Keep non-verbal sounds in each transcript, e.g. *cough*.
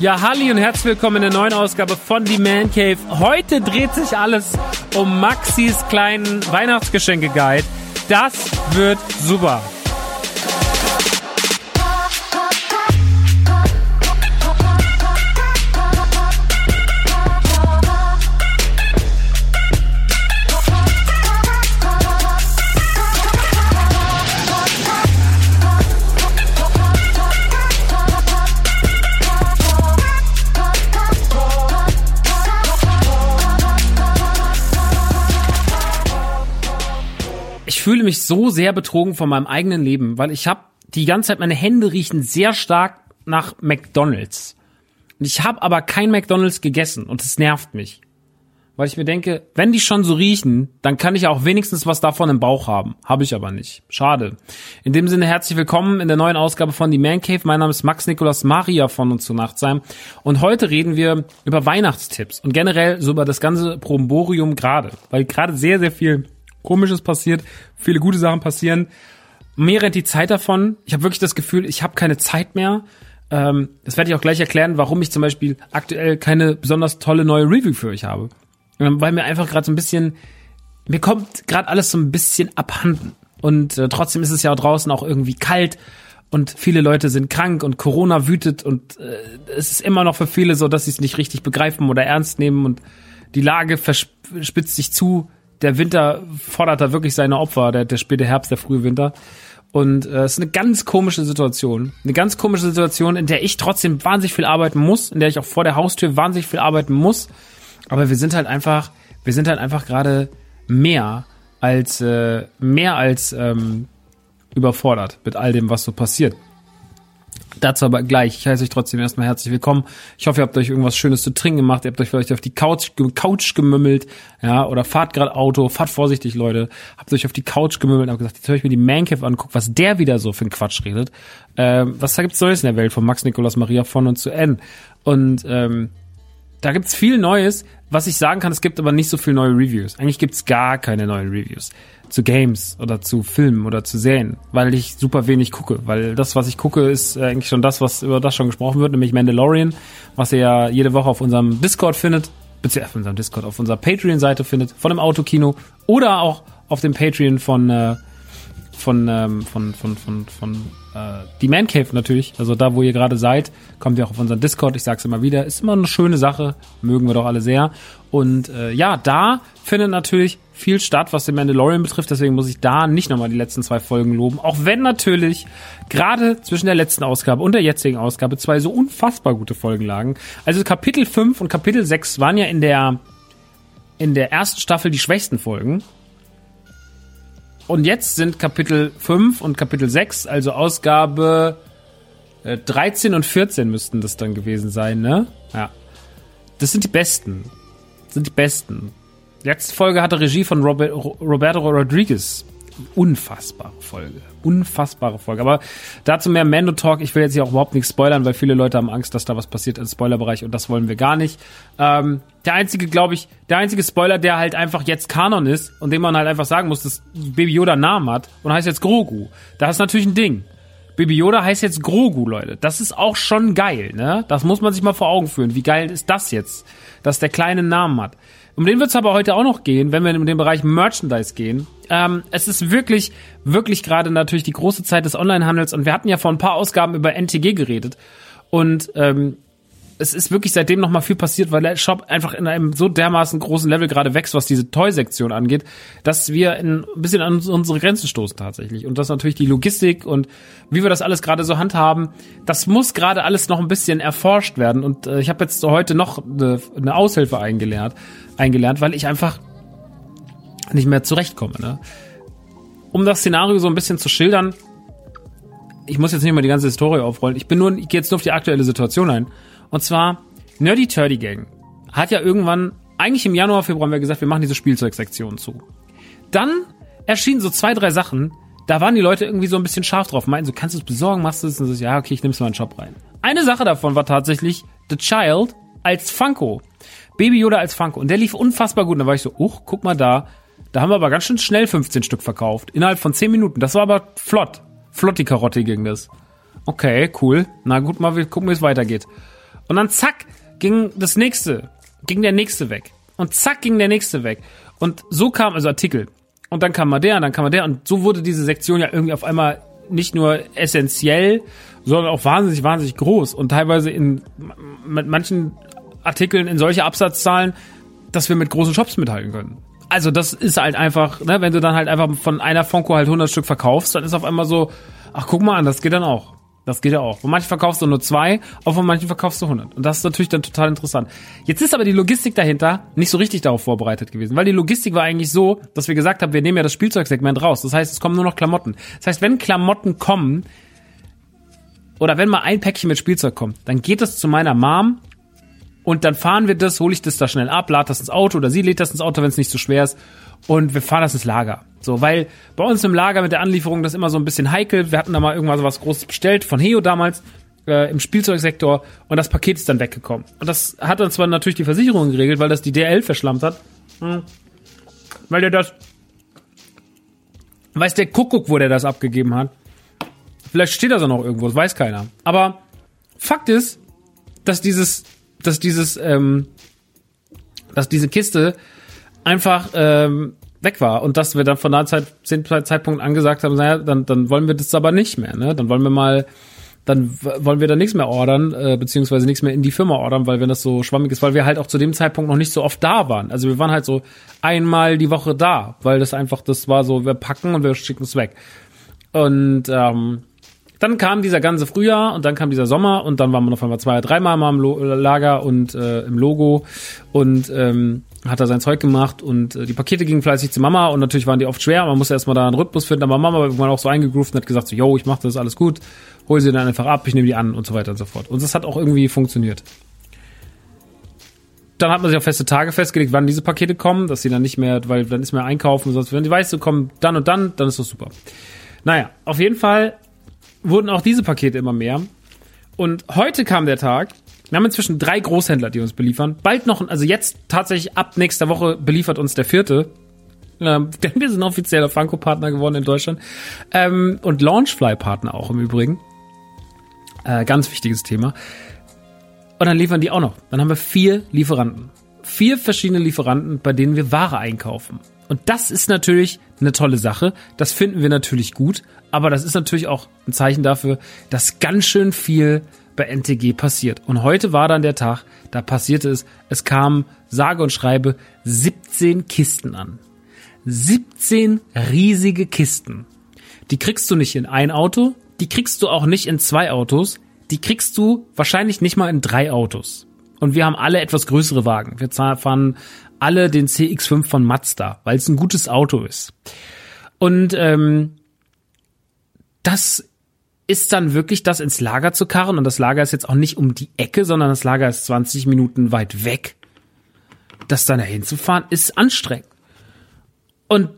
Ja, Halli und herzlich willkommen in der neuen Ausgabe von The Man Cave. Heute dreht sich alles um Maxis kleinen Weihnachtsgeschenke-Guide. Das wird super. Ich fühle mich so sehr betrogen von meinem eigenen Leben, weil ich habe die ganze Zeit meine Hände riechen sehr stark nach McDonald's. Und ich habe aber kein McDonald's gegessen und es nervt mich. Weil ich mir denke, wenn die schon so riechen, dann kann ich auch wenigstens was davon im Bauch haben. Habe ich aber nicht. Schade. In dem Sinne herzlich willkommen in der neuen Ausgabe von The Man Cave. Mein Name ist Max Nikolas Maria von und zu Nachtsheim. Und heute reden wir über Weihnachtstipps und generell so über das ganze Promborium gerade. Weil gerade sehr, sehr viel Komisches passiert, viele gute Sachen passieren. Mir rennt die Zeit davon. Ich habe wirklich das Gefühl, ich habe keine Zeit mehr. Ähm, das werde ich auch gleich erklären, warum ich zum Beispiel aktuell keine besonders tolle neue Review für euch habe. Ähm, weil mir einfach gerade so ein bisschen, mir kommt gerade alles so ein bisschen abhanden. Und äh, trotzdem ist es ja draußen auch irgendwie kalt und viele Leute sind krank und Corona wütet und äh, es ist immer noch für viele so, dass sie es nicht richtig begreifen oder ernst nehmen und die Lage verspitzt sich zu der Winter fordert da wirklich seine Opfer, der, der späte Herbst, der frühe Winter. Und äh, es ist eine ganz komische Situation. Eine ganz komische Situation, in der ich trotzdem wahnsinnig viel arbeiten muss, in der ich auch vor der Haustür wahnsinnig viel arbeiten muss. Aber wir sind halt einfach, wir sind halt einfach gerade mehr als äh, mehr als ähm, überfordert mit all dem, was so passiert. Dazu aber gleich. Ich heiße euch trotzdem erstmal herzlich willkommen. Ich hoffe, ihr habt euch irgendwas Schönes zu trinken gemacht. Ihr habt euch vielleicht auf die Couch, Couch gemümmelt, ja, oder fahrt gerade Auto, fahrt vorsichtig, Leute. Habt euch auf die Couch gemümmelt und habt gesagt, jetzt höre ich mir die Mancave an, guck, was der wieder so für ein Quatsch redet. Ähm, was da gibt's Neues in der Welt von Max Nikolaus Maria von und zu N. Und ähm, da gibt's viel Neues. Was ich sagen kann, es gibt aber nicht so viel neue Reviews. Eigentlich gibt's gar keine neuen Reviews zu Games oder zu Filmen oder zu Serien, weil ich super wenig gucke, weil das, was ich gucke, ist eigentlich schon das, was über das schon gesprochen wird, nämlich Mandalorian, was ihr ja jede Woche auf unserem Discord findet, beziehungsweise auf unserem Discord, auf unserer Patreon-Seite findet, von dem Autokino oder auch auf dem Patreon von äh, von, ähm, von, von, von, von äh, die Man Cave natürlich. Also da, wo ihr gerade seid, kommt ihr auch auf unseren Discord. Ich sag's immer wieder, ist immer eine schöne Sache. Mögen wir doch alle sehr. Und äh, ja, da findet natürlich viel statt, was den Mandalorian betrifft. Deswegen muss ich da nicht nochmal die letzten zwei Folgen loben. Auch wenn natürlich gerade zwischen der letzten Ausgabe und der jetzigen Ausgabe zwei so unfassbar gute Folgen lagen. Also Kapitel 5 und Kapitel 6 waren ja in der in der ersten Staffel die schwächsten Folgen. Und jetzt sind Kapitel 5 und Kapitel 6, also Ausgabe äh, 13 und 14 müssten das dann gewesen sein, ne? Ja. Das sind die besten. Das sind die besten. Letzte Folge hatte Regie von Robert, Roberto Rodriguez. Unfassbare Folge. Unfassbare Folge. Aber dazu mehr Mando Talk. Ich will jetzt hier auch überhaupt nichts spoilern, weil viele Leute haben Angst, dass da was passiert im Spoilerbereich und das wollen wir gar nicht. Ähm, der einzige, glaube ich, der einzige Spoiler, der halt einfach jetzt Kanon ist und dem man halt einfach sagen muss, dass Baby Yoda einen Namen hat und heißt jetzt Grogu. Das ist natürlich ein Ding. Baby Yoda heißt jetzt Grogu, Leute. Das ist auch schon geil, ne? Das muss man sich mal vor Augen führen. Wie geil ist das jetzt, dass der kleine Namen hat? Um den wird es aber heute auch noch gehen, wenn wir in den Bereich Merchandise gehen. Ähm, es ist wirklich, wirklich gerade natürlich die große Zeit des Onlinehandels und wir hatten ja vor ein paar Ausgaben über NTG geredet. Und ähm, es ist wirklich seitdem noch mal viel passiert, weil der Shop einfach in einem so dermaßen großen Level gerade wächst, was diese Toy-Sektion angeht, dass wir in, ein bisschen an unsere Grenzen stoßen tatsächlich. Und das natürlich die Logistik und wie wir das alles gerade so handhaben, das muss gerade alles noch ein bisschen erforscht werden. Und äh, ich habe jetzt heute noch eine, eine Aushilfe eingelernt, eingelernt, weil ich einfach nicht mehr zurechtkomme. Ne? Um das Szenario so ein bisschen zu schildern, ich muss jetzt nicht mal die ganze Historie aufrollen. Ich bin nur, ich gehe jetzt nur auf die aktuelle Situation ein. Und zwar Nerdy Turdy Gang hat ja irgendwann, eigentlich im Januar, Februar haben wir gesagt, wir machen diese Spielzeugsektion zu. Dann erschienen so zwei, drei Sachen, da waren die Leute irgendwie so ein bisschen scharf drauf, meinten so, kannst du es besorgen, machst du es? Und so, ja, okay, ich nehm's mal in den Shop rein. Eine Sache davon war tatsächlich The Child als Funko. Baby Yoda als Funko. Und der lief unfassbar gut. Und da war ich so, uch, guck mal da. Da haben wir aber ganz schön schnell 15 Stück verkauft. Innerhalb von 10 Minuten. Das war aber flott. Flott die Karotte ging das. Okay, cool. Na gut, mal gucken, wie es weitergeht. Und dann zack, ging das nächste, ging der nächste weg. Und zack, ging der nächste weg. Und so kam, also Artikel. Und dann kam mal der, und dann kam mal der. Und so wurde diese Sektion ja irgendwie auf einmal nicht nur essentiell, sondern auch wahnsinnig, wahnsinnig groß. Und teilweise in mit manchen Artikeln in solche Absatzzahlen, dass wir mit großen Shops mithalten können. Also das ist halt einfach, ne, wenn du dann halt einfach von einer Fonko halt 100 Stück verkaufst, dann ist auf einmal so, ach guck mal an, das geht dann auch. Das geht ja auch. Von manchen verkaufst du nur zwei, auch von manchen verkaufst du 100. Und das ist natürlich dann total interessant. Jetzt ist aber die Logistik dahinter nicht so richtig darauf vorbereitet gewesen, weil die Logistik war eigentlich so, dass wir gesagt haben, wir nehmen ja das Spielzeugsegment raus. Das heißt, es kommen nur noch Klamotten. Das heißt, wenn Klamotten kommen, oder wenn mal ein Päckchen mit Spielzeug kommt, dann geht es zu meiner Mom und dann fahren wir das, hole ich das da schnell ab, lade das ins Auto oder sie lädt das ins Auto, wenn es nicht so schwer ist und wir fahren das ins Lager. So, weil bei uns im Lager mit der Anlieferung das immer so ein bisschen heikel. Wir hatten da mal irgendwann so was Großes bestellt von Heo damals äh, im Spielzeugsektor und das Paket ist dann weggekommen. Und das hat dann zwar natürlich die Versicherung geregelt, weil das die DL verschlammt hat. Hm. Weil der das weiß der Kuckuck, wo der das abgegeben hat. Vielleicht steht das auch noch irgendwo, das weiß keiner. Aber Fakt ist, dass dieses, dass dieses, ähm, dass diese Kiste einfach ähm, weg war und dass wir dann von da Zeit, Zeitpunkt angesagt haben, naja, dann, dann wollen wir das aber nicht mehr, ne? Dann wollen wir mal, dann wollen wir da nichts mehr ordern, äh, beziehungsweise nichts mehr in die Firma ordern, weil wenn das so schwammig ist, weil wir halt auch zu dem Zeitpunkt noch nicht so oft da waren. Also wir waren halt so einmal die Woche da, weil das einfach, das war so, wir packen und wir schicken es weg. Und ähm, dann kam dieser ganze Frühjahr und dann kam dieser Sommer und dann waren wir noch einmal zwei, dreimal mal im Lo Lager und äh, im Logo und ähm, hat er sein Zeug gemacht und äh, die Pakete gingen fleißig zu Mama und natürlich waren die oft schwer. Man musste erstmal da einen Rhythmus finden, aber Mama war irgendwann auch so eingegroovt und hat gesagt so, yo, ich mach das alles gut, hol sie dann einfach ab, ich nehme die an und so weiter und so fort. Und das hat auch irgendwie funktioniert. Dann hat man sich auf feste Tage festgelegt, wann diese Pakete kommen, dass sie dann nicht mehr, weil dann ist mehr einkaufen, sonst wenn die weißt, du kommen dann und dann, dann ist das super. Naja, auf jeden Fall wurden auch diese Pakete immer mehr. Und heute kam der Tag, wir haben inzwischen drei Großhändler, die uns beliefern. Bald noch, also jetzt tatsächlich ab nächster Woche beliefert uns der vierte. Ähm, *laughs* denn wir sind offizieller Funko-Partner geworden in Deutschland. Ähm, und Launchfly-Partner auch im Übrigen. Äh, ganz wichtiges Thema. Und dann liefern die auch noch. Dann haben wir vier Lieferanten. Vier verschiedene Lieferanten, bei denen wir Ware einkaufen. Und das ist natürlich eine tolle Sache. Das finden wir natürlich gut. Aber das ist natürlich auch ein Zeichen dafür, dass ganz schön viel bei NTG passiert. Und heute war dann der Tag, da passierte es, es kamen sage und schreibe 17 Kisten an. 17 riesige Kisten. Die kriegst du nicht in ein Auto, die kriegst du auch nicht in zwei Autos, die kriegst du wahrscheinlich nicht mal in drei Autos. Und wir haben alle etwas größere Wagen. Wir fahren alle den CX5 von Mazda, weil es ein gutes Auto ist. Und ähm, das ist dann wirklich das ins Lager zu karren. Und das Lager ist jetzt auch nicht um die Ecke, sondern das Lager ist 20 Minuten weit weg. Das dann dahin zu fahren, ist anstrengend. Und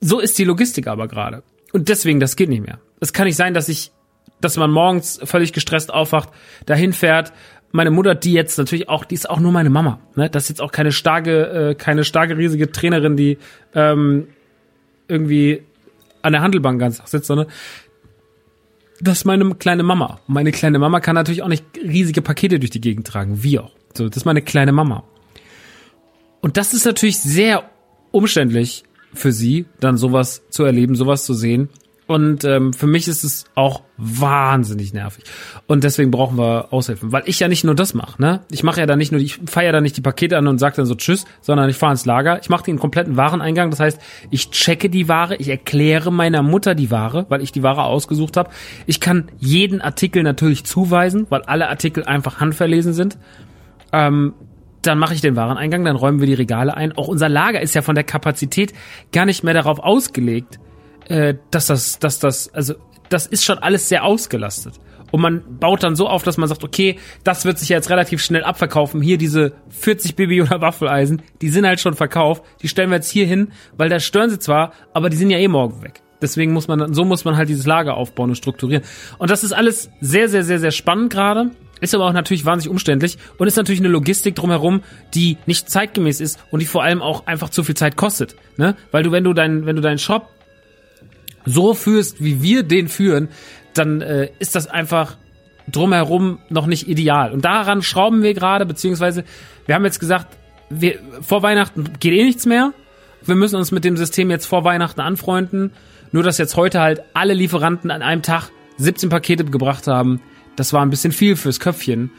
so ist die Logistik aber gerade. Und deswegen, das geht nicht mehr. Es kann nicht sein, dass ich, dass man morgens völlig gestresst aufwacht, dahin fährt. Meine Mutter, die jetzt natürlich auch, die ist auch nur meine Mama. Ne? Das ist jetzt auch keine starke, äh, keine starke riesige Trainerin, die ähm, irgendwie an der Handelbank ganz sitzt, sondern das ist meine kleine Mama. Meine kleine Mama kann natürlich auch nicht riesige Pakete durch die Gegend tragen, wie auch. So, das ist meine kleine Mama. Und das ist natürlich sehr umständlich für sie, dann sowas zu erleben, sowas zu sehen. Und ähm, für mich ist es auch wahnsinnig nervig. Und deswegen brauchen wir Aushilfen. Weil ich ja nicht nur das mache, ne? Ich mache ja dann nicht nur, ich feiere dann nicht die Pakete an und sage dann so Tschüss, sondern ich fahre ins Lager. Ich mache den kompletten Wareneingang. Das heißt, ich checke die Ware, ich erkläre meiner Mutter die Ware, weil ich die Ware ausgesucht habe. Ich kann jeden Artikel natürlich zuweisen, weil alle Artikel einfach handverlesen sind. Ähm, dann mache ich den Wareneingang, dann räumen wir die Regale ein. Auch unser Lager ist ja von der Kapazität gar nicht mehr darauf ausgelegt, äh, dass das, dass das, also das ist schon alles sehr ausgelastet. Und man baut dann so auf, dass man sagt, okay, das wird sich ja jetzt relativ schnell abverkaufen. Hier diese 40 Baby oder Waffeleisen, die sind halt schon verkauft. Die stellen wir jetzt hier hin, weil da stören sie zwar, aber die sind ja eh morgen weg. Deswegen muss man, so muss man halt dieses Lager aufbauen und strukturieren. Und das ist alles sehr, sehr, sehr, sehr spannend gerade. Ist aber auch natürlich wahnsinnig umständlich und ist natürlich eine Logistik drumherum, die nicht zeitgemäß ist und die vor allem auch einfach zu viel Zeit kostet. Ne? Weil du, wenn du dein, wenn du deinen Shop so führst, wie wir den führen, dann äh, ist das einfach drumherum noch nicht ideal. Und daran schrauben wir gerade, beziehungsweise wir haben jetzt gesagt, wir, vor Weihnachten geht eh nichts mehr. Wir müssen uns mit dem System jetzt vor Weihnachten anfreunden. Nur, dass jetzt heute halt alle Lieferanten an einem Tag 17 Pakete gebracht haben. Das war ein bisschen viel fürs Köpfchen.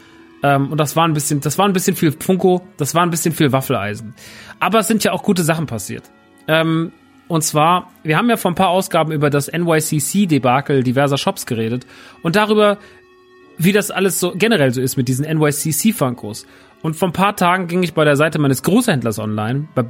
Ähm, und das war ein bisschen, das war ein bisschen viel Funko, das war ein bisschen viel Waffeleisen. Aber es sind ja auch gute Sachen passiert. Ähm, und zwar, wir haben ja vor ein paar Ausgaben über das NYCC-Debakel diverser Shops geredet und darüber, wie das alles so generell so ist mit diesen NYCC-Funkos. Und vor ein paar Tagen ging ich bei der Seite meines Großhändlers online, bei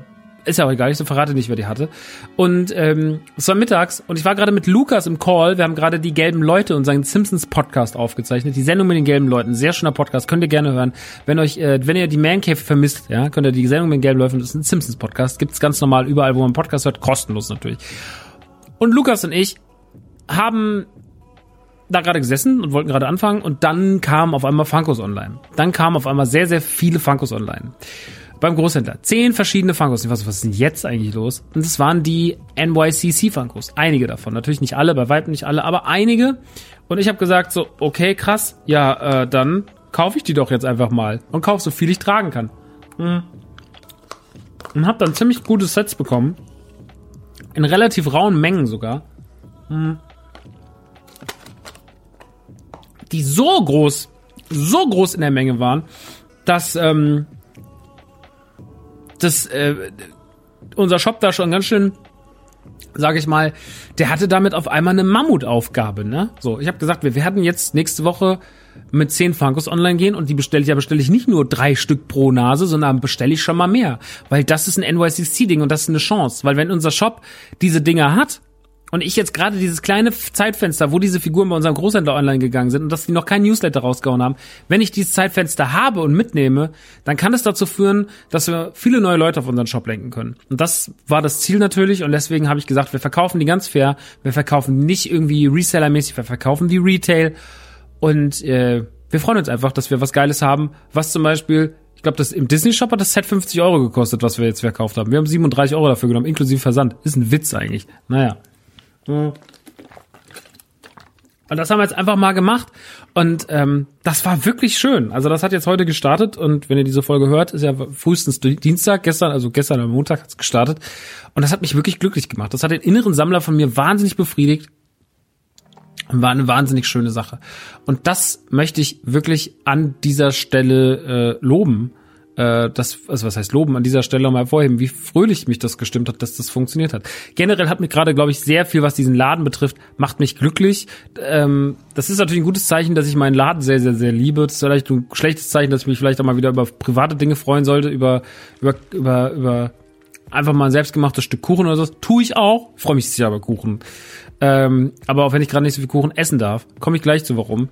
ist ja auch egal, ich so verrate nicht, wer die hatte. Und ähm, es war mittags und ich war gerade mit Lukas im Call. Wir haben gerade die gelben Leute und seinen Simpsons Podcast aufgezeichnet. Die Sendung mit den gelben Leuten, sehr schöner Podcast, könnt ihr gerne hören. Wenn euch, äh, wenn ihr die Man Cave vermisst, ja, könnt ihr die Sendung mit den gelben Leuten, das ist ein Simpsons Podcast, gibt's ganz normal überall, wo man Podcast hört, kostenlos natürlich. Und Lukas und ich haben da gerade gesessen und wollten gerade anfangen und dann kam auf einmal Funkos online. Dann kamen auf einmal sehr, sehr viele Funkos online beim Großhändler. Zehn verschiedene Funkos. Ich weiß, was ist denn jetzt eigentlich los? Und es waren die NYCC Funkos. Einige davon. Natürlich nicht alle, bei weitem nicht alle, aber einige. Und ich habe gesagt so, okay, krass. Ja, äh, dann kaufe ich die doch jetzt einfach mal. Und kaufe so viel ich tragen kann. Hm. Und habe dann ziemlich gute Sets bekommen. In relativ rauen Mengen sogar. Hm. Die so groß, so groß in der Menge waren, dass ähm, dass äh, unser Shop da schon ganz schön sage ich mal, der hatte damit auf einmal eine Mammutaufgabe, ne? So, ich habe gesagt, wir werden jetzt nächste Woche mit zehn Funkos online gehen und die bestelle ich, ja bestelle ich nicht nur drei Stück pro Nase, sondern bestelle ich schon mal mehr, weil das ist ein NYCC-Ding und das ist eine Chance, weil wenn unser Shop diese Dinger hat, und ich jetzt gerade dieses kleine Zeitfenster, wo diese Figuren bei unserem Großhändler online gegangen sind und dass die noch kein Newsletter rausgehauen haben, wenn ich dieses Zeitfenster habe und mitnehme, dann kann es dazu führen, dass wir viele neue Leute auf unseren Shop lenken können. Und das war das Ziel natürlich und deswegen habe ich gesagt, wir verkaufen die ganz fair, wir verkaufen nicht irgendwie Reseller-mäßig, wir verkaufen die Retail und äh, wir freuen uns einfach, dass wir was Geiles haben, was zum Beispiel ich glaube, das im Disney Shop hat das Set 50 Euro gekostet, was wir jetzt verkauft haben. Wir haben 37 Euro dafür genommen, inklusive Versand. Ist ein Witz eigentlich. Naja. Und das haben wir jetzt einfach mal gemacht. Und ähm, das war wirklich schön. Also das hat jetzt heute gestartet und wenn ihr diese Folge hört, ist ja frühestens Dienstag, gestern, also gestern am Montag hat's gestartet. Und das hat mich wirklich glücklich gemacht. Das hat den inneren Sammler von mir wahnsinnig befriedigt. War eine wahnsinnig schöne Sache. Und das möchte ich wirklich an dieser Stelle äh, loben äh, das, also was heißt loben, an dieser Stelle mal hervorheben, wie fröhlich mich das gestimmt hat, dass das funktioniert hat. Generell hat mich gerade, glaube ich, sehr viel, was diesen Laden betrifft, macht mich glücklich. Ähm, das ist natürlich ein gutes Zeichen, dass ich meinen Laden sehr, sehr, sehr liebe. Das ist vielleicht ein schlechtes Zeichen, dass ich mich vielleicht auch mal wieder über private Dinge freuen sollte, über, über, über, über einfach mal ein selbstgemachtes Stück Kuchen oder so. Tue ich auch. Freue mich sicher über Kuchen. Ähm, aber auch wenn ich gerade nicht so viel Kuchen essen darf, komme ich gleich zu warum.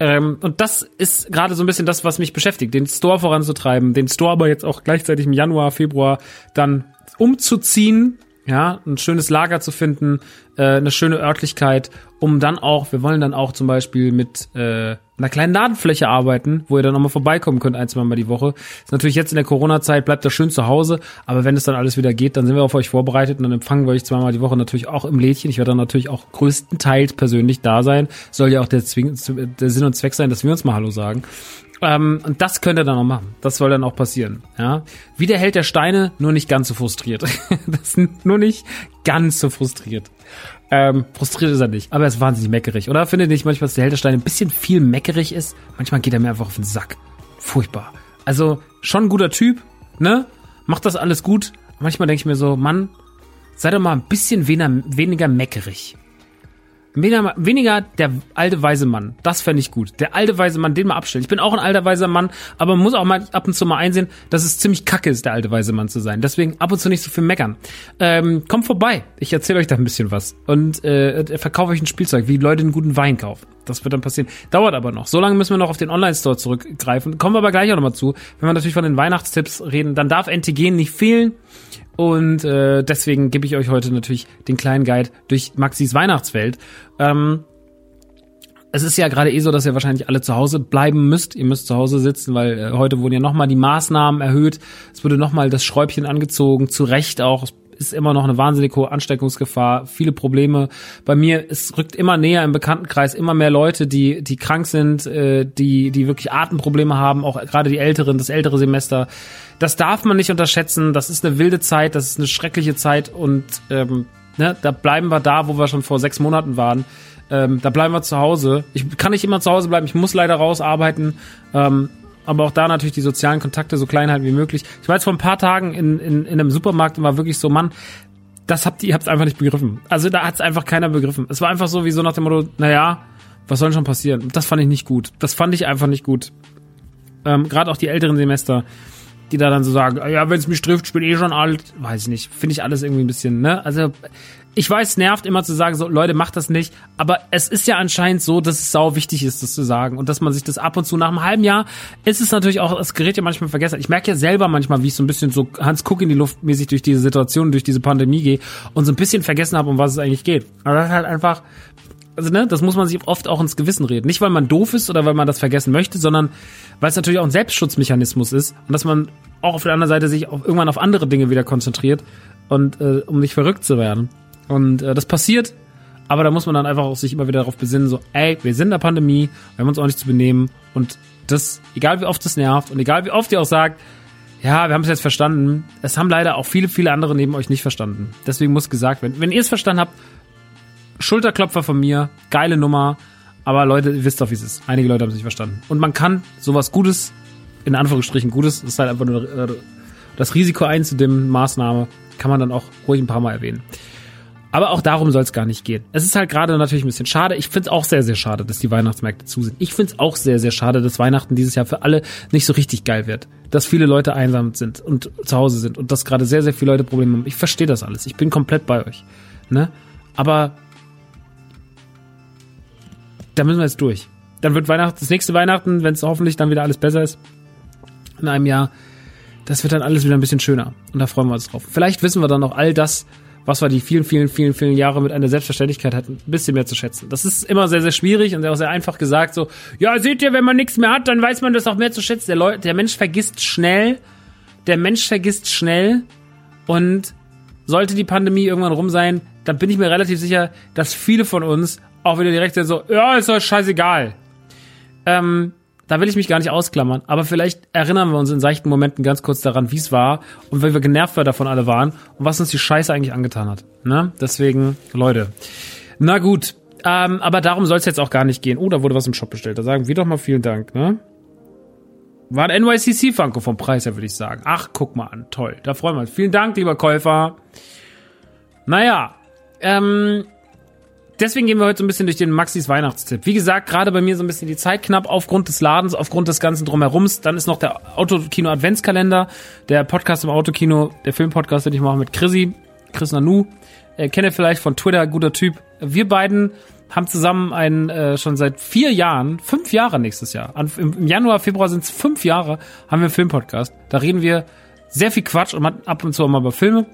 Ähm, und das ist gerade so ein bisschen das, was mich beschäftigt, den Store voranzutreiben, den Store aber jetzt auch gleichzeitig im Januar, Februar dann umzuziehen, ja, ein schönes Lager zu finden, äh, eine schöne Örtlichkeit, um dann auch, wir wollen dann auch zum Beispiel mit äh, einer kleinen Ladenfläche arbeiten, wo ihr dann nochmal vorbeikommen könnt, ein, zwei Mal die Woche. Ist natürlich jetzt in der Corona-Zeit, bleibt das schön zu Hause, aber wenn es dann alles wieder geht, dann sind wir auf euch vorbereitet und dann empfangen wir euch zweimal die Woche natürlich auch im Lädchen. Ich werde dann natürlich auch größtenteils persönlich da sein. Soll ja auch der, Zwing der Sinn und Zweck sein, dass wir uns mal Hallo sagen. Ähm, und das könnt ihr dann auch machen. Das soll dann auch passieren. Ja, wie der der Steine, nur nicht ganz so frustriert. *laughs* das nur nicht ganz so frustriert. Ähm, frustriert ist er nicht, aber er ist wahnsinnig meckerig. Oder findet nicht manchmal, dass der Held der Steine ein bisschen viel meckerig ist? Manchmal geht er mir einfach auf den Sack. Furchtbar. Also schon ein guter Typ, ne? Macht das alles gut. Manchmal denke ich mir so, Mann, sei doch mal ein bisschen weniger, weniger meckerig. Weniger, weniger der alte weise Mann. Das fände ich gut. Der alte weise Mann, den mal abstellen. Ich bin auch ein alter weiser Mann, aber man muss auch mal ab und zu mal einsehen, dass es ziemlich kacke ist, der alte weise Mann zu sein. Deswegen ab und zu nicht so viel meckern. Ähm, kommt vorbei. Ich erzähle euch da ein bisschen was. Und äh, verkaufe euch ein Spielzeug, wie Leute einen guten Wein kaufen. Das wird dann passieren. Dauert aber noch. So lange müssen wir noch auf den Online-Store zurückgreifen. Kommen wir aber gleich auch nochmal zu. Wenn wir natürlich von den Weihnachtstipps reden, dann darf NTG nicht fehlen. Und äh, deswegen gebe ich euch heute natürlich den kleinen Guide durch Maxis Weihnachtswelt. Ähm, es ist ja gerade eh so, dass ihr wahrscheinlich alle zu Hause bleiben müsst. Ihr müsst zu Hause sitzen, weil äh, heute wurden ja nochmal die Maßnahmen erhöht. Es wurde nochmal das Schräubchen angezogen, zu Recht auch. Es ist immer noch eine wahnsinnig hohe Ansteckungsgefahr, viele Probleme. Bei mir, es rückt immer näher im Bekanntenkreis, immer mehr Leute, die, die krank sind, äh, die, die wirklich Atemprobleme haben, auch gerade die Älteren, das ältere Semester das darf man nicht unterschätzen. Das ist eine wilde Zeit, das ist eine schreckliche Zeit und ähm, ne, da bleiben wir da, wo wir schon vor sechs Monaten waren. Ähm, da bleiben wir zu Hause. Ich kann nicht immer zu Hause bleiben, ich muss leider raus arbeiten. Ähm, aber auch da natürlich die sozialen Kontakte so klein halten wie möglich. Ich war jetzt vor ein paar Tagen in, in, in einem Supermarkt und war wirklich so, Mann, das habt ihr, ihr habt's einfach nicht begriffen. Also da hat's einfach keiner begriffen. Es war einfach so wie so nach dem Motto, naja, was soll schon passieren? Das fand ich nicht gut. Das fand ich einfach nicht gut. Ähm, Gerade auch die älteren Semester die da dann so sagen, ja, wenn es mich trifft, ich bin eh schon alt, weiß ich nicht, finde ich alles irgendwie ein bisschen, ne? Also ich weiß, nervt immer zu sagen, so Leute, macht das nicht, aber es ist ja anscheinend so, dass es sau wichtig ist, das zu sagen und dass man sich das ab und zu nach einem halben Jahr ist es natürlich auch, das Gerät ja manchmal vergessen. Ich merke ja selber manchmal, wie ich so ein bisschen so Hans Kuck in die Luft mäßig durch diese Situation, durch diese Pandemie gehe und so ein bisschen vergessen habe, um was es eigentlich geht. Aber das ist halt einfach also ne, das muss man sich oft auch ins Gewissen reden. Nicht, weil man doof ist oder weil man das vergessen möchte, sondern weil es natürlich auch ein Selbstschutzmechanismus ist und dass man auch auf der anderen Seite sich auf, irgendwann auf andere Dinge wieder konzentriert und äh, um nicht verrückt zu werden. Und äh, das passiert, aber da muss man dann einfach auch sich immer wieder darauf besinnen, so, ey, wir sind in der Pandemie, wir haben uns auch nicht zu benehmen und das, egal wie oft es nervt und egal wie oft ihr auch sagt, ja, wir haben es jetzt verstanden. Es haben leider auch viele, viele andere neben euch nicht verstanden. Deswegen muss gesagt werden, wenn ihr es verstanden habt, Schulterklopfer von mir, geile Nummer. Aber Leute, ihr wisst doch, wie es ist. Einige Leute haben es nicht verstanden. Und man kann sowas Gutes, in Anführungsstrichen Gutes, ist halt einfach nur äh, das Risiko einzudimmen, Maßnahme, kann man dann auch ruhig ein paar Mal erwähnen. Aber auch darum soll es gar nicht gehen. Es ist halt gerade natürlich ein bisschen schade. Ich finde es auch sehr, sehr schade, dass die Weihnachtsmärkte zu sind. Ich finde es auch sehr, sehr schade, dass Weihnachten dieses Jahr für alle nicht so richtig geil wird. Dass viele Leute einsam sind und zu Hause sind und dass gerade sehr, sehr viele Leute Probleme haben. Ich verstehe das alles. Ich bin komplett bei euch. Ne? Aber da müssen wir jetzt durch. Dann wird Weihnachten, das nächste Weihnachten, wenn es hoffentlich dann wieder alles besser ist, in einem Jahr, das wird dann alles wieder ein bisschen schöner. Und da freuen wir uns drauf. Vielleicht wissen wir dann auch all das, was wir die vielen, vielen, vielen, vielen Jahre mit einer Selbstverständlichkeit hatten, ein bisschen mehr zu schätzen. Das ist immer sehr, sehr schwierig und auch sehr einfach gesagt. So, ja, seht ihr, wenn man nichts mehr hat, dann weiß man das auch mehr zu schätzen. Der, Leut, der Mensch vergisst schnell. Der Mensch vergisst schnell. Und sollte die Pandemie irgendwann rum sein, dann bin ich mir relativ sicher, dass viele von uns auch wieder direkt so, ja, ist doch scheißegal. Ähm, da will ich mich gar nicht ausklammern, aber vielleicht erinnern wir uns in seichten Momenten ganz kurz daran, wie es war und wie wir genervt davon alle waren und was uns die Scheiße eigentlich angetan hat. Ne? Deswegen, Leute. Na gut, ähm, aber darum soll es jetzt auch gar nicht gehen. Oh, da wurde was im Shop bestellt. Da sagen wir doch mal vielen Dank, ne? War ein NYCC Funko vom Preis her, würde ich sagen. Ach, guck mal an. Toll. Da freuen wir uns. Vielen Dank, lieber Käufer. Naja, ähm, deswegen gehen wir heute so ein bisschen durch den Maxis Weihnachtstipp. Wie gesagt, gerade bei mir so ein bisschen die Zeit knapp aufgrund des Ladens, aufgrund des ganzen Drumherums. Dann ist noch der Autokino Adventskalender, der Podcast im Autokino, der Filmpodcast, den ich mache mit Chrissy, Chris Nanu. Äh, ihr vielleicht von Twitter, guter Typ. Wir beiden haben zusammen einen äh, schon seit vier Jahren, fünf Jahre nächstes Jahr. An, im, Im Januar, Februar sind es fünf Jahre, haben wir einen Filmpodcast. Da reden wir sehr viel Quatsch und ab und zu auch mal über Filme.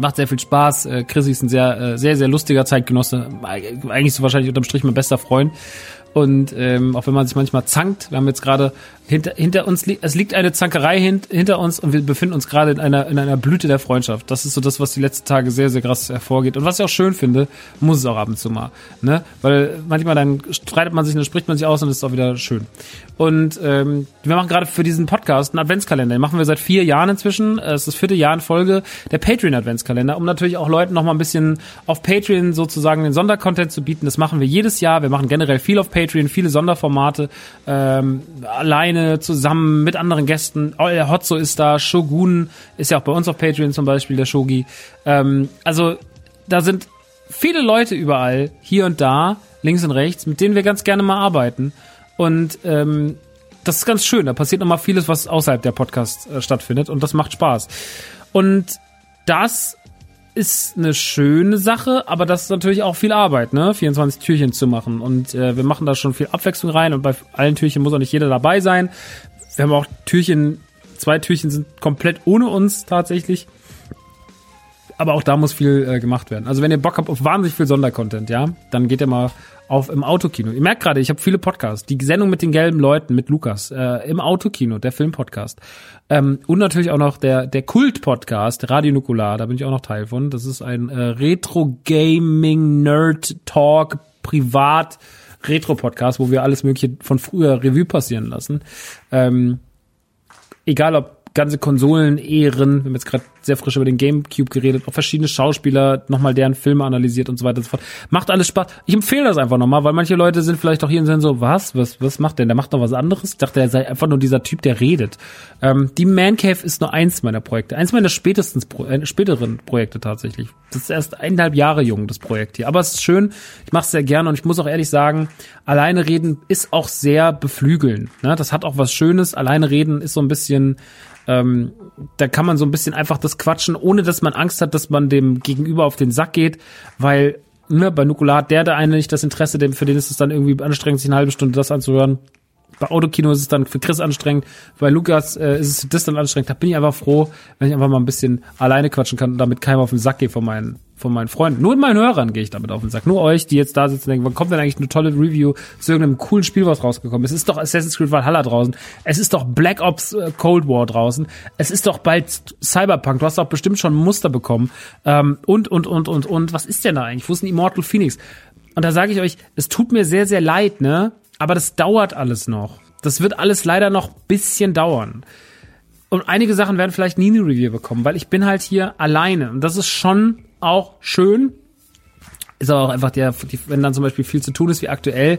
Macht sehr viel Spaß. Äh, Chrissy ist ein sehr, äh, sehr, sehr lustiger Zeitgenosse. Eigentlich so wahrscheinlich unterm Strich mein bester Freund. Und ähm, auch wenn man sich manchmal zankt, wir haben jetzt gerade hinter, hinter uns, li es liegt eine Zankerei hint, hinter uns und wir befinden uns gerade in einer, in einer Blüte der Freundschaft. Das ist so das, was die letzten Tage sehr, sehr krass hervorgeht. Und was ich auch schön finde, muss es auch ab und zu mal. Ne? Weil manchmal dann streitet man sich, dann spricht man sich aus und ist auch wieder schön. Und ähm, wir machen gerade für diesen Podcast einen Adventskalender. Den machen wir seit vier Jahren inzwischen. Es ist das vierte Jahr in Folge der Patreon-Adventskalender, um natürlich auch Leuten noch mal ein bisschen auf Patreon sozusagen den Sondercontent zu bieten. Das machen wir jedes Jahr. Wir machen generell viel auf Patreon, viele Sonderformate, ähm, alleine, zusammen, mit anderen Gästen. Oh, der Hotzo ist da, Shogun ist ja auch bei uns auf Patreon zum Beispiel, der Shogi. Ähm, also da sind viele Leute überall, hier und da, links und rechts, mit denen wir ganz gerne mal arbeiten. Und ähm, das ist ganz schön. Da passiert nochmal vieles, was außerhalb der Podcast äh, stattfindet und das macht Spaß. Und das ist eine schöne Sache, aber das ist natürlich auch viel Arbeit, ne? 24 Türchen zu machen. Und äh, wir machen da schon viel Abwechslung rein und bei allen Türchen muss auch nicht jeder dabei sein. Wir haben auch Türchen, zwei Türchen sind komplett ohne uns tatsächlich. Aber auch da muss viel äh, gemacht werden. Also wenn ihr Bock habt auf wahnsinnig viel Sondercontent, ja, dann geht ihr mal auf im Autokino. Ihr merkt gerade, ich habe viele Podcasts. Die Sendung mit den gelben Leuten, mit Lukas, äh, im Autokino, der Filmpodcast. Ähm, und natürlich auch noch der, der Kult-Podcast, Radio Nukular, da bin ich auch noch Teil von. Das ist ein äh, Retro-Gaming-Nerd-Talk, privat Retro-Podcast, wo wir alles Mögliche von früher Revue passieren lassen. Ähm, egal ob ganze Konsolen ehren. Wir haben jetzt gerade sehr frisch über den Gamecube geredet, auch verschiedene Schauspieler, nochmal deren Filme analysiert und so weiter und so fort. Macht alles Spaß. Ich empfehle das einfach nochmal, weil manche Leute sind vielleicht auch hier und sind so, was, was, was macht der? Der macht noch was anderes? Ich dachte, er sei einfach nur dieser Typ, der redet. Ähm, die Man Cave ist nur eins meiner Projekte. Eins meiner spätestens, äh, späteren Projekte tatsächlich. Das ist erst eineinhalb Jahre jung, das Projekt hier. Aber es ist schön. Ich mache es sehr gerne und ich muss auch ehrlich sagen, alleine reden ist auch sehr beflügeln. Ne? Das hat auch was Schönes. Alleine reden ist so ein bisschen, ähm, da kann man so ein bisschen einfach das quatschen, ohne dass man Angst hat, dass man dem Gegenüber auf den Sack geht, weil ne, bei Nukular hat der der eine nicht das Interesse, dem, für den ist es dann irgendwie anstrengend, sich eine halbe Stunde das anzuhören. Bei Autokino ist es dann für Chris anstrengend, bei Lukas äh, ist es für das dann anstrengend. Da bin ich einfach froh, wenn ich einfach mal ein bisschen alleine quatschen kann und damit keinem auf den Sack gehe von meinen von meinen Freunden. Nur meinen Hörern gehe ich damit auf den Sack. Nur euch, die jetzt da sitzen und denken, wann kommt denn eigentlich eine tolle Review zu irgendeinem coolen Spiel, was rausgekommen ist? Es ist doch Assassin's Creed Valhalla draußen. Es ist doch Black Ops äh, Cold War draußen. Es ist doch bald Cyberpunk. Du hast doch bestimmt schon Muster bekommen. Ähm, und, und, und, und, und. Was ist denn da eigentlich? Wo ist denn Immortal Phoenix? Und da sage ich euch, es tut mir sehr, sehr leid, ne? Aber das dauert alles noch. Das wird alles leider noch bisschen dauern. Und einige Sachen werden vielleicht nie eine Review bekommen, weil ich bin halt hier alleine. Und das ist schon auch schön. Ist aber auch einfach der, wenn dann zum Beispiel viel zu tun ist wie aktuell,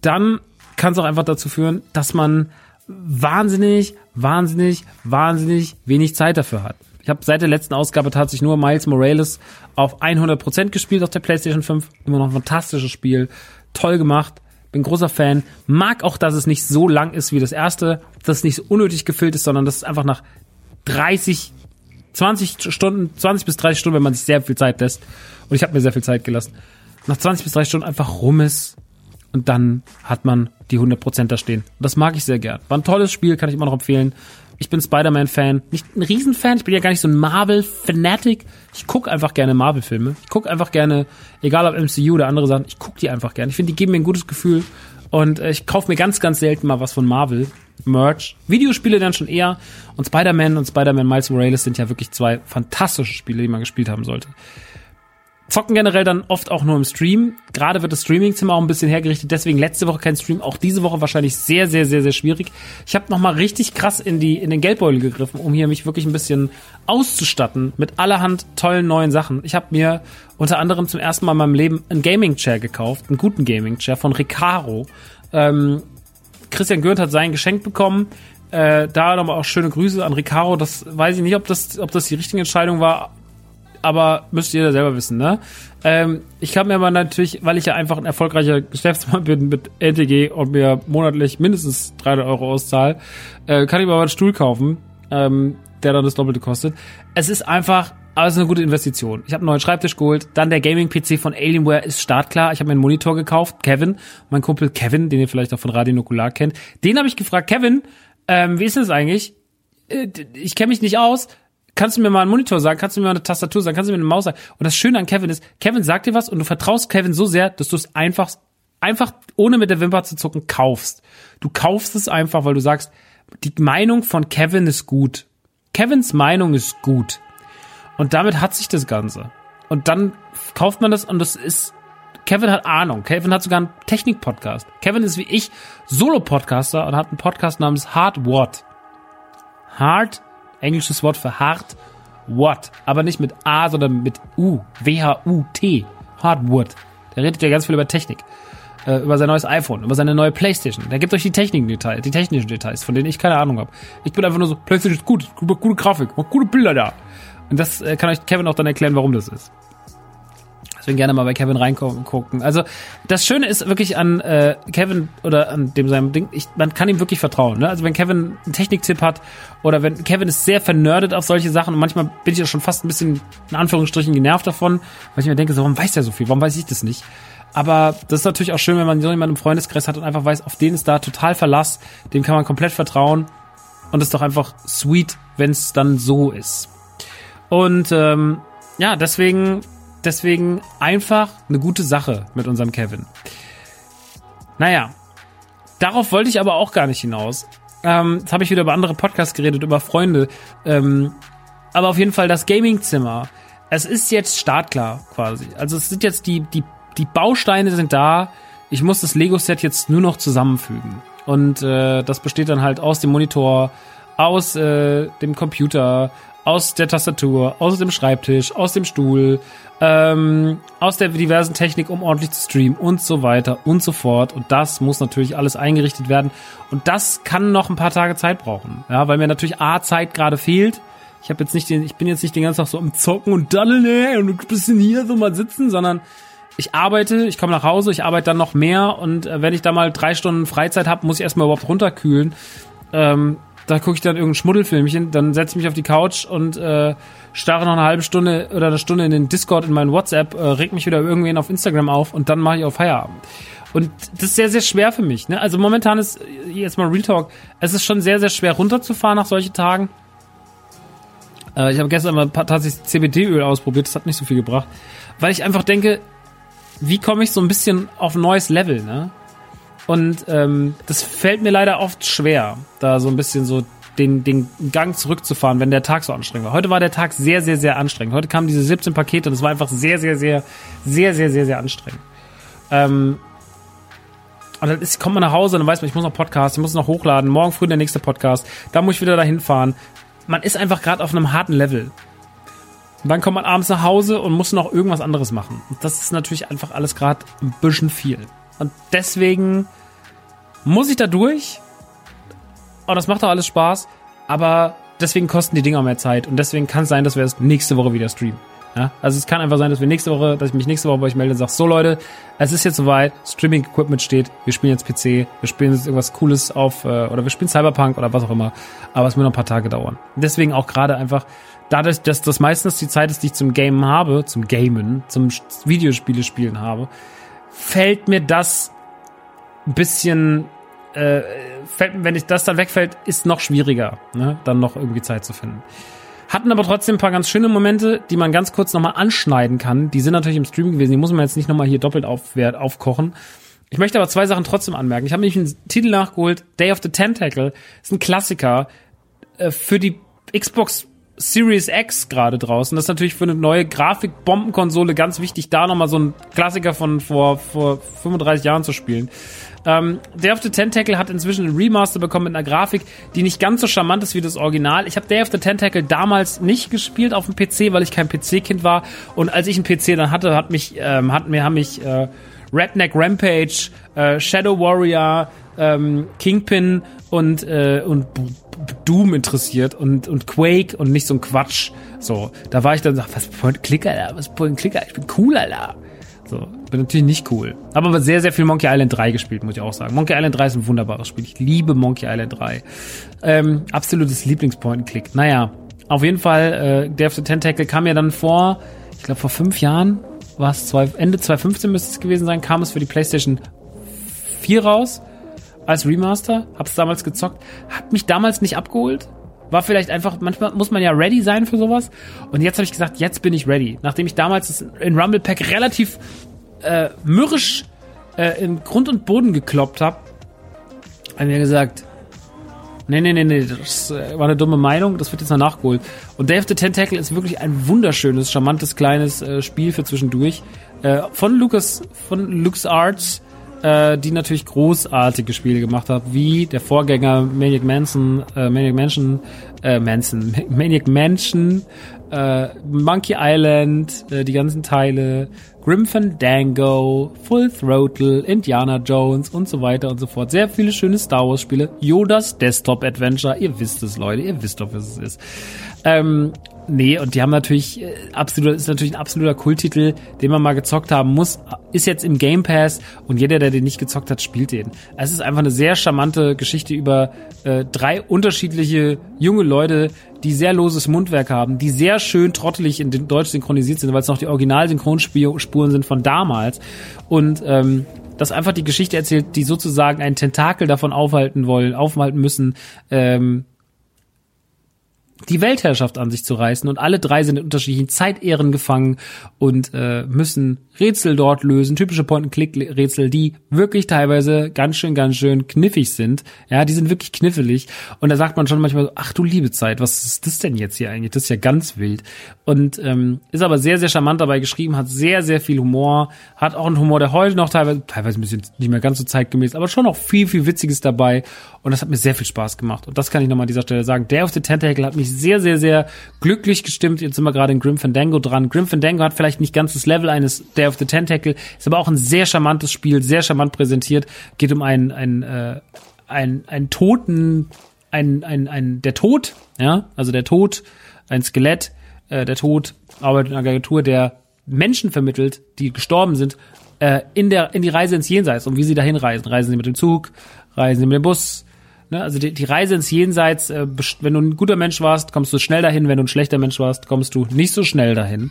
dann kann es auch einfach dazu führen, dass man wahnsinnig, wahnsinnig, wahnsinnig wenig Zeit dafür hat. Ich habe seit der letzten Ausgabe tatsächlich nur Miles Morales auf 100% gespielt auf der PlayStation 5. Immer noch ein fantastisches Spiel. Toll gemacht. Bin großer Fan. Mag auch, dass es nicht so lang ist wie das erste. Dass es nicht so unnötig gefüllt ist, sondern dass es einfach nach 30, 20 Stunden, 20 bis 30 Stunden, wenn man sich sehr viel Zeit lässt. Und ich habe mir sehr viel Zeit gelassen. Nach 20 bis 30 Stunden einfach rum ist. Und dann hat man die 100% da stehen. Und das mag ich sehr gern. War ein tolles Spiel, kann ich immer noch empfehlen. Ich bin Spider-Man-Fan. Nicht ein Riesenfan, ich bin ja gar nicht so ein Marvel-Fanatic. Ich gucke einfach gerne Marvel-Filme. Ich gucke einfach gerne, egal ob MCU oder andere Sachen, ich gucke die einfach gerne. Ich finde, die geben mir ein gutes Gefühl. Und äh, ich kaufe mir ganz, ganz selten mal was von Marvel. Merch. Videospiele dann schon eher. Und Spider-Man und Spider-Man Miles Morales sind ja wirklich zwei fantastische Spiele, die man gespielt haben sollte zocken generell dann oft auch nur im Stream. Gerade wird das Streamingzimmer auch ein bisschen hergerichtet, deswegen letzte Woche kein Stream, auch diese Woche wahrscheinlich sehr, sehr, sehr, sehr schwierig. Ich habe nochmal richtig krass in die in den Geldbeutel gegriffen, um hier mich wirklich ein bisschen auszustatten mit allerhand tollen neuen Sachen. Ich habe mir unter anderem zum ersten Mal in meinem Leben einen Gaming Chair gekauft, einen guten Gaming Chair von Recaro. Ähm, Christian Gürnt hat sein Geschenk bekommen. Äh, da nochmal auch schöne Grüße an Ricaro. Das weiß ich nicht, ob das, ob das die richtige Entscheidung war aber müsst ihr selber wissen, ne? Ähm, ich kann mir aber natürlich, weil ich ja einfach ein erfolgreicher Geschäftsmann bin mit LTG und mir monatlich mindestens 300 Euro auszahle, äh, kann ich mir aber einen Stuhl kaufen, ähm, der dann das Doppelte kostet. Es ist einfach aber eine gute Investition. Ich habe einen neuen Schreibtisch geholt. Dann der Gaming-PC von Alienware ist startklar. Ich habe mir einen Monitor gekauft. Kevin, mein Kumpel Kevin, den ihr vielleicht auch von Radio Nukular kennt. Den habe ich gefragt, Kevin, ähm, wie ist das eigentlich? Äh, ich kenne mich nicht aus kannst du mir mal einen Monitor sagen, kannst du mir mal eine Tastatur sagen, kannst du mir eine Maus sagen. Und das Schöne an Kevin ist, Kevin sagt dir was und du vertraust Kevin so sehr, dass du es einfach, einfach ohne mit der Wimper zu zucken kaufst. Du kaufst es einfach, weil du sagst, die Meinung von Kevin ist gut. Kevins Meinung ist gut. Und damit hat sich das Ganze. Und dann kauft man das und das ist, Kevin hat Ahnung. Kevin hat sogar einen Technik-Podcast. Kevin ist wie ich Solo-Podcaster und hat einen Podcast namens Hard What. Hard englisches Wort für hart, what, aber nicht mit A, sondern mit U, W-H-U-T, Hardwood. Der redet ja ganz viel über Technik, äh, über sein neues iPhone, über seine neue Playstation. Der gibt euch die technischen Details, die technischen Details, von denen ich keine Ahnung habe. Ich bin einfach nur so, Playstation ist gut, gute, gute Grafik, gute Bilder da. Und das äh, kann euch Kevin auch dann erklären, warum das ist. Deswegen gerne mal bei Kevin reingucken. Also das Schöne ist wirklich an äh, Kevin oder an dem seinem Ding, ich, man kann ihm wirklich vertrauen. Ne? Also wenn Kevin einen Techniktipp hat oder wenn Kevin ist sehr vernördet auf solche Sachen und manchmal bin ich auch schon fast ein bisschen in Anführungsstrichen genervt davon, weil ich mir denke, so, warum weiß der so viel? Warum weiß ich das nicht? Aber das ist natürlich auch schön, wenn man so jemanden im Freundeskreis hat und einfach weiß, auf den ist da total Verlass, dem kann man komplett vertrauen. Und es ist doch einfach sweet, wenn es dann so ist. Und ähm, ja, deswegen Deswegen einfach eine gute Sache mit unserem Kevin. Naja, darauf wollte ich aber auch gar nicht hinaus. Ähm, jetzt habe ich wieder über andere Podcasts geredet, über Freunde. Ähm, aber auf jeden Fall das Gamingzimmer. Es ist jetzt startklar quasi. Also es sind jetzt die, die, die Bausteine sind da. Ich muss das Lego-Set jetzt nur noch zusammenfügen. Und äh, das besteht dann halt aus dem Monitor, aus äh, dem Computer, aus der Tastatur, aus dem Schreibtisch, aus dem Stuhl, ähm, aus der diversen Technik, um ordentlich zu streamen und so weiter und so fort. Und das muss natürlich alles eingerichtet werden. Und das kann noch ein paar Tage Zeit brauchen. Ja, weil mir natürlich A, Zeit gerade fehlt. Ich habe jetzt nicht den, ich bin jetzt nicht den ganzen Tag so am Zocken und daddeln ey, und ein bisschen hier so mal sitzen, sondern ich arbeite, ich komme nach Hause, ich arbeite dann noch mehr und äh, wenn ich da mal drei Stunden Freizeit habe, muss ich erstmal überhaupt runterkühlen. Ähm, da gucke ich dann irgendein Schmuddelfilmchen, dann setze ich mich auf die Couch und äh, starre noch eine halbe Stunde oder eine Stunde in den Discord, in meinen WhatsApp, äh, reg mich wieder irgendwen auf Instagram auf und dann mache ich auf Feierabend. Und das ist sehr, sehr schwer für mich. Ne? Also momentan ist, jetzt mal Real Talk, es ist schon sehr, sehr schwer runterzufahren nach solchen Tagen. Äh, ich habe gestern mal tatsächlich CBD-Öl ausprobiert, das hat nicht so viel gebracht. Weil ich einfach denke, wie komme ich so ein bisschen auf ein neues Level, ne? Und ähm, das fällt mir leider oft schwer, da so ein bisschen so den, den Gang zurückzufahren, wenn der Tag so anstrengend war. Heute war der Tag sehr, sehr, sehr anstrengend. Heute kamen diese 17 Pakete und es war einfach sehr, sehr, sehr, sehr, sehr, sehr, sehr anstrengend. Ähm, und dann ist, kommt man nach Hause und dann weiß man, ich muss noch Podcast, ich muss noch hochladen, morgen früh der nächste Podcast, da muss ich wieder dahin fahren. Man ist einfach gerade auf einem harten Level. Und dann kommt man abends nach Hause und muss noch irgendwas anderes machen. Und das ist natürlich einfach alles gerade ein bisschen viel. Und deswegen muss ich da durch. Und das macht auch alles Spaß. Aber deswegen kosten die Dinger mehr Zeit und deswegen kann es sein, dass wir es nächste Woche wieder streamen. Ja, also es kann einfach sein, dass wir nächste Woche, dass ich mich nächste Woche bei euch melde und sage, so Leute, es ist jetzt soweit, Streaming-Equipment steht, wir spielen jetzt PC, wir spielen jetzt irgendwas Cooles auf, äh, oder wir spielen Cyberpunk oder was auch immer, aber es wird noch ein paar Tage dauern. Deswegen auch gerade einfach, dadurch, dass das meistens die Zeit ist, die ich zum Gamen habe, zum Gamen, zum Videospiele spielen habe, fällt mir das ein bisschen, äh, fällt, wenn ich das dann wegfällt, ist noch schwieriger, ne, dann noch irgendwie Zeit zu finden. Hatten aber trotzdem ein paar ganz schöne Momente, die man ganz kurz nochmal anschneiden kann. Die sind natürlich im Stream gewesen, die muss man jetzt nicht nochmal hier doppelt auf, aufkochen. Ich möchte aber zwei Sachen trotzdem anmerken. Ich habe nämlich einen Titel nachgeholt, Day of the Tentacle. Ist ein Klassiker äh, für die Xbox Series X gerade draußen. Das ist natürlich für eine neue Grafik-Bombenkonsole ganz wichtig, da nochmal so ein Klassiker von vor, vor 35 Jahren zu spielen. Ähm, Day of the Tentacle hat inzwischen ein Remaster bekommen mit einer Grafik, die nicht ganz so charmant ist wie das Original. Ich habe Day of the Tentacle damals nicht gespielt auf dem PC, weil ich kein PC-Kind war. Und als ich einen PC dann hatte, hat mich, ähm, hat mir, haben mich äh, Redneck Rampage, äh, Shadow Warrior, ähm, Kingpin und, äh, und Doom interessiert und, und Quake und nicht so ein Quatsch. So, da war ich dann, was Point Click, Alter, was Point Click, ich bin cool, Alter. So, bin natürlich nicht cool. Aber sehr, sehr viel Monkey Island 3 gespielt, muss ich auch sagen. Monkey Island 3 ist ein wunderbares Spiel. Ich liebe Monkey Island 3. Ähm, absolutes Lieblingspoint-Click. Naja, auf jeden Fall, äh, Day of the Tentacle kam ja dann vor, ich glaube vor fünf Jahren, war es zwei, Ende 2015 müsste es gewesen sein, kam es für die PlayStation 4 raus als Remaster. Hab's damals gezockt. Hat mich damals nicht abgeholt. War vielleicht einfach, manchmal muss man ja ready sein für sowas. Und jetzt habe ich gesagt, jetzt bin ich ready. Nachdem ich damals in Rumble Pack relativ äh, mürrisch äh, in Grund und Boden gekloppt habe, habe mir gesagt, nee, nee, nee, nee, das äh, war eine dumme Meinung, das wird jetzt noch nachgeholt. Und of the Tentacle ist wirklich ein wunderschönes, charmantes, kleines äh, Spiel für zwischendurch. Äh, von Lucas, von LucasArts äh, die natürlich großartige Spiele gemacht hat, wie der Vorgänger Maniac Manson, äh, Maniac Mansion, äh, Manson, *laughs* Maniac Mansion, äh, Monkey Island, äh, die ganzen Teile, Grim Fandango, Full Throttle, Indiana Jones und so weiter und so fort. Sehr viele schöne Star Wars Spiele. Yodas Desktop Adventure, ihr wisst es, Leute, ihr wisst doch, was es ist. Ähm, Nee, und die haben natürlich äh, absolut, ist natürlich ein absoluter Kulttitel, den man mal gezockt haben muss. Ist jetzt im Game Pass und jeder, der den nicht gezockt hat, spielt den. Es ist einfach eine sehr charmante Geschichte über äh, drei unterschiedliche junge Leute, die sehr loses Mundwerk haben, die sehr schön trottelig in Deutsch synchronisiert sind, weil es noch die Original-Synchronspuren sind von damals. Und ähm, das einfach die Geschichte erzählt, die sozusagen einen Tentakel davon aufhalten wollen, aufhalten müssen, ähm, die Weltherrschaft an sich zu reißen und alle drei sind in unterschiedlichen Zeitehren gefangen und äh, müssen Rätsel dort lösen, typische Point-and-Click-Rätsel, die wirklich teilweise ganz schön, ganz schön kniffig sind. Ja, die sind wirklich knifflig und da sagt man schon manchmal so, ach du liebe Zeit, was ist das denn jetzt hier eigentlich? Das ist ja ganz wild und ähm, ist aber sehr, sehr charmant dabei geschrieben, hat sehr, sehr viel Humor, hat auch einen Humor, der heute noch teilweise, teilweise ein bisschen nicht mehr ganz so zeitgemäß, aber schon noch viel, viel Witziges dabei und das hat mir sehr viel Spaß gemacht und das kann ich nochmal an dieser Stelle sagen. Der auf the Tentacle hat mich sehr, sehr, sehr glücklich gestimmt. Jetzt sind wir gerade in Grim Fandango dran. Grim Fandango hat vielleicht nicht ganz das Level eines Day of the Tentacle, ist aber auch ein sehr charmantes Spiel, sehr charmant präsentiert. Geht um einen, einen, äh, einen, einen Toten, ein, ein, ein, der Tod, ja, also der Tod, ein Skelett, äh, der Tod arbeitet in einer Agentur, der Menschen vermittelt, die gestorben sind, äh, in der in die Reise ins Jenseits und wie sie dahin reisen. Reisen sie mit dem Zug, reisen sie mit dem Bus, Ne? Also die, die Reise ins Jenseits, äh, wenn du ein guter Mensch warst, kommst du schnell dahin, wenn du ein schlechter Mensch warst, kommst du nicht so schnell dahin.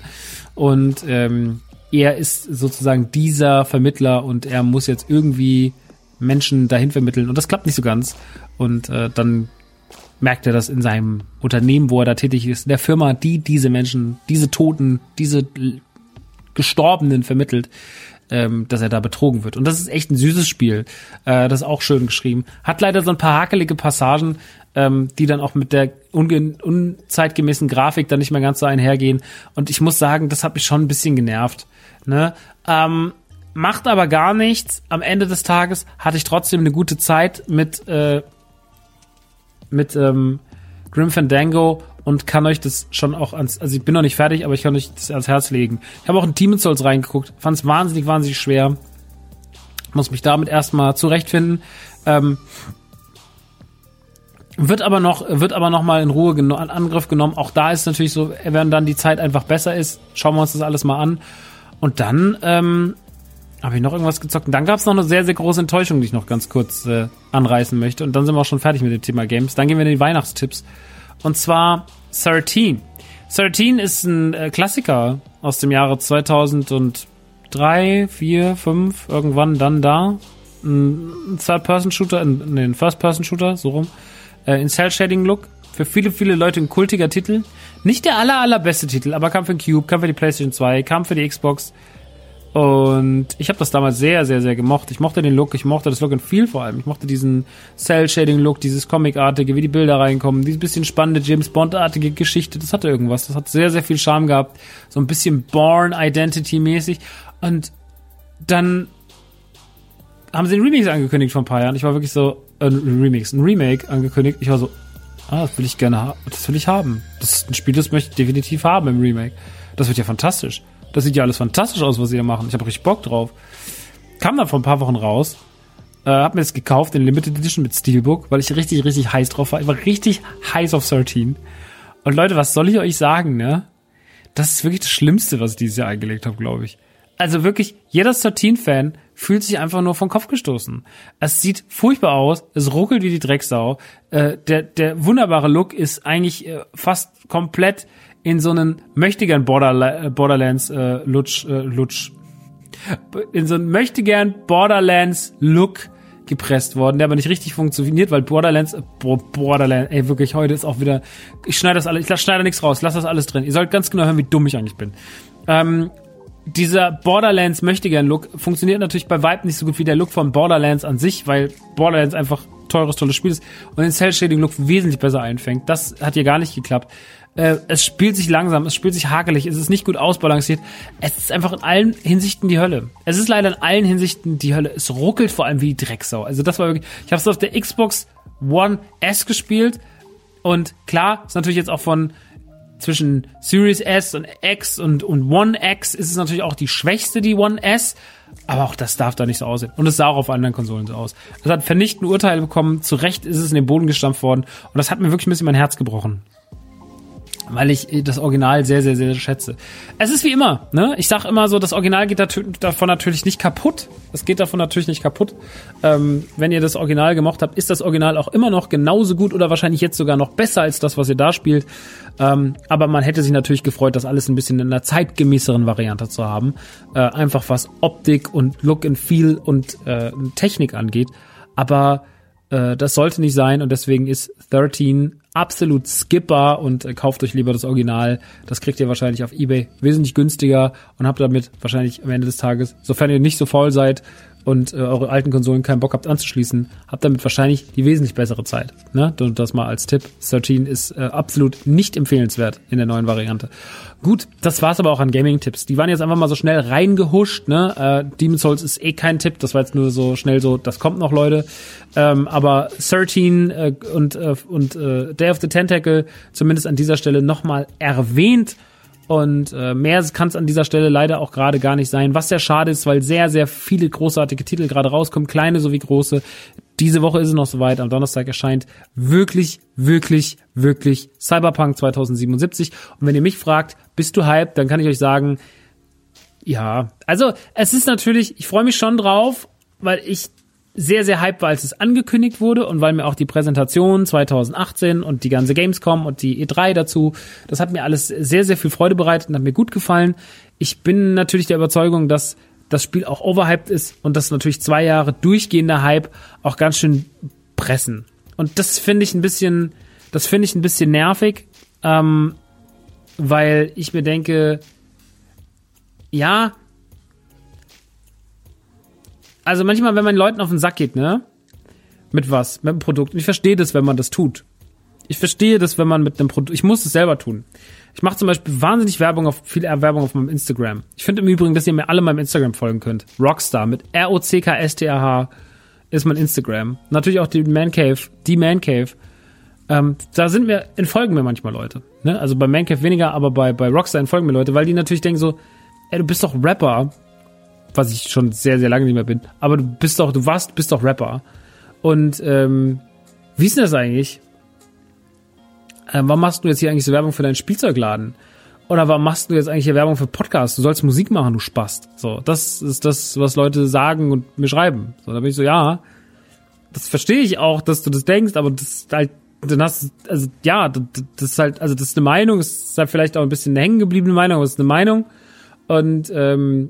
Und ähm, er ist sozusagen dieser Vermittler und er muss jetzt irgendwie Menschen dahin vermitteln und das klappt nicht so ganz. Und äh, dann merkt er das in seinem Unternehmen, wo er da tätig ist, in der Firma, die diese Menschen, diese Toten, diese Gestorbenen vermittelt, ähm, dass er da betrogen wird. Und das ist echt ein süßes Spiel. Äh, das ist auch schön geschrieben. Hat leider so ein paar hakelige Passagen, ähm, die dann auch mit der unzeitgemäßen Grafik dann nicht mehr ganz so einhergehen. Und ich muss sagen, das hat mich schon ein bisschen genervt. Ne? Ähm, macht aber gar nichts. Am Ende des Tages hatte ich trotzdem eine gute Zeit mit, äh, mit ähm, Grim Fandango und kann euch das schon auch ans, also ich bin noch nicht fertig, aber ich kann euch das ans Herz legen. Ich habe auch in Demon's Souls reingeguckt, fand es wahnsinnig, wahnsinnig schwer. Muss mich damit erstmal zurechtfinden. Ähm, Wird aber noch, wird aber noch mal in Ruhe in Angriff genommen. Auch da ist natürlich so, wenn dann die Zeit einfach besser ist, schauen wir uns das alles mal an. Und dann ähm, habe ich noch irgendwas gezockt. Und dann gab es noch eine sehr, sehr große Enttäuschung, die ich noch ganz kurz äh, anreißen möchte. Und dann sind wir auch schon fertig mit dem Thema Games. Dann gehen wir in die Weihnachtstipps. Und zwar 13. 13 ist ein äh, Klassiker aus dem Jahre 2003, 4, 5, irgendwann dann da. Ein Third-Person-Shooter, nee, ein First-Person-Shooter, so rum. Äh, in Cell-Shading-Look. Für viele, viele Leute ein kultiger Titel. Nicht der aller, allerbeste Titel, aber kam für den Cube, kam für die PlayStation 2, kam für die Xbox. Und ich habe das damals sehr, sehr, sehr gemocht. Ich mochte den Look, ich mochte das Look and Feel vor allem. Ich mochte diesen Cell-Shading-Look, dieses Comic-artige, wie die Bilder reinkommen, diese bisschen spannende James Bond-artige Geschichte. Das hatte irgendwas. Das hat sehr, sehr viel Charme gehabt. So ein bisschen Born-Identity-mäßig. Und dann haben sie den Remix angekündigt vor ein paar Jahren. Ich war wirklich so, äh, ein Remix, ein Remake angekündigt. Ich war so, ah, das will ich gerne haben. Das will ich haben. Das ist ein Spiel, das möchte ich definitiv haben im Remake. Das wird ja fantastisch. Das sieht ja alles fantastisch aus, was sie da machen. Ich habe richtig Bock drauf. Kam dann vor ein paar Wochen raus. Äh, hab mir das gekauft in Limited Edition mit Steelbook, weil ich richtig, richtig heiß drauf war. Ich war richtig heiß auf 13. Und Leute, was soll ich euch sagen, ne? Das ist wirklich das Schlimmste, was ich dieses Jahr eingelegt habe, glaube ich. Also wirklich, jeder 13-Fan fühlt sich einfach nur vom Kopf gestoßen. Es sieht furchtbar aus, es ruckelt wie die Drecksau. Äh, der, der wunderbare Look ist eigentlich äh, fast komplett in so einen möchtegern Borderla Borderlands äh, Lutsch, äh, Lutsch, in so einen möchtegern Borderlands Look gepresst worden, der aber nicht richtig funktioniert, weil Borderlands, äh, Borderlands, ey, wirklich, heute ist auch wieder, ich schneide das alles, ich schneide nichts raus, lass das alles drin. Ihr sollt ganz genau hören, wie dumm ich eigentlich bin. Ähm, dieser Borderlands möchtegern Look funktioniert natürlich bei Vibe nicht so gut wie der Look von Borderlands an sich, weil Borderlands einfach teures, tolles Spiel ist und den Cell-Shading-Look wesentlich besser einfängt. Das hat hier gar nicht geklappt. Äh, es spielt sich langsam, es spielt sich hakelig, es ist nicht gut ausbalanciert. Es ist einfach in allen Hinsichten die Hölle. Es ist leider in allen Hinsichten die Hölle. Es ruckelt vor allem wie die Drecksau. Also das war wirklich, ich habe es auf der Xbox One S gespielt und klar, ist natürlich jetzt auch von zwischen Series S und X und, und One X ist es natürlich auch die schwächste, die One S. Aber auch das darf da nicht so aussehen. Und es sah auch auf anderen Konsolen so aus. Es hat vernichtende Urteile bekommen. Zu Recht ist es in den Boden gestampft worden. Und das hat mir wirklich ein bisschen mein Herz gebrochen weil ich das Original sehr, sehr, sehr schätze. Es ist wie immer, ne? Ich sag immer so, das Original geht davon natürlich nicht kaputt. Es geht davon natürlich nicht kaputt. Ähm, wenn ihr das Original gemocht habt, ist das Original auch immer noch genauso gut oder wahrscheinlich jetzt sogar noch besser als das, was ihr da spielt. Ähm, aber man hätte sich natürlich gefreut, das alles ein bisschen in einer zeitgemäßeren Variante zu haben. Äh, einfach was Optik und Look and Feel und äh, Technik angeht. Aber äh, das sollte nicht sein und deswegen ist 13 absolut skipper und äh, kauft euch lieber das Original. Das kriegt ihr wahrscheinlich auf Ebay wesentlich günstiger und habt damit wahrscheinlich am Ende des Tages, sofern ihr nicht so faul seid und äh, eure alten Konsolen keinen Bock habt anzuschließen, habt damit wahrscheinlich die wesentlich bessere Zeit. Ne? Das mal als Tipp. 13 ist äh, absolut nicht empfehlenswert in der neuen Variante. Gut, das war's aber auch an Gaming-Tipps. Die waren jetzt einfach mal so schnell reingehuscht. Ne? Äh, Demon's Souls ist eh kein Tipp. Das war jetzt nur so schnell so, das kommt noch, Leute. Ähm, aber 13 äh, und, äh, und äh, Day of the Tentacle zumindest an dieser Stelle nochmal erwähnt. Und äh, mehr kann es an dieser Stelle leider auch gerade gar nicht sein, was sehr schade ist, weil sehr, sehr viele großartige Titel gerade rauskommen, kleine sowie große. Diese Woche ist es noch soweit, am Donnerstag erscheint wirklich, wirklich, wirklich Cyberpunk 2077. Und wenn ihr mich fragt, bist du hyped, dann kann ich euch sagen, ja, also es ist natürlich, ich freue mich schon drauf, weil ich sehr, sehr hype war, als es angekündigt wurde und weil mir auch die Präsentation 2018 und die ganze Gamescom und die E3 dazu, das hat mir alles sehr, sehr viel Freude bereitet und hat mir gut gefallen. Ich bin natürlich der Überzeugung, dass das Spiel auch overhyped ist und dass natürlich zwei Jahre durchgehender Hype auch ganz schön pressen. Und das finde ich ein bisschen, das finde ich ein bisschen nervig, ähm, weil ich mir denke, ja, also manchmal, wenn man Leuten auf den Sack geht, ne? Mit was? Mit einem Produkt. Und ich verstehe das, wenn man das tut. Ich verstehe das, wenn man mit einem Produkt. Ich muss es selber tun. Ich mache zum Beispiel wahnsinnig Werbung auf viel Werbung auf meinem Instagram. Ich finde im Übrigen, dass ihr mir alle meinem Instagram folgen könnt. Rockstar mit R-O-C-K-S-T-R-H ist mein Instagram. Natürlich auch die Man Cave, die Man Cave. Ähm, da sind mir, entfolgen mir manchmal Leute. Ne? Also bei Man Cave weniger, aber bei, bei Rockstar entfolgen mir Leute, weil die natürlich denken so, ey, du bist doch Rapper was ich schon sehr, sehr lange nicht mehr bin. Aber du bist doch, du warst, bist doch Rapper. Und ähm, wie ist denn das eigentlich? äh, warum machst du jetzt hier eigentlich so Werbung für deinen Spielzeugladen? Oder warum machst du jetzt eigentlich hier Werbung für Podcasts? Du sollst Musik machen, du Spast. So, das ist das, was Leute sagen und mir schreiben. So, da bin ich so, ja, das verstehe ich auch, dass du das denkst, aber das ist halt, dann hast also ja, das, ist halt, also das ist eine Meinung, ist halt vielleicht auch ein bisschen eine hängen gebliebene Meinung, aber es ist eine Meinung. Und ähm,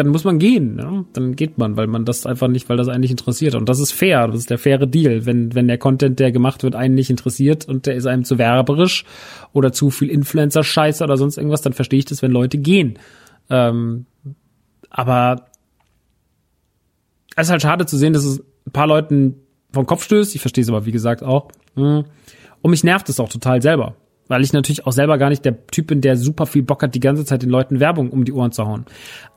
dann muss man gehen. Ne? Dann geht man, weil man das einfach nicht, weil das einen nicht interessiert. Und das ist fair. Das ist der faire Deal. Wenn, wenn der Content, der gemacht wird, einen nicht interessiert und der ist einem zu werberisch oder zu viel Influencer-Scheiße oder sonst irgendwas, dann verstehe ich das, wenn Leute gehen. Ähm, aber es ist halt schade zu sehen, dass es ein paar Leuten vom Kopf stößt. Ich verstehe es aber, wie gesagt, auch. Und mich nervt es auch total selber weil ich natürlich auch selber gar nicht der Typ bin, der super viel Bock hat, die ganze Zeit den Leuten Werbung um die Ohren zu hauen.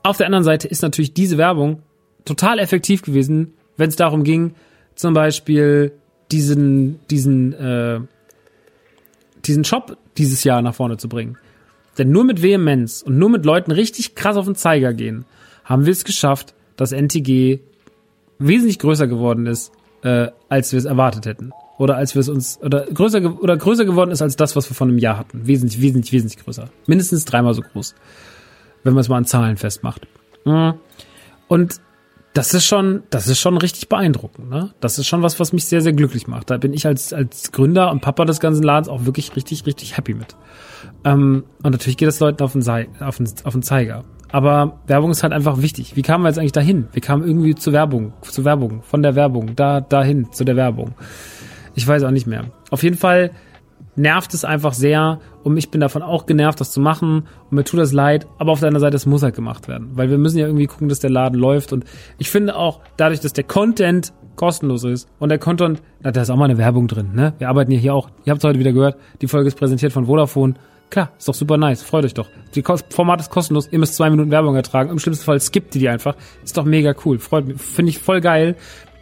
Auf der anderen Seite ist natürlich diese Werbung total effektiv gewesen, wenn es darum ging, zum Beispiel diesen, diesen, äh, diesen Shop dieses Jahr nach vorne zu bringen. Denn nur mit Vehemenz und nur mit Leuten richtig krass auf den Zeiger gehen, haben wir es geschafft, dass NTG wesentlich größer geworden ist, äh, als wir es erwartet hätten oder als wir es uns oder größer oder größer geworden ist als das, was wir vor einem Jahr hatten. Wesentlich, wesentlich, wesentlich größer. Mindestens dreimal so groß, wenn man es mal an Zahlen festmacht. Mhm. Und das ist schon, das ist schon richtig beeindruckend. Ne? Das ist schon was, was mich sehr, sehr glücklich macht. Da bin ich als als Gründer und Papa des ganzen Ladens auch wirklich richtig, richtig happy mit. Ähm, und natürlich geht es Leuten auf den, auf, den, auf den Zeiger. Aber Werbung ist halt einfach wichtig. Wie kamen wir jetzt eigentlich dahin? Wir kamen irgendwie zur Werbung, zur Werbung, von der Werbung, da dahin zu der Werbung. Ich weiß auch nicht mehr. Auf jeden Fall nervt es einfach sehr und ich bin davon auch genervt, das zu machen und mir tut das leid, aber auf der anderen Seite, es muss halt gemacht werden, weil wir müssen ja irgendwie gucken, dass der Laden läuft und ich finde auch, dadurch, dass der Content kostenlos ist und der Content, da ist auch mal eine Werbung drin, ne? Wir arbeiten ja hier auch, ihr habt es heute wieder gehört, die Folge ist präsentiert von Vodafone, Klar, ist doch super nice. Freut euch doch. Die Format ist kostenlos. Ihr müsst zwei Minuten Werbung ertragen. Im schlimmsten Fall skippt ihr die einfach. Ist doch mega cool. Freut mich. Finde ich voll geil,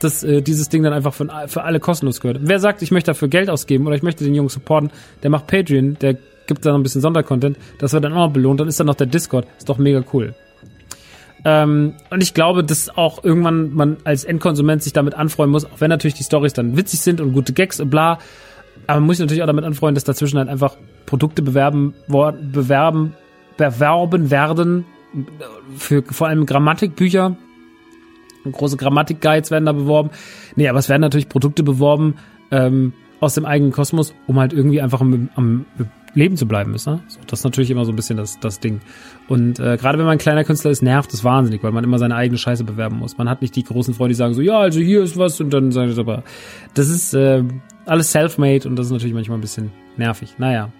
dass äh, dieses Ding dann einfach von, für alle kostenlos gehört. Wer sagt, ich möchte dafür Geld ausgeben oder ich möchte den Jungen supporten, der macht Patreon, der gibt dann ein bisschen Sondercontent, das wird dann auch noch belohnt, dann ist dann noch der Discord, ist doch mega cool. Ähm, und ich glaube, dass auch irgendwann man als Endkonsument sich damit anfreuen muss, auch wenn natürlich die Stories dann witzig sind und gute Gags und bla. Aber man muss sich natürlich auch damit anfreuen, dass dazwischen halt einfach Produkte bewerben, bewerben, bewerben werden für vor allem Grammatikbücher, große Grammatik-Guides werden da beworben. Nee, aber es werden natürlich Produkte beworben ähm, aus dem eigenen Kosmos, um halt irgendwie einfach am, am Leben zu bleiben ist. Ne? So, das ist natürlich immer so ein bisschen das, das Ding. Und äh, gerade wenn man ein kleiner Künstler ist, nervt es wahnsinnig, weil man immer seine eigene Scheiße bewerben muss. Man hat nicht die großen Freunde, die sagen so, ja, also hier ist was und dann sagen sie aber, das ist äh, alles self-made und das ist natürlich manchmal ein bisschen nervig. Naja,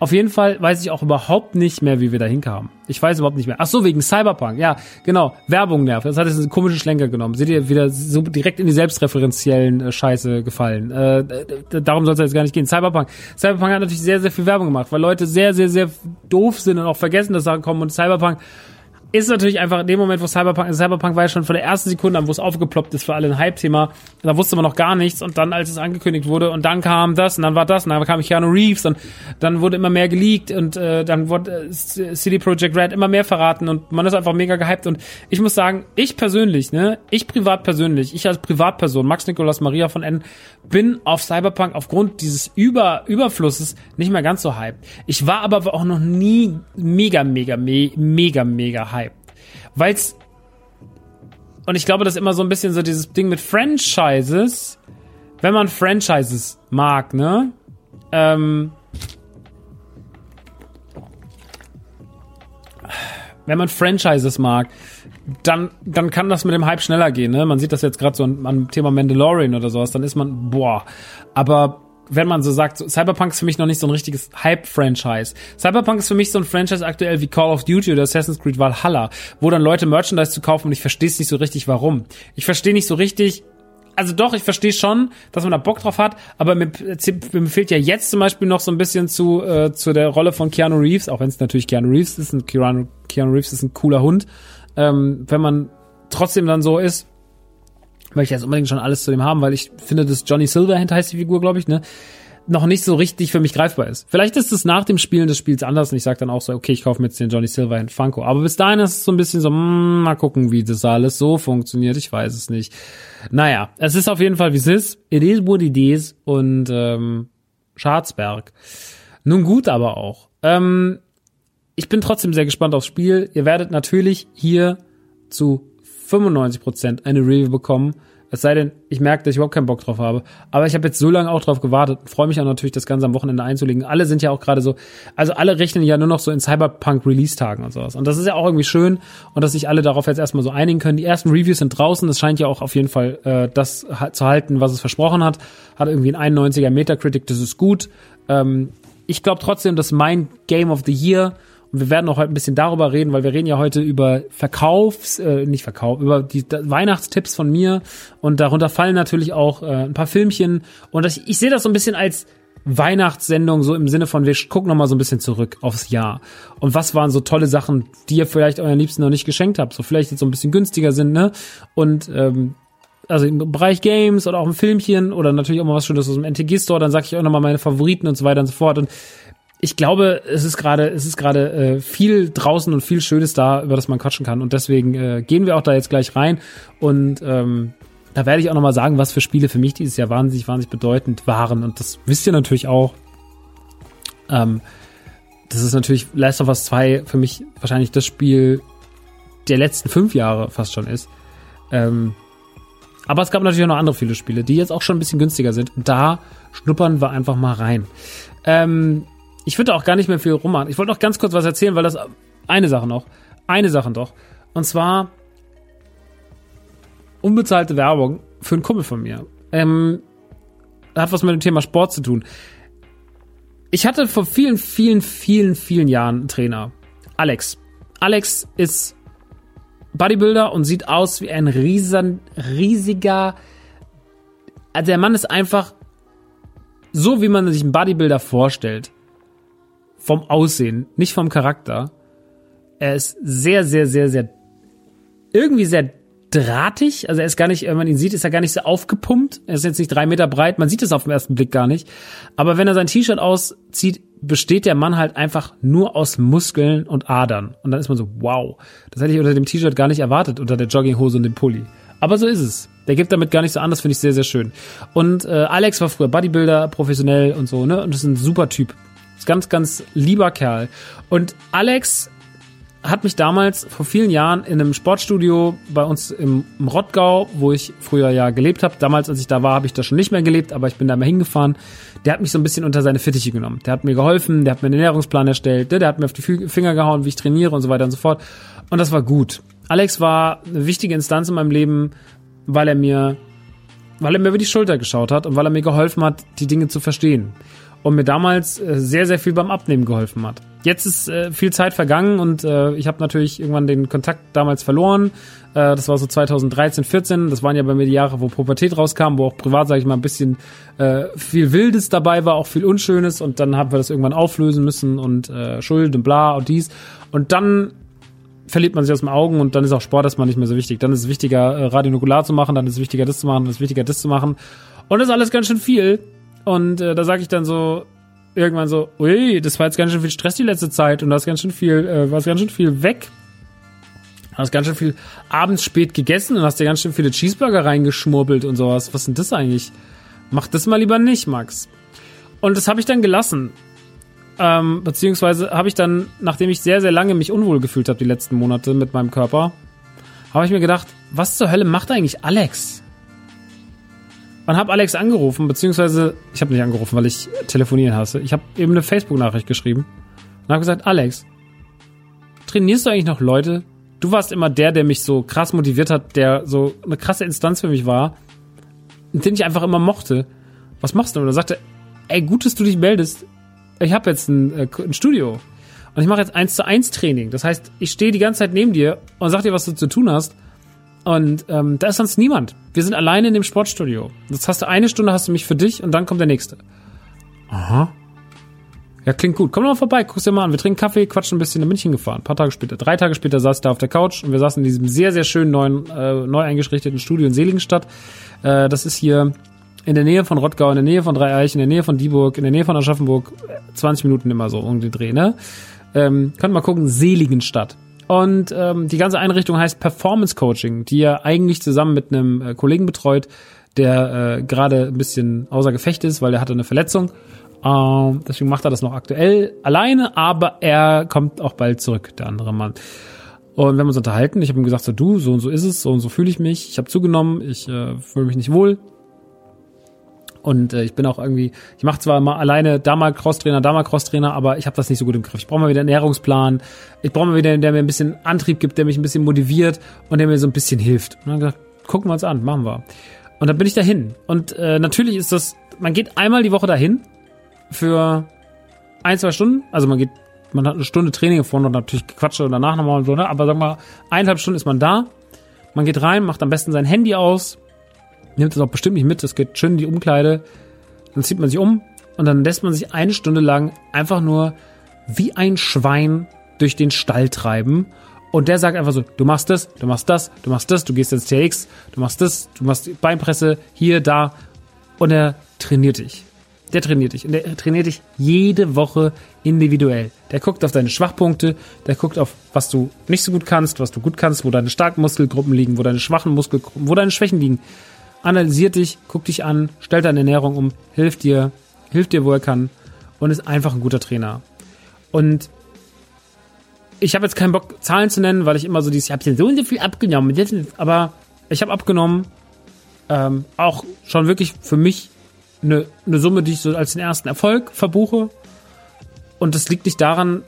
auf jeden Fall weiß ich auch überhaupt nicht mehr, wie wir da hinkamen. Ich weiß überhaupt nicht mehr. Ach so, wegen Cyberpunk. Ja, genau. Werbung nervt. Das hat jetzt einen komischen Schlenker genommen. Seht ihr wieder so direkt in die selbstreferenziellen äh, Scheiße gefallen. Äh, darum soll es jetzt gar nicht gehen. Cyberpunk. Cyberpunk hat natürlich sehr, sehr viel Werbung gemacht, weil Leute sehr, sehr, sehr doof sind und auch vergessen, dass Sachen kommen. Und Cyberpunk ist natürlich einfach in dem Moment, wo Cyberpunk, Cyberpunk war ja schon von der ersten Sekunde an, wo es aufgeploppt ist für alle ein Hype-Thema, da wusste man noch gar nichts und dann, als es angekündigt wurde und dann kam das und dann war das und dann kam Keanu Reeves und dann wurde immer mehr geleakt und äh, dann wurde äh, City Project Red immer mehr verraten und man ist einfach mega gehypt und ich muss sagen, ich persönlich, ne, ich privat persönlich, ich als Privatperson, Max Nikolas Maria von N, bin auf Cyberpunk aufgrund dieses Über Überflusses nicht mehr ganz so hyped. Ich war aber auch noch nie mega, mega, me mega, mega hyped. Weil's und ich glaube, das ist immer so ein bisschen so dieses Ding mit Franchises. Wenn man Franchises mag, ne? Ähm, wenn man Franchises mag, dann, dann kann das mit dem Hype schneller gehen. Ne? Man sieht das jetzt gerade so am Thema Mandalorian oder sowas. Dann ist man, boah. Aber wenn man so sagt, Cyberpunk ist für mich noch nicht so ein richtiges Hype-Franchise. Cyberpunk ist für mich so ein Franchise aktuell wie Call of Duty oder Assassin's Creed Valhalla, wo dann Leute Merchandise zu kaufen und ich verstehe es nicht so richtig, warum. Ich verstehe nicht so richtig, also doch, ich verstehe schon, dass man da Bock drauf hat, aber mir, mir fehlt ja jetzt zum Beispiel noch so ein bisschen zu, äh, zu der Rolle von Keanu Reeves, auch wenn es natürlich Keanu Reeves ist, und Keanu, Keanu Reeves ist ein cooler Hund. Ähm, wenn man trotzdem dann so ist, möchte ich jetzt unbedingt schon alles zu dem haben, weil ich finde, dass Johnny Silverhand heißt die Figur, glaube ich, ne? noch nicht so richtig für mich greifbar ist. Vielleicht ist es nach dem Spielen des Spiels anders und ich sage dann auch so, okay, ich kaufe mir jetzt den Johnny Silverhand Funko. Aber bis dahin ist es so ein bisschen so, mm, mal gucken, wie das alles so funktioniert. Ich weiß es nicht. Naja, es ist auf jeden Fall, wie es ist. It is what it is. Und ähm, Schwarzberg. Nun gut aber auch. Ähm, ich bin trotzdem sehr gespannt aufs Spiel. Ihr werdet natürlich hier zu 95% eine Review bekommen. Es sei denn, ich merke, dass ich überhaupt keinen Bock drauf habe. Aber ich habe jetzt so lange auch drauf gewartet und freue mich auch natürlich, das Ganze am Wochenende einzulegen. Alle sind ja auch gerade so, also alle rechnen ja nur noch so in Cyberpunk-Release-Tagen und sowas. Und das ist ja auch irgendwie schön und dass sich alle darauf jetzt erstmal so einigen können. Die ersten Reviews sind draußen. Es scheint ja auch auf jeden Fall äh, das zu halten, was es versprochen hat. Hat irgendwie ein 91er Metacritic, das ist gut. Ähm, ich glaube trotzdem, dass mein Game of the Year und wir werden auch heute ein bisschen darüber reden, weil wir reden ja heute über Verkaufs, äh, nicht Verkauf, über die Weihnachtstipps von mir. Und darunter fallen natürlich auch äh, ein paar Filmchen. Und das, ich sehe das so ein bisschen als Weihnachtssendung, so im Sinne von, wir gucken nochmal so ein bisschen zurück aufs Jahr. Und was waren so tolle Sachen, die ihr vielleicht euren Liebsten noch nicht geschenkt habt, so vielleicht jetzt so ein bisschen günstiger sind, ne? Und ähm, also im Bereich Games oder auch im Filmchen oder natürlich auch mal was Schönes aus dem NTG Store, dann sage ich auch nochmal meine Favoriten und so weiter und so fort. Und ich glaube, es ist gerade, es ist gerade äh, viel draußen und viel Schönes da, über das man quatschen kann. Und deswegen äh, gehen wir auch da jetzt gleich rein. Und ähm, da werde ich auch nochmal sagen, was für Spiele für mich dieses Jahr wahnsinnig, wahnsinnig bedeutend waren. Und das wisst ihr natürlich auch. Ähm, das ist natürlich Last of Us 2 für mich wahrscheinlich das Spiel der letzten fünf Jahre fast schon ist. Ähm, aber es gab natürlich auch noch andere viele Spiele, die jetzt auch schon ein bisschen günstiger sind. Da schnuppern wir einfach mal rein. Ähm, ich würde auch gar nicht mehr viel rummachen. Ich wollte noch ganz kurz was erzählen, weil das eine Sache noch. Eine Sache doch. Und zwar unbezahlte Werbung für einen Kumpel von mir. Ähm, hat was mit dem Thema Sport zu tun. Ich hatte vor vielen, vielen, vielen, vielen Jahren einen Trainer. Alex. Alex ist Bodybuilder und sieht aus wie ein riesen, riesiger. Also der Mann ist einfach so, wie man sich einen Bodybuilder vorstellt vom Aussehen, nicht vom Charakter. Er ist sehr, sehr, sehr, sehr, irgendwie sehr drahtig. Also er ist gar nicht, wenn man ihn sieht, ist er gar nicht so aufgepumpt. Er ist jetzt nicht drei Meter breit. Man sieht es auf den ersten Blick gar nicht. Aber wenn er sein T-Shirt auszieht, besteht der Mann halt einfach nur aus Muskeln und Adern. Und dann ist man so, wow. Das hätte ich unter dem T-Shirt gar nicht erwartet, unter der Jogginghose und dem Pulli. Aber so ist es. Der gibt damit gar nicht so an, das finde ich sehr, sehr schön. Und äh, Alex war früher Bodybuilder, professionell und so, ne? Und das ist ein super Typ. Ganz, ganz lieber Kerl. Und Alex hat mich damals vor vielen Jahren in einem Sportstudio bei uns im, Rottgau, wo ich früher ja gelebt habe. Damals, als ich da war, habe ich da schon nicht mehr gelebt, aber ich bin da mal hingefahren. Der hat mich so ein bisschen unter seine Fittiche genommen. Der hat mir geholfen, der hat mir einen Ernährungsplan erstellt, der, der hat mir auf die Finger gehauen, wie ich trainiere und so weiter und so fort. Und das war gut. Alex war eine wichtige Instanz in meinem Leben, weil er mir, weil er mir über die Schulter geschaut hat und weil er mir geholfen hat, die Dinge zu verstehen und mir damals äh, sehr, sehr viel beim Abnehmen geholfen hat. Jetzt ist äh, viel Zeit vergangen und äh, ich habe natürlich irgendwann den Kontakt damals verloren. Das war so 2013, 14. Das waren ja bei mir die Jahre, wo Pubertät rauskam, wo auch privat, sage ich mal, ein bisschen viel Wildes dabei war, auch viel Unschönes. Und dann haben wir das irgendwann auflösen müssen und Schuld und bla und dies. Und dann verliert man sich aus den Augen und dann ist auch Sport erstmal nicht mehr so wichtig. Dann ist es wichtiger, äh, Radionukular zu machen, dann ist es wichtiger, das zu machen, dann ist es wichtiger, das zu machen. Und das ist alles ganz schön viel. Und äh, da sage ich dann so irgendwann so, ui, das war jetzt ganz schön viel Stress die letzte Zeit und da ist ganz schön viel, äh, war ganz schön viel weg. Hast ganz schön viel abends spät gegessen und hast dir ganz schön viele Cheeseburger reingeschmurbelt und sowas. Was denn das eigentlich? Mach das mal lieber nicht, Max. Und das habe ich dann gelassen. Ähm, beziehungsweise habe ich dann, nachdem ich sehr, sehr lange mich unwohl gefühlt habe, die letzten Monate mit meinem Körper, habe ich mir gedacht, was zur Hölle macht eigentlich Alex? Und habe Alex angerufen, beziehungsweise ich habe nicht angerufen, weil ich telefonieren hasse. Ich habe eben eine Facebook-Nachricht geschrieben und habe gesagt, Alex, trainierst du eigentlich noch Leute? Du warst immer der, der mich so krass motiviert hat, der so eine krasse Instanz für mich war, den ich einfach immer mochte. Was machst du? Und er sagte, ey, gut, dass du dich meldest. Ich habe jetzt ein, äh, ein Studio und ich mache jetzt eins zu eins Training. Das heißt, ich stehe die ganze Zeit neben dir und sag dir, was du zu tun hast und ähm, da ist sonst niemand. Wir sind alleine in dem Sportstudio. Jetzt hast du eine Stunde, hast du mich für dich und dann kommt der nächste. Aha. Ja, klingt gut. Komm doch mal vorbei, guck's dir mal an. Wir trinken Kaffee, quatschen ein bisschen in München gefahren. Ein paar Tage später, drei Tage später saß ich da auf der Couch und wir saßen in diesem sehr, sehr schönen neuen, äh, neu eingerichteten Studio in Seligenstadt. Äh, das ist hier in der Nähe von Rottgau, in der Nähe von Dreieich, in der Nähe von Dieburg, in der Nähe von Aschaffenburg. 20 Minuten immer so um den Dreh, ne? Ähm, könnt mal gucken, Seligenstadt. Und ähm, die ganze Einrichtung heißt Performance Coaching, die er eigentlich zusammen mit einem äh, Kollegen betreut, der äh, gerade ein bisschen außer Gefecht ist, weil er hatte eine Verletzung. Ähm, deswegen macht er das noch aktuell alleine, aber er kommt auch bald zurück, der andere Mann. Und wir haben uns unterhalten. Ich habe ihm gesagt, so du, so und so ist es, so und so fühle ich mich. Ich habe zugenommen, ich äh, fühle mich nicht wohl. Und äh, ich bin auch irgendwie, ich mache zwar mal alleine da mal Crosstrainer, da mal Crosstrainer, aber ich habe das nicht so gut im Griff. Ich brauche mal wieder einen Ernährungsplan. Ich brauche mal wieder einen, der mir ein bisschen Antrieb gibt, der mich ein bisschen motiviert und der mir so ein bisschen hilft. Und dann gesagt, gucken wir uns an, machen wir. Und dann bin ich dahin. Und äh, natürlich ist das, man geht einmal die Woche dahin für ein, zwei Stunden. Also man geht, man hat eine Stunde Training vorne und natürlich Quatsche und danach nochmal und so, ne? Aber sagen wir, eineinhalb Stunden ist man da. Man geht rein, macht am besten sein Handy aus, nimmt es auch bestimmt nicht mit, das geht schön in die Umkleide. Dann zieht man sich um und dann lässt man sich eine Stunde lang einfach nur wie ein Schwein durch den Stall treiben. Und der sagt einfach so, du machst das, du machst das, du machst das, du gehst ins TX, du machst das, du machst Beinpresse, hier, da. Und er trainiert dich. Der trainiert dich. Und der trainiert dich jede Woche individuell. Der guckt auf deine Schwachpunkte, der guckt auf, was du nicht so gut kannst, was du gut kannst, wo deine starken Muskelgruppen liegen, wo deine schwachen Muskelgruppen, wo deine Schwächen liegen analysiert dich, guckt dich an, stellt deine Ernährung um, hilft dir, hilft dir, wo er kann und ist einfach ein guter Trainer. Und ich habe jetzt keinen Bock, Zahlen zu nennen, weil ich immer so dieses, ich habe so und so viel abgenommen, aber ich habe abgenommen, ähm, auch schon wirklich für mich eine, eine Summe, die ich so als den ersten Erfolg verbuche. Und das liegt nicht daran,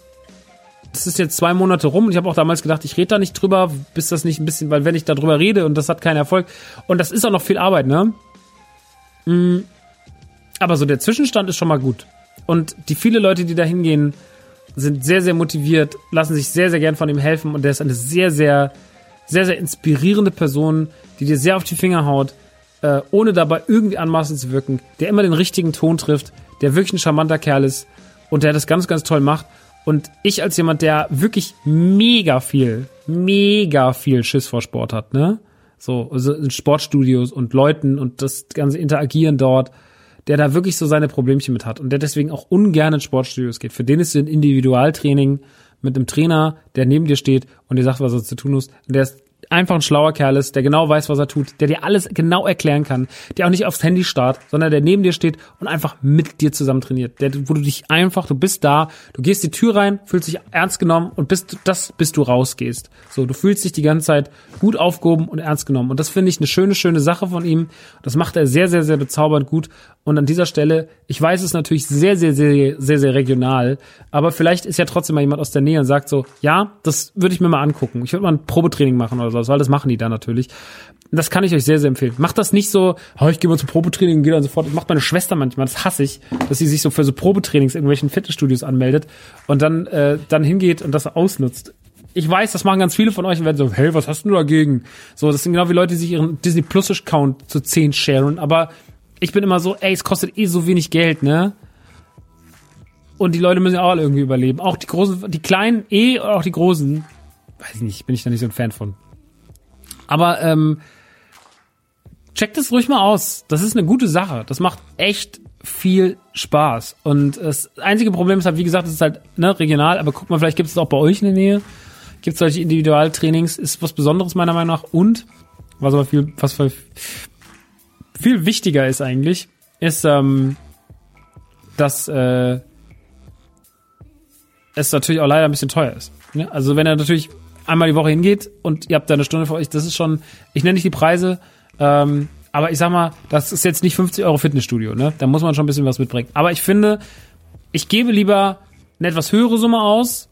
das ist jetzt zwei Monate rum und ich habe auch damals gedacht, ich rede da nicht drüber, bis das nicht ein bisschen, weil wenn ich da drüber rede und das hat keinen Erfolg und das ist auch noch viel Arbeit, ne? Mm, aber so der Zwischenstand ist schon mal gut. Und die viele Leute, die da hingehen, sind sehr, sehr motiviert, lassen sich sehr, sehr gern von ihm helfen und der ist eine sehr, sehr, sehr, sehr inspirierende Person, die dir sehr auf die Finger haut, äh, ohne dabei irgendwie anmaßend zu wirken, der immer den richtigen Ton trifft, der wirklich ein charmanter Kerl ist und der das ganz, ganz toll macht und ich als jemand, der wirklich mega viel, mega viel Schiss vor Sport hat, ne? So, also Sportstudios und Leuten und das ganze Interagieren dort, der da wirklich so seine Problemchen mit hat und der deswegen auch ungern in Sportstudios geht. Für den ist ein Individualtraining mit einem Trainer, der neben dir steht und dir sagt, was er zu tun muss. Und der ist einfach ein schlauer Kerl ist, der genau weiß, was er tut, der dir alles genau erklären kann, der auch nicht aufs Handy starrt, sondern der neben dir steht und einfach mit dir zusammen trainiert. Der, wo du dich einfach, du bist da, du gehst die Tür rein, fühlst dich ernst genommen und bist das, bis du rausgehst. So, du fühlst dich die ganze Zeit gut aufgehoben und ernst genommen. Und das finde ich eine schöne, schöne Sache von ihm. Das macht er sehr, sehr, sehr bezaubernd gut. Und an dieser Stelle, ich weiß es natürlich sehr, sehr, sehr, sehr, sehr regional, aber vielleicht ist ja trotzdem mal jemand aus der Nähe und sagt so, ja, das würde ich mir mal angucken. Ich würde mal ein Probetraining machen oder sowas, weil das machen die da natürlich. Das kann ich euch sehr, sehr empfehlen. Macht das nicht so, oh, ich gehe mal zum Probetraining und gehe dann sofort. Das macht meine Schwester manchmal, das hasse ich, dass sie sich so für so Probetrainings in irgendwelchen Fitnessstudios anmeldet und dann, äh, dann hingeht und das ausnutzt ich weiß, das machen ganz viele von euch und werden so, hey, was hast du dagegen? So, das sind genau wie Leute, die sich ihren Disney Plus Account zu 10 sharen, aber ich bin immer so, ey, es kostet eh so wenig Geld, ne? Und die Leute müssen ja auch irgendwie überleben. Auch die großen, die kleinen eh, auch die großen. Weiß ich nicht, bin ich da nicht so ein Fan von. Aber ähm, checkt es ruhig mal aus. Das ist eine gute Sache. Das macht echt viel Spaß. Und das einzige Problem ist halt, wie gesagt, es ist halt ne, regional, aber guck mal, vielleicht gibt es auch bei euch in der Nähe. Gibt es solche Individualtrainings, ist was Besonderes meiner Meinung nach. Und, was aber viel, was viel wichtiger ist eigentlich, ist, ähm, dass äh, es natürlich auch leider ein bisschen teuer ist. Ne? Also wenn er natürlich einmal die Woche hingeht und ihr habt da eine Stunde für euch, das ist schon, ich nenne nicht die Preise, ähm, aber ich sag mal, das ist jetzt nicht 50 Euro Fitnessstudio, ne? Da muss man schon ein bisschen was mitbringen. Aber ich finde, ich gebe lieber eine etwas höhere Summe aus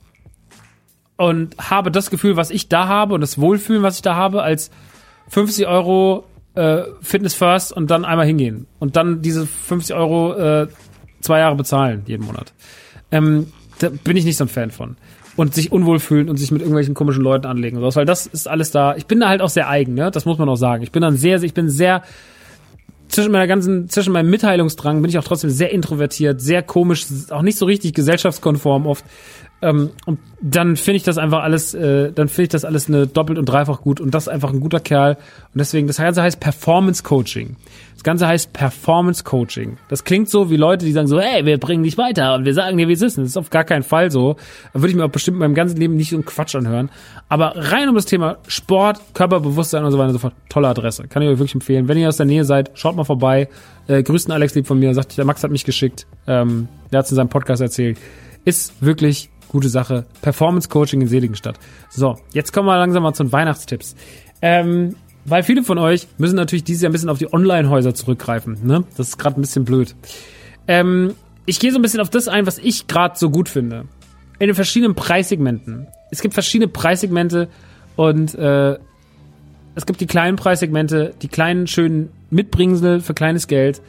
und habe das Gefühl, was ich da habe und das Wohlfühlen, was ich da habe, als 50 Euro äh, Fitness First und dann einmal hingehen und dann diese 50 Euro äh, zwei Jahre bezahlen jeden Monat. Ähm, da bin ich nicht so ein Fan von. Und sich unwohl fühlen und sich mit irgendwelchen komischen Leuten anlegen und sowas, weil das ist alles da. Ich bin da halt auch sehr eigen, ne? Das muss man auch sagen. Ich bin dann sehr, ich bin sehr zwischen meiner ganzen, zwischen meinem Mitteilungsdrang bin ich auch trotzdem sehr introvertiert, sehr komisch, auch nicht so richtig gesellschaftskonform oft. Ähm, und dann finde ich das einfach alles, äh, dann finde ich das alles eine doppelt und dreifach gut und das ist einfach ein guter Kerl. Und deswegen, das Ganze heißt Performance Coaching. Das Ganze heißt Performance Coaching. Das klingt so wie Leute, die sagen so, hey, wir bringen dich weiter und wir sagen dir, wie es ist. das ist auf gar keinen Fall so. Da würde ich mir auch bestimmt in meinem ganzen Leben nicht so einen Quatsch anhören. Aber rein um das Thema Sport, Körperbewusstsein und so weiter und so fort, tolle Adresse. Kann ich euch wirklich empfehlen. Wenn ihr aus der Nähe seid, schaut mal vorbei. Äh, grüßen Alex lieb von mir, sagt, der Max hat mich geschickt. Ähm, der hat es in seinem Podcast erzählt. Ist wirklich gute Sache. Performance Coaching in Seligenstadt. So, jetzt kommen wir langsam mal zu den Weihnachtstipps. Ähm, weil viele von euch müssen natürlich dieses Jahr ein bisschen auf die Online-Häuser zurückgreifen. Ne? Das ist gerade ein bisschen blöd. Ähm, ich gehe so ein bisschen auf das ein, was ich gerade so gut finde. In den verschiedenen Preissegmenten. Es gibt verschiedene Preissegmente und äh, es gibt die kleinen Preissegmente, die kleinen schönen Mitbringsel für kleines Geld.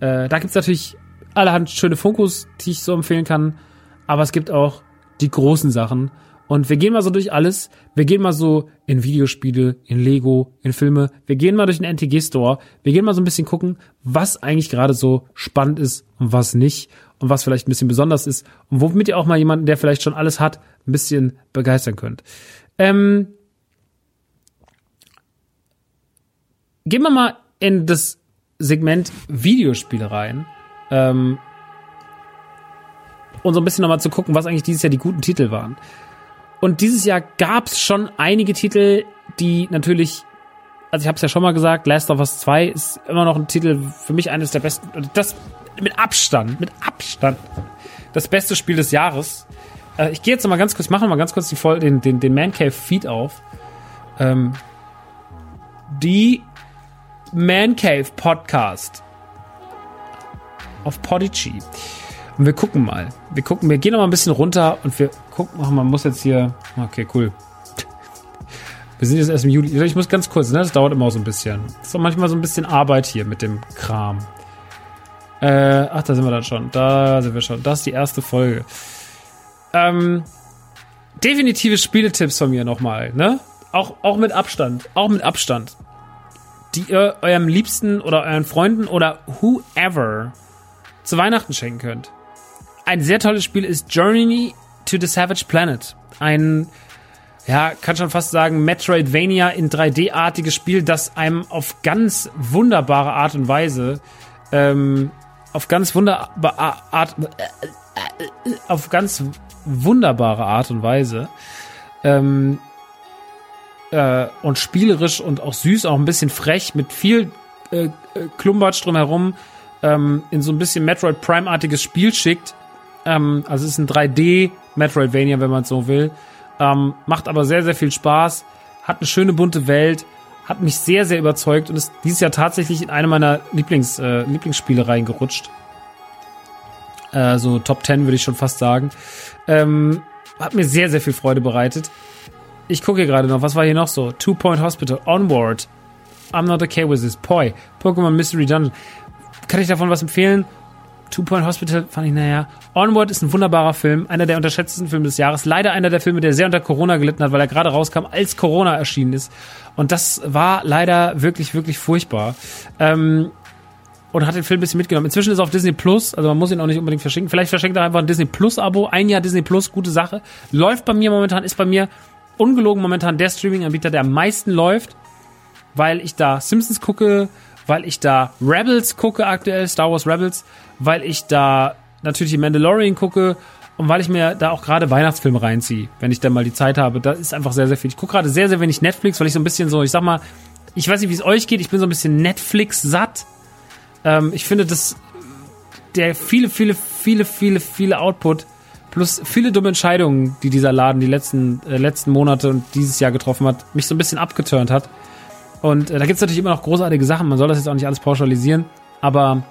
Äh, da gibt's natürlich allerhand schöne Fokus, die ich so empfehlen kann. Aber es gibt auch die großen Sachen. Und wir gehen mal so durch alles. Wir gehen mal so in Videospiele, in Lego, in Filme. Wir gehen mal durch den NTG Store. Wir gehen mal so ein bisschen gucken, was eigentlich gerade so spannend ist und was nicht. Und was vielleicht ein bisschen besonders ist. Und womit ihr auch mal jemanden, der vielleicht schon alles hat, ein bisschen begeistern könnt. Ähm, gehen wir mal in das Segment Videospiele rein. Ähm, und so ein bisschen nochmal zu gucken, was eigentlich dieses Jahr die guten Titel waren. Und dieses Jahr gab es schon einige Titel, die natürlich, also ich habe es ja schon mal gesagt, Last of Us 2 ist immer noch ein Titel, für mich eines der besten, das mit Abstand, mit Abstand, das beste Spiel des Jahres. Äh, ich gehe jetzt noch mal ganz kurz, ich mache noch mal ganz kurz die Voll, den, den, den Man Cave Feed auf. Ähm, die Man Cave Podcast auf Podigy. Und wir gucken mal. Wir gucken, wir gehen noch mal ein bisschen runter und wir gucken, ach, man muss jetzt hier, okay, cool. Wir sind jetzt erst im Juli. Ich muss ganz kurz, ne? Das dauert immer so ein bisschen. Das ist auch manchmal so ein bisschen Arbeit hier mit dem Kram. Äh, ach, da sind wir dann schon. Da sind wir schon. Das ist die erste Folge. Ähm, definitive Spieletipps von mir nochmal, ne? Auch, auch mit Abstand. Auch mit Abstand. Die ihr eurem Liebsten oder euren Freunden oder whoever zu Weihnachten schenken könnt ein sehr tolles Spiel ist Journey to the Savage Planet. Ein, ja, kann schon fast sagen, Metroidvania in 3D-artiges Spiel, das einem auf ganz wunderbare Art und Weise, ähm, auf ganz wunderbare Art, auf ganz wunderbare Art und Weise, ähm, äh, und spielerisch und auch süß, auch ein bisschen frech, mit viel äh, Klumbatsch drumherum, ähm, in so ein bisschen Metroid Prime-artiges Spiel schickt, ähm, also es ist ein 3D Metroidvania, wenn man so will. Ähm, macht aber sehr, sehr viel Spaß. Hat eine schöne bunte Welt. Hat mich sehr, sehr überzeugt und ist dieses Jahr tatsächlich in eine meiner Lieblings, äh, Lieblingsspiele reingerutscht. Äh, so Top 10 würde ich schon fast sagen. Ähm, hat mir sehr, sehr viel Freude bereitet. Ich gucke hier gerade noch, was war hier noch so? Two Point Hospital, Onward, I'm Not Okay With This, Poi, Pokémon Mystery Dungeon. Kann ich davon was empfehlen? Two Point Hospital fand ich, naja. Onward ist ein wunderbarer Film, einer der unterschätztesten Filme des Jahres. Leider einer der Filme, der sehr unter Corona gelitten hat, weil er gerade rauskam, als Corona erschienen ist. Und das war leider wirklich, wirklich furchtbar. Ähm, und hat den Film ein bisschen mitgenommen. Inzwischen ist er auf Disney Plus, also man muss ihn auch nicht unbedingt verschenken. Vielleicht verschenkt er einfach ein Disney Plus Abo. Ein Jahr Disney Plus, gute Sache. Läuft bei mir momentan, ist bei mir ungelogen momentan der Streaming-Anbieter, der am meisten läuft, weil ich da Simpsons gucke, weil ich da Rebels gucke aktuell, Star Wars Rebels, weil ich da natürlich die Mandalorian gucke und weil ich mir da auch gerade Weihnachtsfilme reinziehe, wenn ich dann mal die Zeit habe. Da ist einfach sehr, sehr viel. Ich gucke gerade sehr, sehr wenig Netflix, weil ich so ein bisschen so, ich sag mal, ich weiß nicht, wie es euch geht, ich bin so ein bisschen Netflix satt. Ähm, ich finde, dass der viele, viele, viele, viele, viele Output plus viele dumme Entscheidungen, die dieser Laden die letzten, äh, letzten Monate und dieses Jahr getroffen hat, mich so ein bisschen abgeturnt hat. Und äh, da gibt's natürlich immer noch großartige Sachen. Man soll das jetzt auch nicht alles pauschalisieren. Aber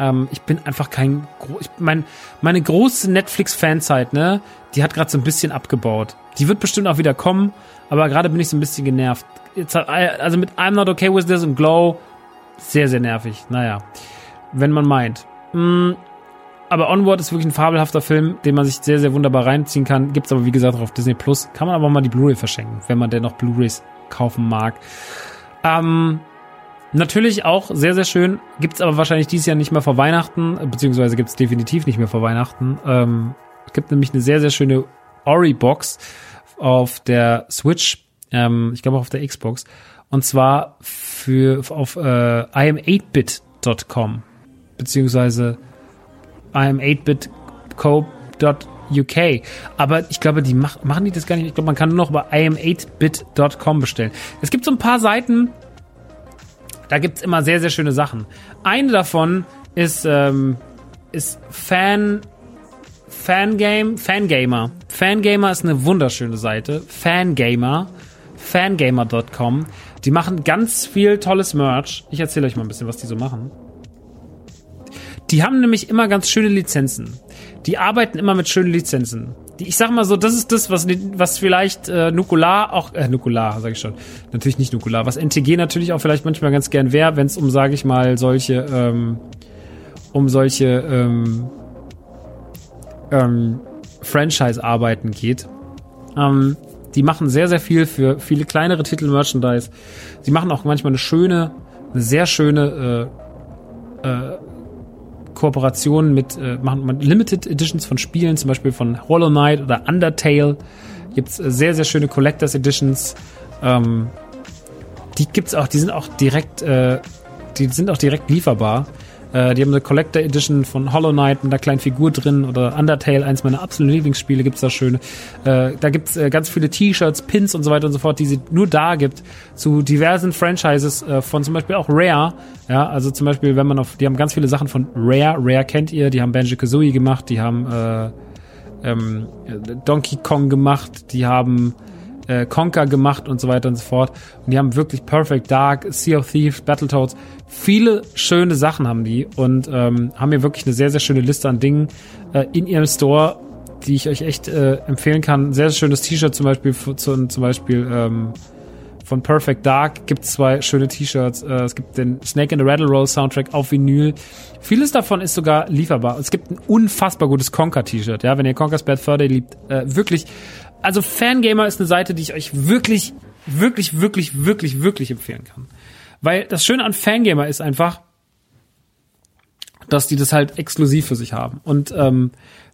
ähm, ich bin einfach kein. Ich, mein, meine große Netflix-Fanzeit, ne, die hat gerade so ein bisschen abgebaut. Die wird bestimmt auch wieder kommen. Aber gerade bin ich so ein bisschen genervt. Jetzt, also mit I'm Not Okay With This und Glow, sehr, sehr nervig. Naja, wenn man meint. Mm, aber Onward ist wirklich ein fabelhafter Film, den man sich sehr, sehr wunderbar reinziehen kann. Gibt's aber, wie gesagt, auch auf Disney Plus. Kann man aber mal die Blu-ray verschenken, wenn man denn noch Blu-rays kaufen mag. Ähm, natürlich auch sehr, sehr schön. Gibt's aber wahrscheinlich dieses Jahr nicht mehr vor Weihnachten, beziehungsweise gibt's definitiv nicht mehr vor Weihnachten. Ähm, Es gibt nämlich eine sehr, sehr schöne Ori-Box auf der Switch, ähm, ich glaube auch auf der Xbox. Und zwar für auf äh, im8bit.com beziehungsweise im8bitco.uk. Aber ich glaube, die mach, machen die das gar nicht. Ich glaube, man kann nur noch bei im8bit.com bestellen. Es gibt so ein paar Seiten, da gibt's immer sehr, sehr schöne Sachen. Eine davon ist, ähm, ist Fan, Fangame, Fangamer. Fangamer ist eine wunderschöne Seite. Fangamer. Fangamer.com. Die machen ganz viel tolles Merch. Ich erzähle euch mal ein bisschen, was die so machen. Die haben nämlich immer ganz schöne Lizenzen. Die arbeiten immer mit schönen Lizenzen. Ich sag mal so, das ist das, was, was vielleicht äh, Nukular auch, äh, Nukular, sag ich schon. Natürlich nicht Nukular. Was NTG natürlich auch vielleicht manchmal ganz gern wäre, wenn es um, sage ich mal, solche, ähm, um solche ähm, ähm, Franchise-Arbeiten geht. Ähm, die machen sehr, sehr viel für viele kleinere Titel Merchandise. Sie machen auch manchmal eine schöne, eine sehr schöne äh, äh, Kooperation mit, äh, machen Limited Editions von Spielen, zum Beispiel von Hollow Knight oder Undertale. Gibt's äh, sehr, sehr schöne Collectors Editions. Ähm, die gibt's auch, die sind auch direkt, äh, die sind auch direkt lieferbar. Äh, die haben eine Collector Edition von Hollow Knight mit einer kleinen Figur drin oder Undertale, eins meiner absoluten Lieblingsspiele, gibt's da schöne. Äh, da gibt's äh, ganz viele T-Shirts, Pins und so weiter und so fort, die sie nur da gibt zu diversen Franchises äh, von zum Beispiel auch Rare. Ja, also zum Beispiel, wenn man auf, die haben ganz viele Sachen von Rare. Rare kennt ihr, die haben Banjo Kazooie gemacht, die haben äh, ähm, Donkey Kong gemacht, die haben äh, Conker gemacht und so weiter und so fort. Und die haben wirklich Perfect Dark, Sea of Thieves, Battletoads. Viele schöne Sachen haben die und ähm, haben hier wirklich eine sehr, sehr schöne Liste an Dingen äh, in ihrem Store, die ich euch echt äh, empfehlen kann. Sehr, sehr schönes T-Shirt zum Beispiel, zu, zum Beispiel ähm, von Perfect Dark gibt es zwei schöne T-Shirts. Äh, es gibt den Snake in the Rattle Roll Soundtrack auf Vinyl. Vieles davon ist sogar lieferbar. Es gibt ein unfassbar gutes Conker T-Shirt. Ja, wenn ihr Conker's Bad Fur Day liebt, äh, wirklich also Fangamer ist eine Seite, die ich euch wirklich, wirklich, wirklich, wirklich, wirklich empfehlen kann. Weil das Schöne an Fangamer ist einfach, dass die das halt exklusiv für sich haben. Und ähm,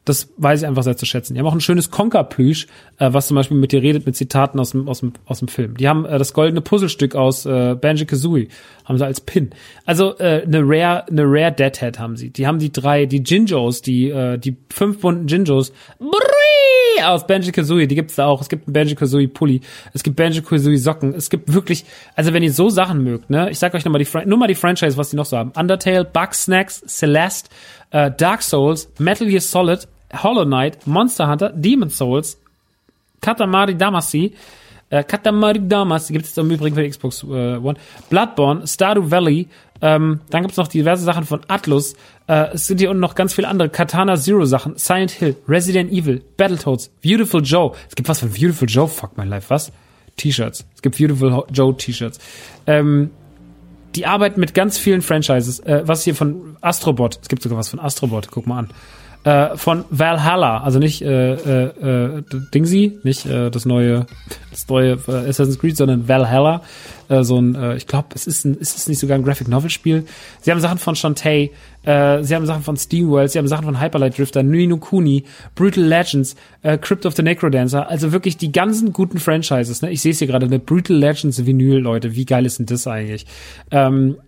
das weiß ich einfach sehr zu schätzen. Die haben auch ein schönes Conker-Plüsch, äh, was zum Beispiel mit dir redet mit Zitaten aus dem, aus dem, aus dem Film. Die haben äh, das goldene Puzzlestück aus äh, Banjo-Kazooie, haben sie als Pin. Also äh, eine Rare, eine Rare Deadhead haben sie. Die haben die drei, die Jinjos, die, äh, die fünf bunten Jinjos. Aus Banjo-Kazooie, die gibt's da auch. Es gibt einen Banjo-Kazooie-Pulli, es gibt Banjo-Kazooie-Socken, es gibt wirklich, also wenn ihr so Sachen mögt, ne, ich sag euch nochmal die, nur mal die Franchise, was die noch so haben. Undertale, Bugsnacks, Celeste, äh, Dark Souls, Metal Gear Solid, Hollow Knight, Monster Hunter, Demon Souls, Katamari Damacy, äh, Katamari Damacy gibt es im Übrigen für die Xbox äh, One, Bloodborne, Stardew Valley, ähm, dann gibt es noch diverse Sachen von Atlus, äh, es sind hier unten noch ganz viele andere, Katana Zero Sachen, Silent Hill, Resident Evil, Battletoads, Beautiful Joe, es gibt was von Beautiful Joe, fuck my life, was? T-Shirts, es gibt Beautiful Joe T-Shirts, ähm, die arbeiten mit ganz vielen Franchises, äh, was hier von Astrobot, es gibt sogar was von Astrobot, guck mal an äh, von Valhalla, also nicht äh, äh, äh, Dingsy, nicht äh, das neue, das neue äh, Assassin's Creed, sondern Valhalla. Äh, so ein, äh, ich glaube, es ist ein, ist es nicht sogar ein Graphic Novel Spiel. Sie haben Sachen von Shantae, äh, sie haben Sachen von SteamWorld, sie haben Sachen von Hyperlight Drifter, Nui no Kuni, Brutal Legends, äh, Crypt of the Necrodancer, also wirklich die ganzen guten Franchises. Ne? Ich sehe es hier gerade, eine Brutal Legends Vinyl, Leute, wie geil ist denn das eigentlich? Ähm,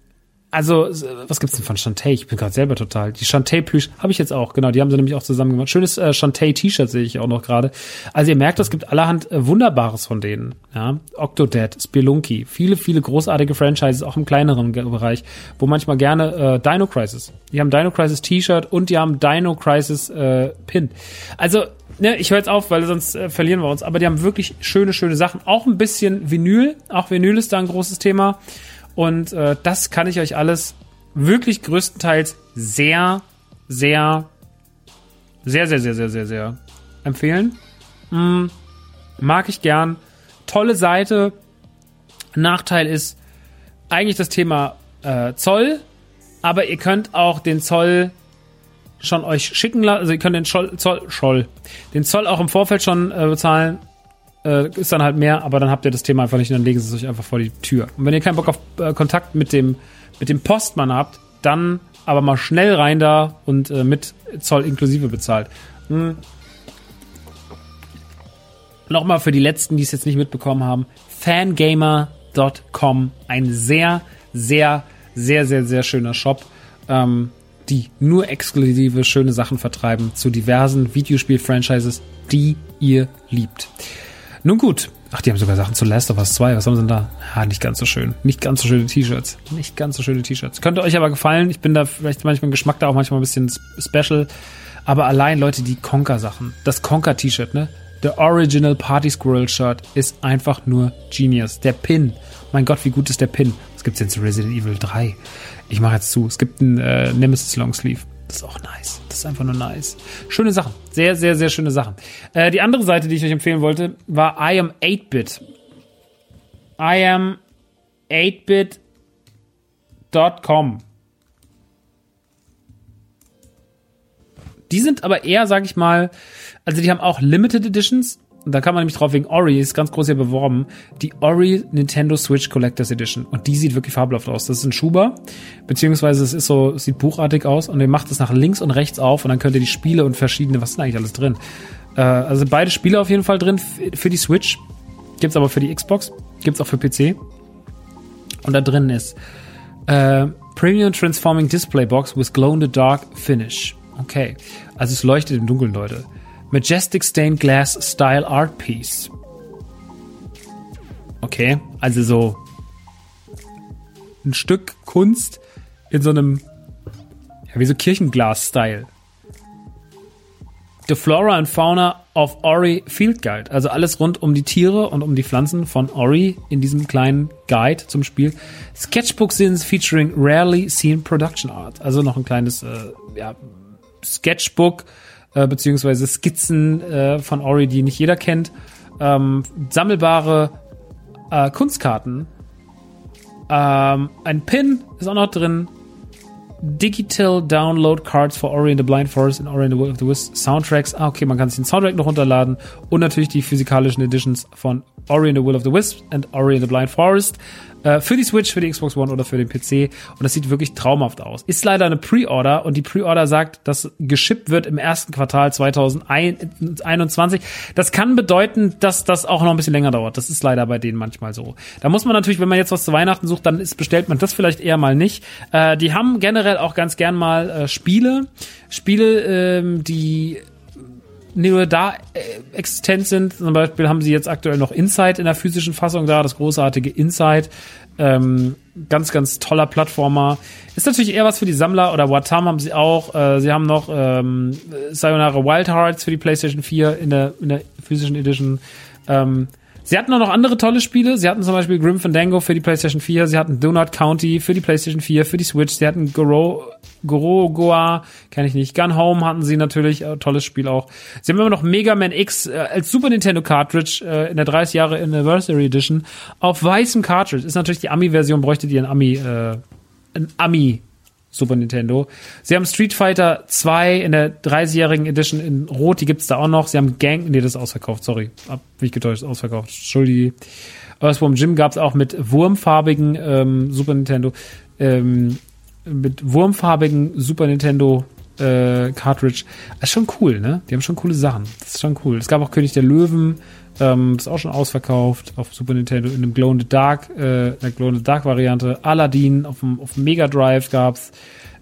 also, was gibt's denn von Shantae? Ich bin gerade selber total. Die Shantae-Plüsch habe ich jetzt auch, genau, die haben sie nämlich auch zusammen gemacht. Schönes äh, Shantae-T-Shirt sehe ich auch noch gerade. Also ihr merkt, es gibt allerhand äh, Wunderbares von denen. Ja? Octodad, Spelunky, viele, viele großartige Franchises, auch im kleineren Bereich, wo manchmal gerne äh, Dino Crisis. Die haben Dino Crisis T-Shirt und die haben Dino Crisis äh, Pin. Also, ne, ich höre jetzt auf, weil sonst äh, verlieren wir uns. Aber die haben wirklich schöne, schöne Sachen. Auch ein bisschen Vinyl. Auch Vinyl ist da ein großes Thema. Und äh, das kann ich euch alles wirklich größtenteils sehr, sehr, sehr, sehr, sehr, sehr, sehr, sehr empfehlen. Mm, mag ich gern. Tolle Seite. Nachteil ist eigentlich das Thema äh, Zoll, aber ihr könnt auch den Zoll schon euch schicken lassen, also ihr könnt den Zoll, Zoll, Zoll, den Zoll auch im Vorfeld schon äh, bezahlen äh, ist dann halt mehr, aber dann habt ihr das Thema einfach nicht und dann legen sie es euch einfach vor die Tür. Und wenn ihr keinen Bock auf äh, Kontakt mit dem, mit dem Postmann habt, dann aber mal schnell rein da und äh, mit Zoll inklusive bezahlt. Hm. Nochmal für die letzten, die es jetzt nicht mitbekommen haben, fangamer.com, ein sehr, sehr, sehr, sehr, sehr schöner Shop, ähm, die nur exklusive schöne Sachen vertreiben zu diversen Videospiel-Franchises, die ihr liebt. Nun gut. Ach, die haben sogar Sachen zu Last of Us 2. Was haben sie denn da? Ja, nicht ganz so schön. Nicht ganz so schöne T-Shirts. Nicht ganz so schöne T-Shirts. Könnte euch aber gefallen. Ich bin da vielleicht manchmal im Geschmack da auch manchmal ein bisschen special. Aber allein Leute, die Conker-Sachen. Das Conker-T-Shirt, ne? The Original Party Squirrel Shirt ist einfach nur genius. Der Pin. Mein Gott, wie gut ist der Pin? Was gibt's denn zu Resident Evil 3? Ich mache jetzt zu. Es gibt einen äh, Nemesis Longsleeve. Das ist auch nice. Das ist einfach nur nice. Schöne Sachen. Sehr, sehr, sehr schöne Sachen. Äh, die andere Seite, die ich euch empfehlen wollte, war I am 8-Bit. I am 8bit.com. Die sind aber eher, sag ich mal, also die haben auch Limited Editions. Und da kann man nämlich drauf wegen Ori, ist ganz groß hier beworben, die Ori Nintendo Switch Collectors Edition. Und die sieht wirklich fabelhaft aus. Das ist ein Schuber, beziehungsweise es ist so, sieht buchartig aus und ihr macht es nach links und rechts auf und dann könnt ihr die Spiele und verschiedene, was ist denn eigentlich alles drin? Äh, also beide Spiele auf jeden Fall drin für die Switch. Gibt's aber für die Xbox, gibt's auch für PC. Und da drin ist äh, Premium Transforming Display Box with Glow in the Dark Finish. Okay. Also es leuchtet im Dunkeln, Leute. Majestic Stained Glass Style Art Piece. Okay, also so ein Stück Kunst in so einem, ja, wie so Kirchenglas-Style. The Flora and Fauna of Ori Field Guide. Also alles rund um die Tiere und um die Pflanzen von Ori in diesem kleinen Guide zum Spiel. Sketchbook Sins featuring rarely seen production art. Also noch ein kleines, äh, ja, Sketchbook äh, beziehungsweise Skizzen äh, von Ori, die nicht jeder kennt. Ähm, sammelbare äh, Kunstkarten. Ähm, ein Pin ist auch noch drin. Digital Download Cards for Ori and the Blind Forest and Ori and the Will of the Wisp Soundtracks. Ah, okay, man kann sich den Soundtrack noch runterladen und natürlich die physikalischen Editions von Ori and the Will of the Wisp and Ori and the Blind Forest. Äh, für die Switch, für die Xbox One oder für den PC. Und das sieht wirklich traumhaft aus. Ist leider eine Pre-Order und die Pre-Order sagt, dass geschippt wird im ersten Quartal 2021. Das kann bedeuten, dass das auch noch ein bisschen länger dauert. Das ist leider bei denen manchmal so. Da muss man natürlich, wenn man jetzt was zu Weihnachten sucht, dann ist, bestellt man das vielleicht eher mal nicht. Äh, die haben generell auch ganz gern mal äh, Spiele. Spiele, ähm, die nur da existent sind. Zum Beispiel haben sie jetzt aktuell noch Inside in der physischen Fassung da, das großartige Inside. Ähm, ganz, ganz toller Plattformer. Ist natürlich eher was für die Sammler oder Watam haben sie auch. Äh, sie haben noch ähm, Sayonara Wild Hearts für die PlayStation 4 in der, in der physischen Edition. Ähm, Sie hatten auch noch andere tolle Spiele. Sie hatten zum Beispiel Grim Fandango für die PlayStation 4. Sie hatten Donut County für die PlayStation 4, für die Switch. Sie hatten Goro, Goro Goa, kenne ich nicht. Gun Home hatten sie natürlich, äh, tolles Spiel auch. Sie haben immer noch Mega Man X äh, als Super Nintendo Cartridge äh, in der 30 Jahre Anniversary Edition auf weißem Cartridge. Ist natürlich die Ami-Version, bräuchte die ein Ami, äh, ein Ami Super Nintendo. Sie haben Street Fighter 2 in der 30-jährigen Edition in Rot, die gibt's da auch noch. Sie haben Gang, nee, das ist ausverkauft, sorry. Hab mich getäuscht, ausverkauft. Entschuldige. Earthworm Jim gab's auch mit wurmfarbigen ähm, Super Nintendo, ähm, mit wurmfarbigen Super Nintendo äh, Cartridge. Das ist schon cool, ne? Die haben schon coole Sachen. Das ist schon cool. Es gab auch König der Löwen, ähm, ist auch schon ausverkauft auf Super Nintendo in einem Glow in the Dark, äh, der Glow in the Dark Variante. Aladdin auf dem, auf dem Mega Drive gab's.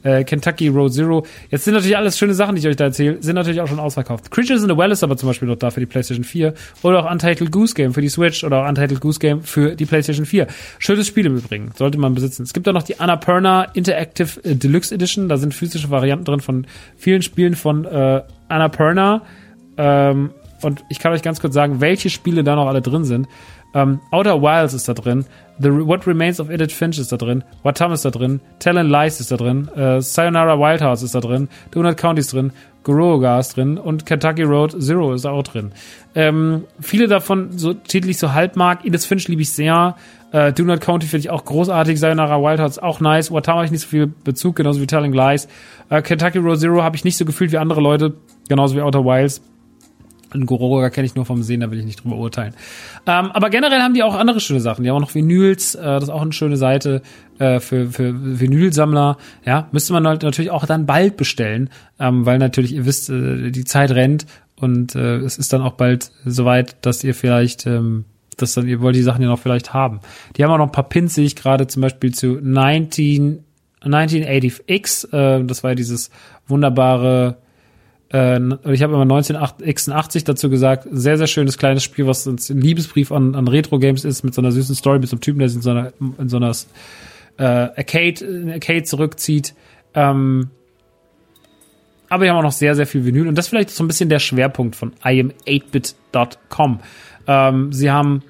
Äh, Kentucky Road Zero. Jetzt sind natürlich alles schöne Sachen, die ich euch da erzähle, sind natürlich auch schon ausverkauft. Creatures in the Well ist aber zum Beispiel noch da für die PlayStation 4. Oder auch Untitled Goose Game für die Switch oder auch Untitled Goose Game für die PlayStation 4. Schönes Spiel im Übrigen. Sollte man besitzen. Es gibt auch noch die Annapurna Interactive äh, Deluxe Edition. Da sind physische Varianten drin von vielen Spielen von äh, Annapurna. Ähm, und ich kann euch ganz kurz sagen, welche Spiele da noch alle drin sind. Ähm, Outer Wilds ist da drin. The What Remains of Edith Finch ist da drin. Watam ist da drin. Talent Lies ist da drin. Äh, Sayonara Wildhouse ist da drin. Donut County ist drin. Goroga ist drin. Und Kentucky Road Zero ist auch drin. Ähm, viele davon so Titel so halb mag. Edith Finch liebe ich sehr. Äh, Donut County finde ich auch großartig. Sayonara Wildhouse auch nice. Watam habe ich nicht so viel Bezug, genauso wie Telling Lies. Äh, Kentucky Road Zero habe ich nicht so gefühlt wie andere Leute. Genauso wie Outer Wilds. Ein Goroga kenne ich nur vom Sehen, da will ich nicht drüber urteilen. Ähm, aber generell haben die auch andere schöne Sachen. Die haben auch noch Vinyls, äh, das ist auch eine schöne Seite äh, für, für Vinylsammler. Ja, müsste man halt natürlich auch dann bald bestellen, ähm, weil natürlich, ihr wisst, äh, die Zeit rennt Und äh, es ist dann auch bald soweit, dass ihr vielleicht, ähm, dass dann, ihr wollt die Sachen ja noch vielleicht haben. Die haben auch noch ein paar Pins, sehe ich gerade zum Beispiel zu 19, 1980X. Äh, das war ja dieses wunderbare äh, ich habe immer 1986 dazu gesagt, sehr, sehr schönes kleines Spiel, was ein Liebesbrief an, an Retro-Games ist, mit so einer süßen Story, mit so einem Typen, der sich in so einer, in so einer äh, Arcade, Arcade zurückzieht. Ähm, aber wir haben auch noch sehr, sehr viel Vinyl. Und das ist vielleicht so ein bisschen der Schwerpunkt von iam8bit.com. Ähm, sie haben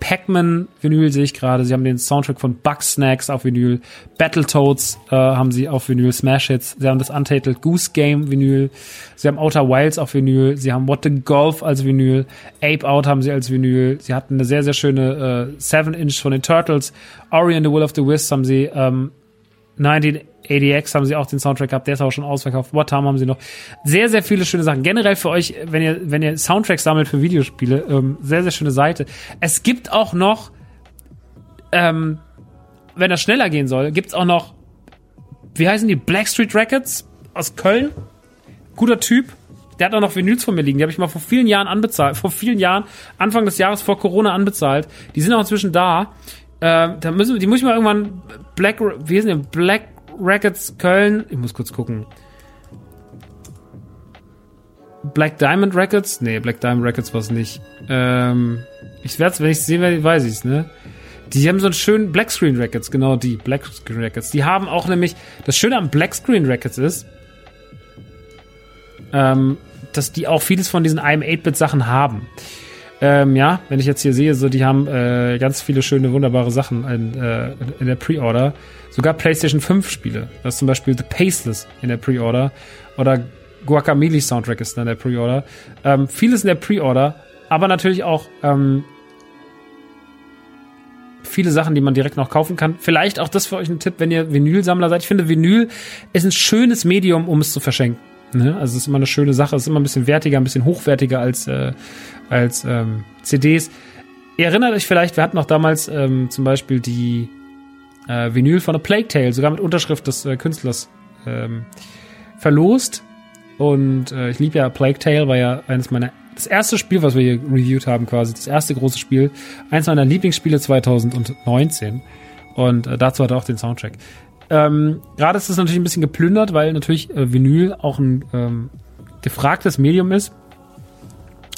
Pac-Man Vinyl sehe ich gerade. Sie haben den Soundtrack von Bugsnacks auf Vinyl. Battletoads äh, haben sie auf Vinyl. Smash Hits. Sie haben das Untitled Goose Game Vinyl. Sie haben Outer Wilds auf Vinyl. Sie haben What the Golf als Vinyl. Ape Out haben sie als Vinyl. Sie hatten eine sehr, sehr schöne äh, 7-Inch von den Turtles. Ori and the Will of the Wisps haben sie ähm, 19 ADX haben sie auch den Soundtrack gehabt, der ist auch schon ausverkauft. What Time haben sie noch. Sehr, sehr viele schöne Sachen. Generell für euch, wenn ihr, wenn ihr Soundtracks sammelt für Videospiele, ähm, sehr, sehr schöne Seite. Es gibt auch noch, ähm, wenn das schneller gehen soll, gibt's auch noch, wie heißen die? Blackstreet Records aus Köln. Guter Typ. Der hat auch noch Vinyls von mir liegen. Die habe ich mal vor vielen Jahren anbezahlt. Vor vielen Jahren, Anfang des Jahres vor Corona anbezahlt. Die sind auch inzwischen da. Äh, da müssen, die muss ich mal irgendwann Black, wie heißen die? Black Records Köln. Ich muss kurz gucken. Black Diamond Records? Nee, Black Diamond Records war es nicht. Ähm, ich werde es, wenn ich es sehe, weiß ich es, ne? Die haben so einen schönen Black Screen Records, genau die Black Screen Records. Die haben auch nämlich, das Schöne am Black Screen Records ist, ähm, dass die auch vieles von diesen IM 8-Bit Sachen haben. Ähm, ja, wenn ich jetzt hier sehe, so die haben äh, ganz viele schöne, wunderbare Sachen in, äh, in der Pre-Order. Sogar PlayStation 5 Spiele. Das ist zum Beispiel The Paceless in der Pre-Order. Oder Guacamole Soundtrack ist in der Pre-Order. Ähm, vieles in der Pre-Order, aber natürlich auch ähm, viele Sachen, die man direkt noch kaufen kann. Vielleicht auch das für euch ein Tipp, wenn ihr Vinylsammler seid. Ich finde, Vinyl ist ein schönes Medium, um es zu verschenken. Ne? Also es ist immer eine schöne Sache, es ist immer ein bisschen wertiger, ein bisschen hochwertiger als, äh, als ähm, CDs. Ihr erinnert euch vielleicht, wir hatten auch damals ähm, zum Beispiel die äh, Vinyl von A Plague Tale, sogar mit Unterschrift des äh, Künstlers ähm, verlost. Und äh, ich liebe ja Plague Tale, war ja eines meiner das erste Spiel, was wir hier reviewed haben, quasi das erste große Spiel, eins meiner Lieblingsspiele 2019. Und äh, dazu hat er auch den Soundtrack. Ähm, Gerade ist es natürlich ein bisschen geplündert, weil natürlich äh, Vinyl auch ein ähm, gefragtes Medium ist.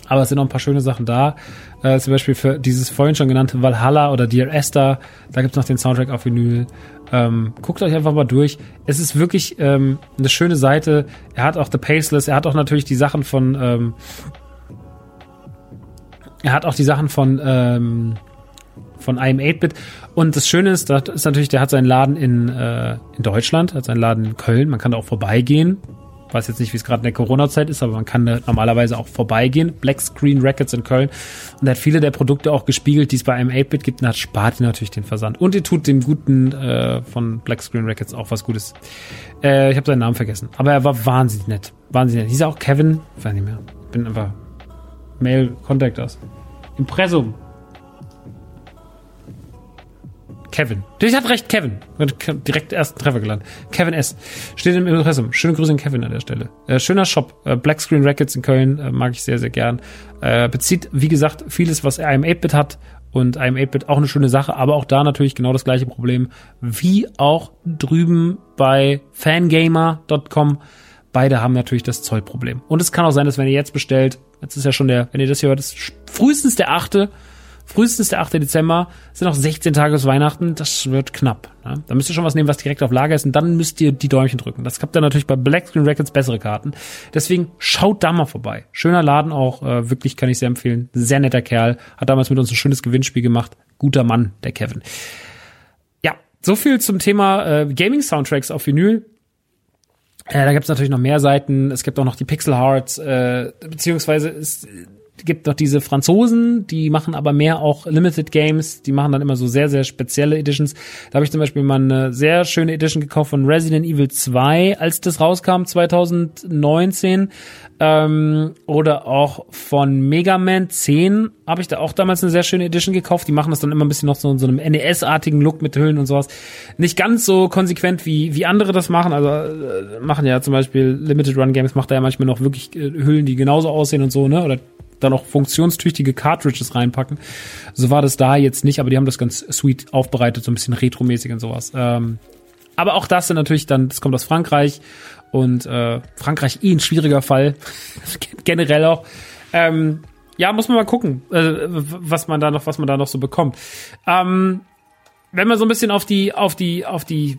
Aber es sind noch ein paar schöne Sachen da. Äh, zum Beispiel für dieses vorhin schon genannte Valhalla oder Dear Esther. Da gibt's noch den Soundtrack auf Vinyl. Ähm, guckt euch einfach mal durch. Es ist wirklich ähm, eine schöne Seite. Er hat auch The Paceless. Er hat auch natürlich die Sachen von. Ähm, er hat auch die Sachen von ähm, von IM 8-Bit. Und das Schöne ist, das ist natürlich, der hat seinen Laden in, äh, in Deutschland, hat seinen Laden in Köln. Man kann da auch vorbeigehen. Weiß jetzt nicht, wie es gerade in der Corona-Zeit ist, aber man kann da normalerweise auch vorbeigehen. Black Screen Records in Köln. Und er hat viele der Produkte auch gespiegelt, die es bei IM 8-Bit gibt. Und hat spart natürlich den Versand. Und ihr tut dem Guten äh, von Black Screen Records auch was Gutes. Äh, ich habe seinen Namen vergessen. Aber er war wahnsinnig nett. Wahnsinnig nett. Hieß er auch Kevin? Ich weiß nicht mehr. Ich bin einfach Mail Contact Us. Impressum. Kevin. Ich hat recht, Kevin. Direkt ersten Treffer gelandet. Kevin S. Steht im Impressum. Schöne Grüße an Kevin an der Stelle. Äh, schöner Shop. Äh, Black Screen Records in Köln. Äh, mag ich sehr, sehr gern. Äh, bezieht, wie gesagt, vieles, was IM 8-Bit hat. Und IM 8-Bit auch eine schöne Sache. Aber auch da natürlich genau das gleiche Problem. Wie auch drüben bei fangamer.com. Beide haben natürlich das Zollproblem. Und es kann auch sein, dass wenn ihr jetzt bestellt, jetzt ist ja schon der, wenn ihr das hier hört, ist frühestens der achte frühestens der 8. Dezember, sind noch 16 Tage bis Weihnachten, das wird knapp. Ne? Da müsst ihr schon was nehmen, was direkt auf Lager ist und dann müsst ihr die Däumchen drücken. Das habt ihr natürlich bei Black Screen Records bessere Karten. Deswegen schaut da mal vorbei. Schöner Laden auch, äh, wirklich kann ich sehr empfehlen. Sehr netter Kerl, hat damals mit uns ein schönes Gewinnspiel gemacht. Guter Mann, der Kevin. Ja, so viel zum Thema äh, Gaming-Soundtracks auf Vinyl. Äh, da gibt es natürlich noch mehr Seiten. Es gibt auch noch die Pixel Hearts, äh, beziehungsweise ist gibt noch diese Franzosen, die machen aber mehr auch Limited Games, die machen dann immer so sehr, sehr spezielle Editions. Da habe ich zum Beispiel mal eine sehr schöne Edition gekauft von Resident Evil 2, als das rauskam, 2019. Ähm, oder auch von Mega Man 10 habe ich da auch damals eine sehr schöne Edition gekauft. Die machen das dann immer ein bisschen noch so in so einem NES-artigen Look mit Hüllen und sowas. Nicht ganz so konsequent wie, wie andere das machen. Also äh, machen ja zum Beispiel Limited Run Games macht da ja manchmal noch wirklich äh, Hüllen, die genauso aussehen und so, ne? Oder dann auch funktionstüchtige Cartridges reinpacken. So war das da jetzt nicht, aber die haben das ganz sweet aufbereitet, so ein bisschen retromäßig und sowas. Ähm, aber auch das sind natürlich dann, das kommt aus Frankreich und äh, Frankreich eh ein schwieriger Fall, *laughs* generell auch. Ähm, ja, muss man mal gucken, äh, was man da noch, was man da noch so bekommt. Ähm, wenn wir so ein bisschen auf die, auf die, auf die,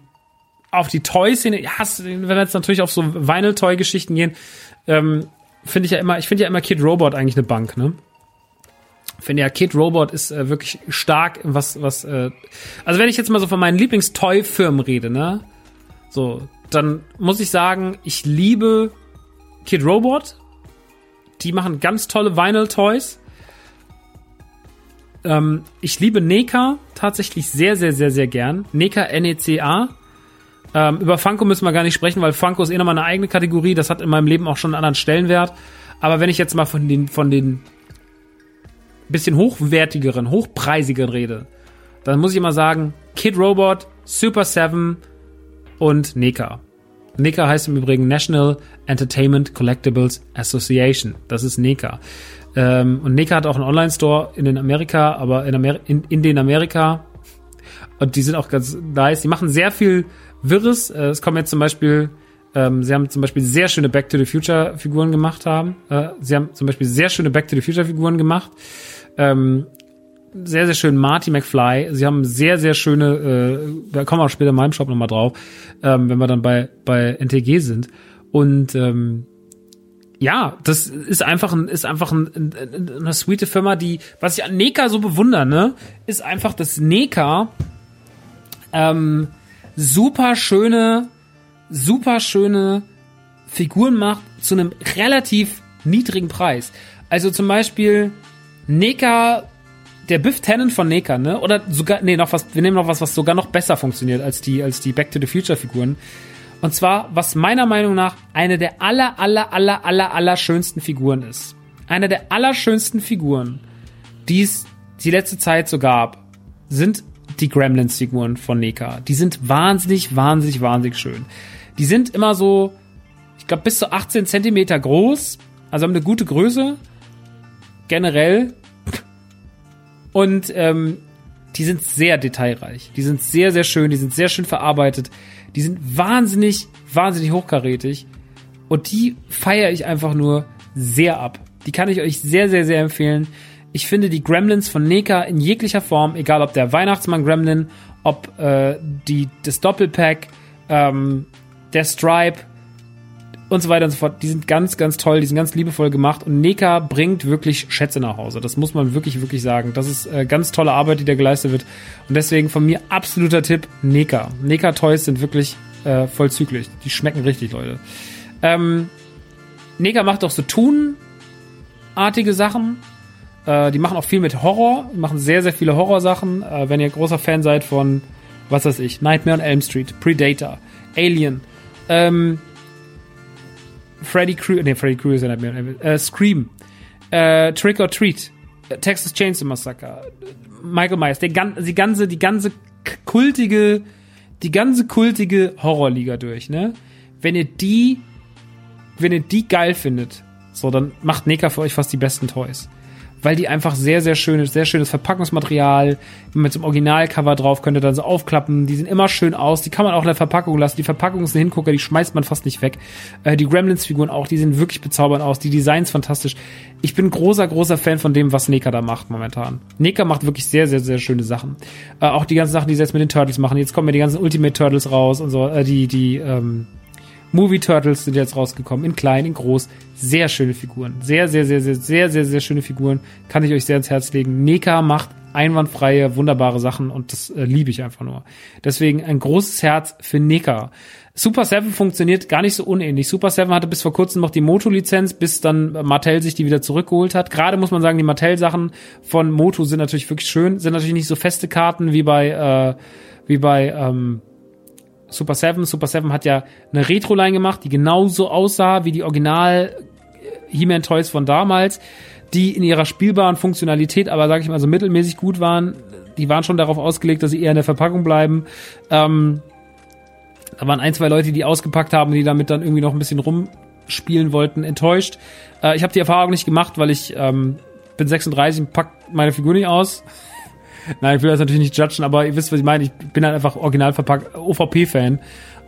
auf die Toy-Szene, ja, wenn wir jetzt natürlich auf so Vinyl-Toy-Geschichten gehen, ähm, finde ich ja immer, ich finde ja immer Kid Robot eigentlich eine Bank, ne? Finde ja, Kid Robot ist äh, wirklich stark, was, was, äh, also wenn ich jetzt mal so von meinen Lieblings-Toy-Firmen rede, ne? So, dann muss ich sagen, ich liebe Kid Robot. Die machen ganz tolle Vinyl-Toys. Ähm, ich liebe NECA tatsächlich sehr, sehr, sehr, sehr gern. NECA, N-E-C-A. Ähm, über Funko müssen wir gar nicht sprechen, weil Funko ist eh nochmal eine eigene Kategorie. Das hat in meinem Leben auch schon einen anderen Stellenwert. Aber wenn ich jetzt mal von den, von den bisschen hochwertigeren, hochpreisigeren rede, dann muss ich immer sagen, Kid Robot, Super 7 und NECA. NECA heißt im Übrigen National Entertainment Collectibles Association. Das ist NECA. Ähm, und NECA hat auch einen Online-Store in den Amerika, aber in, Amer in, in den Amerika. Und die sind auch ganz nice. Die machen sehr viel Wirres. Äh, es kommen jetzt zum Beispiel, ähm, sie haben zum Beispiel sehr schöne Back to the Future Figuren gemacht haben. Äh, sie haben zum Beispiel sehr schöne Back to the Future Figuren gemacht. Ähm, sehr, sehr schön Marty McFly. Sie haben sehr, sehr schöne, äh, da kommen wir später in meinem Shop nochmal drauf, ähm, wenn wir dann bei, bei NTG sind. Und ähm, ja, das ist einfach ein, ist einfach ein, ein, eine sweete Firma, die, was ich an Neka so bewundere, ne, ist einfach, dass Neka ähm, super schöne, super schöne Figuren macht zu einem relativ niedrigen Preis. Also zum Beispiel Neka, der Biff Tannen von Neka, ne? Oder sogar, nee, noch was, wir nehmen noch was, was sogar noch besser funktioniert als die, als die Back to the Future Figuren. Und zwar, was meiner Meinung nach eine der aller, aller, aller, aller, aller schönsten Figuren ist. Eine der allerschönsten Figuren, die es die letzte Zeit so gab, sind die Gremlins-Figuren von Neka. Die sind wahnsinnig, wahnsinnig, wahnsinnig schön. Die sind immer so, ich glaube, bis zu 18 Zentimeter groß, also haben eine gute Größe, generell. Und ähm, die sind sehr detailreich. Die sind sehr, sehr schön, die sind sehr schön verarbeitet. Die sind wahnsinnig, wahnsinnig hochkarätig. Und die feiere ich einfach nur sehr ab. Die kann ich euch sehr, sehr, sehr empfehlen. Ich finde die Gremlins von Neka in jeglicher Form, egal ob der Weihnachtsmann Gremlin, ob äh, die, das Doppelpack, ähm, der Stripe und so weiter und so fort, die sind ganz, ganz toll, die sind ganz liebevoll gemacht und Neka bringt wirklich Schätze nach Hause. Das muss man wirklich, wirklich sagen. Das ist äh, ganz tolle Arbeit, die da geleistet wird. Und deswegen von mir absoluter Tipp, Neka. Neka Toys sind wirklich äh, vollzüglich. Die schmecken richtig, Leute. Ähm, Neka macht auch so Thun-artige Sachen. Äh, die machen auch viel mit Horror, machen sehr, sehr viele Horrorsachen. Äh, wenn ihr großer Fan seid von, was weiß ich, Nightmare on Elm Street, Predator, Alien, ähm, Freddy Krueger, nee, Freddy Krueger ist ja Nightmare on Elm äh, Scream, äh, Trick or Treat, äh, Texas Chainsaw Massacre, Michael Myers, der, die ganze, die ganze kultige, die ganze kultige Horrorliga durch, ne? Wenn ihr die, wenn ihr die geil findet, so, dann macht Neka für euch fast die besten Toys weil die einfach sehr, sehr schön ist, sehr schönes Verpackungsmaterial. Mit so einem Originalcover drauf könnt ihr dann so aufklappen. Die sehen immer schön aus. Die kann man auch in der Verpackung lassen. Die Verpackung ist ein Hingucker, die schmeißt man fast nicht weg. Äh, die Gremlins-Figuren auch, die sehen wirklich bezaubernd aus. Die Designs fantastisch. Ich bin großer, großer Fan von dem, was Neka da macht momentan. Neka macht wirklich sehr, sehr, sehr schöne Sachen. Äh, auch die ganzen Sachen, die sie jetzt mit den Turtles machen. Jetzt kommen ja die ganzen Ultimate Turtles raus und so. Äh, die, die, ähm, Movie Turtles sind jetzt rausgekommen, in klein, in groß. Sehr schöne Figuren. Sehr, sehr, sehr, sehr, sehr, sehr, sehr schöne Figuren. Kann ich euch sehr ans Herz legen. Neka macht einwandfreie, wunderbare Sachen und das äh, liebe ich einfach nur. Deswegen ein großes Herz für Neka. Super 7 funktioniert gar nicht so unähnlich. Super 7 hatte bis vor kurzem noch die Moto-Lizenz, bis dann Mattel sich die wieder zurückgeholt hat. Gerade muss man sagen, die Mattel-Sachen von Moto sind natürlich wirklich schön, sind natürlich nicht so feste Karten wie bei, äh, wie bei ähm, Super 7. Super 7 hat ja eine Retro-Line gemacht, die genauso aussah wie die Original He-Man Toys von damals, die in ihrer spielbaren Funktionalität aber, sag ich mal, so mittelmäßig gut waren. Die waren schon darauf ausgelegt, dass sie eher in der Verpackung bleiben. Ähm, da waren ein, zwei Leute, die ausgepackt haben, die damit dann irgendwie noch ein bisschen rumspielen wollten, enttäuscht. Äh, ich habe die Erfahrung nicht gemacht, weil ich ähm, bin 36 und pack meine Figur nicht aus. Nein, ich will das natürlich nicht judgen, aber ihr wisst, was ich meine. Ich bin halt einfach original verpackt OVP-Fan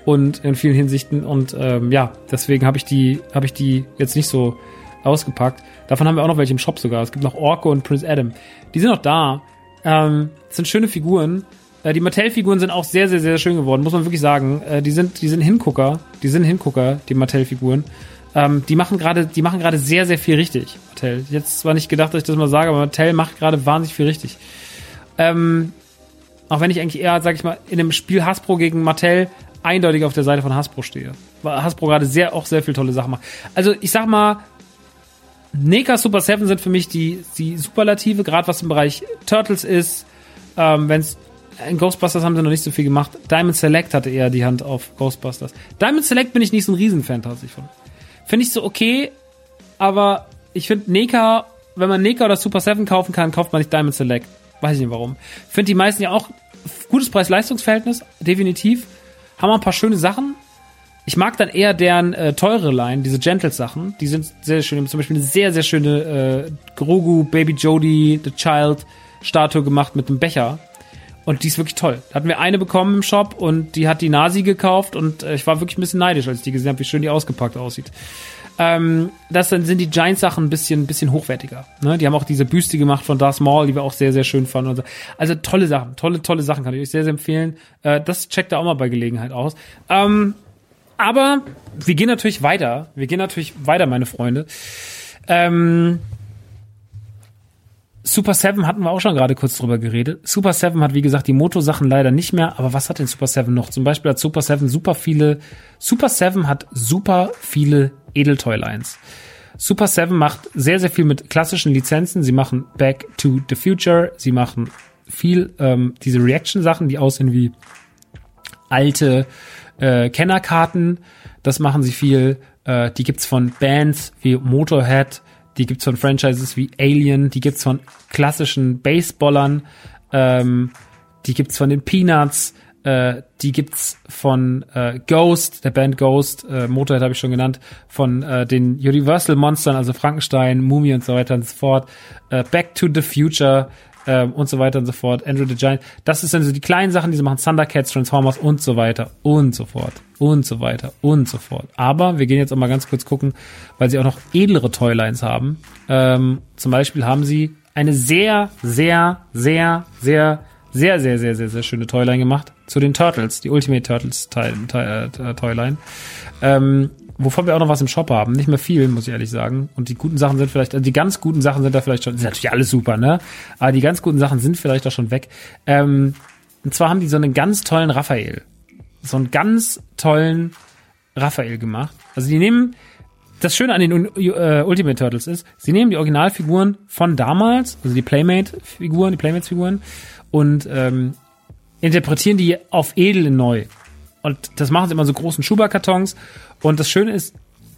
und in vielen Hinsichten und ähm, ja, deswegen habe ich die habe ich die jetzt nicht so ausgepackt. Davon haben wir auch noch welche im Shop sogar. Es gibt noch Orko und Prince Adam. Die sind noch da. Ähm, sind schöne Figuren. Äh, die Mattel-Figuren sind auch sehr, sehr, sehr schön geworden, muss man wirklich sagen. Äh, die sind, die sind Hingucker. Die sind Hingucker, die Mattel-Figuren. Ähm, die machen gerade, die machen gerade sehr, sehr viel richtig. Mattel. Jetzt zwar nicht gedacht, dass ich das mal sage, aber Mattel macht gerade wahnsinnig viel richtig. Ähm, auch wenn ich eigentlich eher, sag ich mal, in dem Spiel Hasbro gegen Mattel eindeutig auf der Seite von Hasbro stehe. Weil Hasbro gerade sehr, auch sehr viel tolle Sachen macht. Also ich sag mal, NECA Super 7 sind für mich die, die Superlative, gerade was im Bereich Turtles ist. Ähm, Wenn es in Ghostbusters haben sie noch nicht so viel gemacht. Diamond Select hatte eher die Hand auf Ghostbusters. Diamond Select bin ich nicht so ein Riesenfan tatsächlich von. Finde ich so okay, aber ich finde NECA, wenn man NECA oder Super 7 kaufen kann, kauft man nicht Diamond Select. Weiß ich nicht warum. Finde die meisten ja auch gutes Preis-Leistungs-Verhältnis, definitiv. Haben auch ein paar schöne Sachen. Ich mag dann eher deren äh, teure Line, diese Gentles-Sachen. Die sind sehr schön. Zum Beispiel eine sehr, sehr schöne äh, Grogu, Baby Jody, The Child Statue gemacht mit einem Becher. Und die ist wirklich toll. Da hatten wir eine bekommen im Shop und die hat die Nasi gekauft und äh, ich war wirklich ein bisschen neidisch, als ich die gesehen habe, wie schön die ausgepackt aussieht. Ähm, das dann sind die Giants-Sachen ein bisschen, bisschen hochwertiger. Ne? Die haben auch diese Büste gemacht von Darth Maul, die wir auch sehr, sehr schön fanden. Und so. Also tolle Sachen, tolle, tolle Sachen kann ich euch sehr, sehr empfehlen. Äh, das checkt da auch mal bei Gelegenheit aus. Ähm, aber wir gehen natürlich weiter. Wir gehen natürlich weiter, meine Freunde. Ähm, Super 7 hatten wir auch schon gerade kurz drüber geredet. Super 7 hat, wie gesagt, die Moto-Sachen leider nicht mehr. Aber was hat denn Super 7 noch? Zum Beispiel hat Super 7 super viele, Super 7 hat super viele Edeltoy-Lines. Super 7 macht sehr, sehr viel mit klassischen Lizenzen. Sie machen Back to the Future. Sie machen viel ähm, diese Reaction-Sachen, die aussehen wie alte äh, Kennerkarten. Das machen sie viel. Äh, die gibt's von Bands wie Motorhead, die gibt's von Franchises wie Alien, die gibt's von klassischen Baseballern, ähm, die gibt's von den Peanuts, äh, die gibt's von äh, Ghost, der Band Ghost, äh, Motorhead habe ich schon genannt, von äh, den Universal Monstern, also Frankenstein, Mumie und so weiter und so fort, äh, Back to the Future äh, und so weiter und so fort, Andrew the Giant. Das dann so die kleinen Sachen, die sie machen, Thundercats, Transformers und so weiter und so fort und so weiter und so fort. Aber wir gehen jetzt auch mal ganz kurz gucken, weil sie auch noch edlere Toylines haben. Ähm, zum Beispiel haben sie eine sehr, sehr, sehr, sehr, sehr, sehr, sehr, sehr, sehr schöne Toyline gemacht zu den Turtles, die Ultimate Turtles äh, Toyline. Ähm, wovon wir auch noch was im Shop haben. Nicht mehr viel, muss ich ehrlich sagen. Und die guten Sachen sind vielleicht, also die ganz guten Sachen sind da vielleicht schon, sind natürlich alles super, ne? Aber die ganz guten Sachen sind vielleicht auch schon weg. Ähm, und zwar haben die so einen ganz tollen Raphael. So einen ganz tollen Raphael gemacht. Also die nehmen, das Schöne an den uh, Ultimate Turtles ist, sie nehmen die Originalfiguren von damals, also die Playmate-Figuren, die Playmates-Figuren, und ähm, interpretieren die auf edel neu. Und das machen sie immer so großen Schuberkartons. Und das Schöne ist,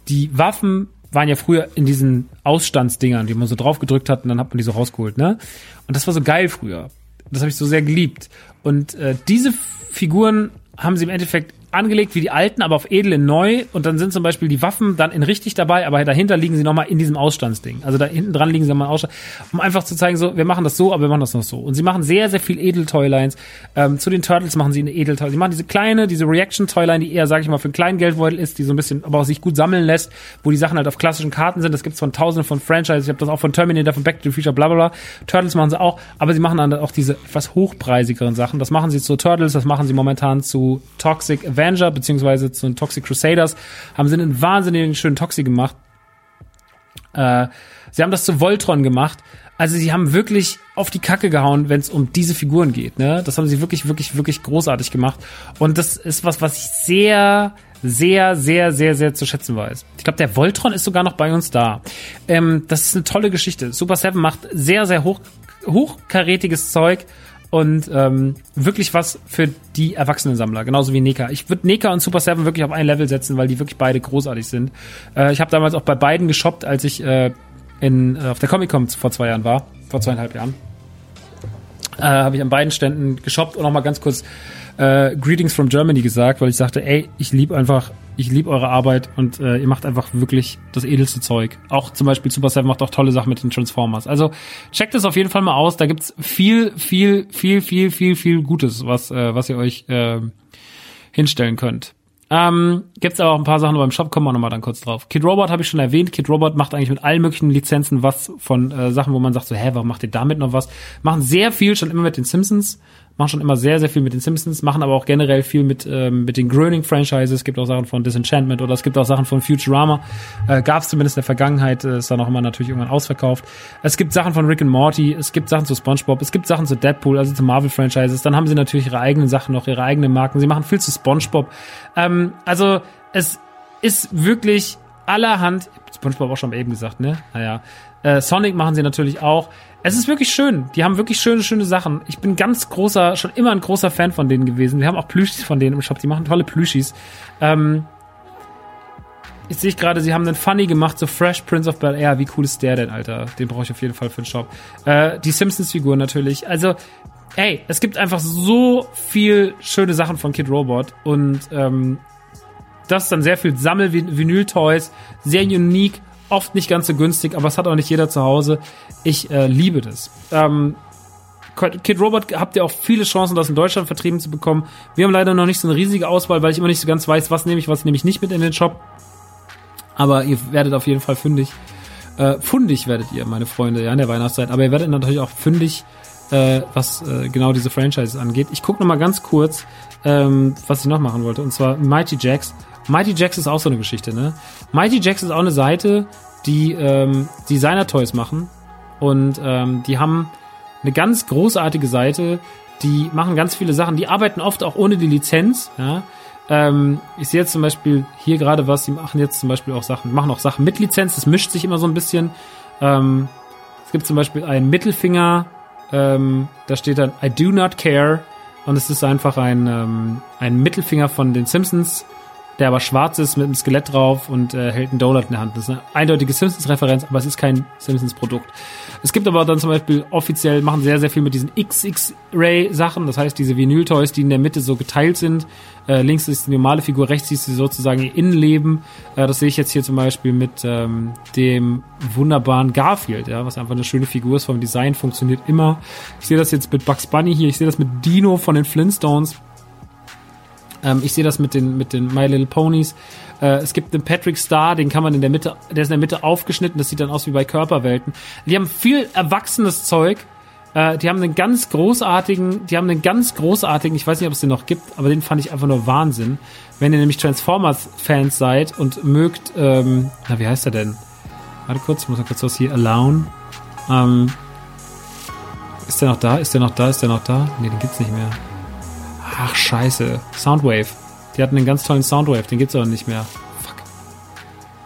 die Waffen waren ja früher in diesen Ausstandsdingern, die man so drauf gedrückt hat und dann hat man die so rausgeholt, ne? Und das war so geil früher. Das habe ich so sehr geliebt. Und äh, diese Figuren haben sie im Endeffekt angelegt wie die alten, aber auf edel in neu. Und dann sind zum Beispiel die Waffen dann in richtig dabei, aber dahinter liegen sie nochmal in diesem Ausstandsding. Also da hinten dran liegen sie nochmal Ausstand, um einfach zu zeigen, so, wir machen das so, aber wir machen das noch so. Und sie machen sehr, sehr viel Edel-Toylines. Ähm, zu den Turtles machen sie eine Edel-Toy. Sie machen diese kleine, diese Reaction-Toyline, die eher, sag ich mal, für einen kleinen Geldbeutel ist, die so ein bisschen, aber auch sich gut sammeln lässt, wo die Sachen halt auf klassischen Karten sind. Das gibt's von tausenden von Franchises. Ich habe das auch von Terminator, von Back to the Future, bla bla bla. Turtles machen sie auch, aber sie machen dann auch diese etwas hochpreisigeren Sachen. Das machen sie zu Turtles, das machen sie momentan zu Toxic Avenger Avenger beziehungsweise zu den Toxic Crusaders, haben sie einen wahnsinnig schönen Toxi gemacht. Äh, sie haben das zu Voltron gemacht. Also sie haben wirklich auf die Kacke gehauen, wenn es um diese Figuren geht. Ne? Das haben sie wirklich, wirklich, wirklich großartig gemacht. Und das ist was, was ich sehr, sehr, sehr, sehr, sehr zu schätzen weiß. Ich glaube, der Voltron ist sogar noch bei uns da. Ähm, das ist eine tolle Geschichte. Super Seven macht sehr, sehr hoch, hochkarätiges Zeug und ähm, wirklich was für die Erwachsenensammler, genauso wie Neka. Ich würde Neka und Super Seven wirklich auf ein Level setzen, weil die wirklich beide großartig sind. Äh, ich habe damals auch bei beiden geshoppt, als ich äh, in, äh, auf der Comic-Con vor zwei Jahren war, vor zweieinhalb Jahren. Äh, habe ich an beiden Ständen geshoppt und noch mal ganz kurz äh, Greetings from Germany gesagt, weil ich sagte, ey, ich liebe einfach, ich liebe eure Arbeit und äh, ihr macht einfach wirklich das edelste Zeug. Auch zum Beispiel Super Seven macht auch tolle Sachen mit den Transformers. Also checkt es auf jeden Fall mal aus. Da gibt's viel, viel, viel, viel, viel, viel Gutes, was, äh, was ihr euch äh, hinstellen könnt. Ähm, gibt's aber auch ein paar Sachen beim Shop, kommen wir nochmal dann kurz drauf. Kid Robot habe ich schon erwähnt. Kid Robot macht eigentlich mit allen möglichen Lizenzen was von äh, Sachen, wo man sagt so, hä, warum macht ihr damit noch was? Machen sehr viel schon immer mit den Simpsons machen schon immer sehr, sehr viel mit den Simpsons, machen aber auch generell viel mit, ähm, mit den Groening-Franchises. Es gibt auch Sachen von Disenchantment oder es gibt auch Sachen von Futurama. Äh, Gab es zumindest in der Vergangenheit, äh, ist dann auch immer natürlich irgendwann ausverkauft. Es gibt Sachen von Rick and Morty, es gibt Sachen zu SpongeBob, es gibt Sachen zu Deadpool, also zu Marvel-Franchises. Dann haben sie natürlich ihre eigenen Sachen noch, ihre eigenen Marken. Sie machen viel zu SpongeBob. Ähm, also es ist wirklich allerhand, SpongeBob auch schon eben gesagt, ne? Naja. Äh, Sonic machen sie natürlich auch. Es ist wirklich schön. Die haben wirklich schöne, schöne Sachen. Ich bin ganz großer, schon immer ein großer Fan von denen gewesen. Wir haben auch Plüschis von denen im Shop. Die machen tolle Plüschis. Ähm, ich sehe gerade, sie haben einen Funny gemacht, so Fresh Prince of Bel Air. Wie cool ist der denn, Alter? Den brauche ich auf jeden Fall für den Shop. Äh, die Simpsons-Figur natürlich. Also, ey, es gibt einfach so viel schöne Sachen von Kid Robot und ähm, das ist dann sehr viel Sammel-Vinyl-Toys, sehr unique oft nicht ganz so günstig, aber es hat auch nicht jeder zu Hause. Ich äh, liebe das. Ähm, Kid Robot habt ihr auch viele Chancen, das in Deutschland vertrieben zu bekommen. Wir haben leider noch nicht so eine riesige Auswahl, weil ich immer nicht so ganz weiß, was nehme ich, was nehme ich nicht mit in den Shop. Aber ihr werdet auf jeden Fall fündig. Äh, fundig werdet ihr, meine Freunde, ja, in der Weihnachtszeit. Aber ihr werdet natürlich auch fündig, äh, was äh, genau diese Franchises angeht. Ich gucke noch mal ganz kurz, ähm, was ich noch machen wollte. Und zwar Mighty Jacks. Mighty Jacks ist auch so eine Geschichte, ne? Mighty Jacks ist auch eine Seite, die ähm, Designer-Toys machen. Und ähm, die haben eine ganz großartige Seite. Die machen ganz viele Sachen. Die arbeiten oft auch ohne die Lizenz. Ja? Ähm, ich sehe jetzt zum Beispiel hier gerade was. Die machen jetzt zum Beispiel auch Sachen, machen auch Sachen mit Lizenz. Das mischt sich immer so ein bisschen. Ähm, es gibt zum Beispiel einen Mittelfinger. Ähm, da steht dann I do not care. Und es ist einfach ein, ähm, ein Mittelfinger von den Simpsons der aber schwarz ist mit einem Skelett drauf und äh, hält einen Donut in der Hand. Das ist eine eindeutige Simpsons-Referenz, aber es ist kein Simpsons-Produkt. Es gibt aber dann zum Beispiel offiziell, machen sehr, sehr viel mit diesen XX-Ray-Sachen, das heißt diese Vinyl-Toys, die in der Mitte so geteilt sind. Äh, links ist die normale Figur, rechts ist sie sozusagen ihr Innenleben. Äh, das sehe ich jetzt hier zum Beispiel mit ähm, dem wunderbaren Garfield, ja, was einfach eine schöne Figur ist vom Design, funktioniert immer. Ich sehe das jetzt mit Bugs Bunny hier, ich sehe das mit Dino von den Flintstones ähm, ich sehe das mit den, mit den My Little Ponies. Äh, es gibt den Patrick Star, den kann man in der Mitte, der ist in der Mitte aufgeschnitten, das sieht dann aus wie bei Körperwelten. Die haben viel erwachsenes Zeug. Äh, die haben einen ganz großartigen, die haben einen ganz großartigen, ich weiß nicht, ob es den noch gibt, aber den fand ich einfach nur Wahnsinn. Wenn ihr nämlich Transformers-Fans seid und mögt, ähm, na, wie heißt er denn? Warte kurz, ich muss mal kurz was hier, Alone. Ähm, ist der noch da? Ist der noch da? Ist der noch da? Nee, den gibt's nicht mehr. Ach, scheiße. Soundwave. Die hatten einen ganz tollen Soundwave, den gibt's aber nicht mehr. Fuck.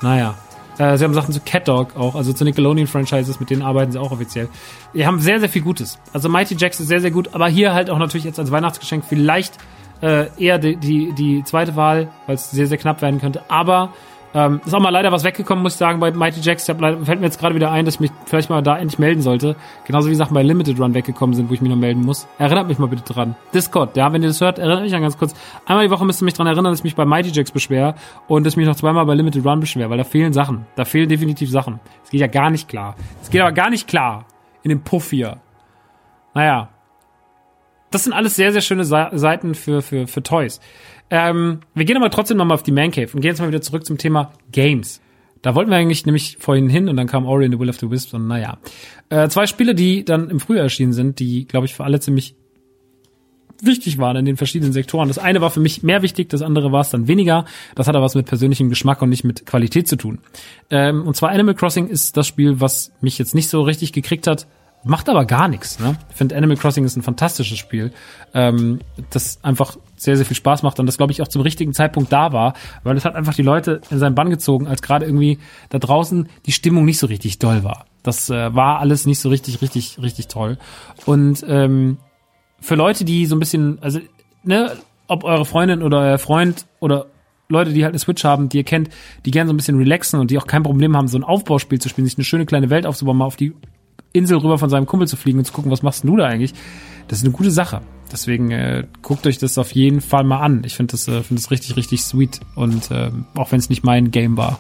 Naja. Äh, sie haben Sachen zu Cat Dog auch, also zu Nickelodeon-Franchises, mit denen arbeiten sie auch offiziell. Die haben sehr, sehr viel Gutes. Also Mighty Jacks ist sehr, sehr gut, aber hier halt auch natürlich jetzt als Weihnachtsgeschenk vielleicht äh, eher die, die, die zweite Wahl, weil es sehr, sehr knapp werden könnte. Aber ähm, ist auch mal leider was weggekommen, muss ich sagen, bei Mighty Jacks. Hab fällt mir jetzt gerade wieder ein, dass ich mich vielleicht mal da endlich melden sollte. Genauso wie Sachen bei Limited Run weggekommen sind, wo ich mich noch melden muss. Erinnert mich mal bitte dran. Discord, ja, wenn ihr das hört, erinnert mich an ganz kurz. Einmal die Woche müsst ihr mich dran erinnern, dass ich mich bei Mighty Jacks beschwer und dass ich mich noch zweimal bei Limited Run beschwer, weil da fehlen Sachen. Da fehlen definitiv Sachen. Es geht ja gar nicht klar. Es geht aber gar nicht klar in dem Puff hier. Naja. Das sind alles sehr, sehr schöne Seiten für, für, für Toys. Ähm, wir gehen aber trotzdem nochmal auf die Man Cave und gehen jetzt mal wieder zurück zum Thema Games. Da wollten wir eigentlich nämlich vorhin hin und dann kam Ori and the Will of the Wisps und naja. Äh, zwei Spiele, die dann im Frühjahr erschienen sind, die, glaube ich, für alle ziemlich wichtig waren in den verschiedenen Sektoren. Das eine war für mich mehr wichtig, das andere war es dann weniger. Das hat aber was mit persönlichem Geschmack und nicht mit Qualität zu tun. Ähm, und zwar Animal Crossing ist das Spiel, was mich jetzt nicht so richtig gekriegt hat, macht aber gar nichts. Ne? Ich finde Animal Crossing ist ein fantastisches Spiel, ähm, das einfach sehr, sehr viel Spaß macht und das, glaube ich, auch zum richtigen Zeitpunkt da war, weil es hat einfach die Leute in seinen Bann gezogen, als gerade irgendwie da draußen die Stimmung nicht so richtig doll war. Das äh, war alles nicht so richtig, richtig, richtig toll. Und ähm, für Leute, die so ein bisschen, also, ne, ob eure Freundin oder euer Freund oder Leute, die halt eine Switch haben, die ihr kennt, die gerne so ein bisschen relaxen und die auch kein Problem haben, so ein Aufbauspiel zu spielen, sich eine schöne kleine Welt aufzubauen, mal auf die Insel rüber von seinem Kumpel zu fliegen und zu gucken, was machst du da eigentlich? Das ist eine gute Sache. Deswegen äh, guckt euch das auf jeden Fall mal an. Ich finde das, äh, find das richtig, richtig sweet. Und äh, auch wenn es nicht mein Game war.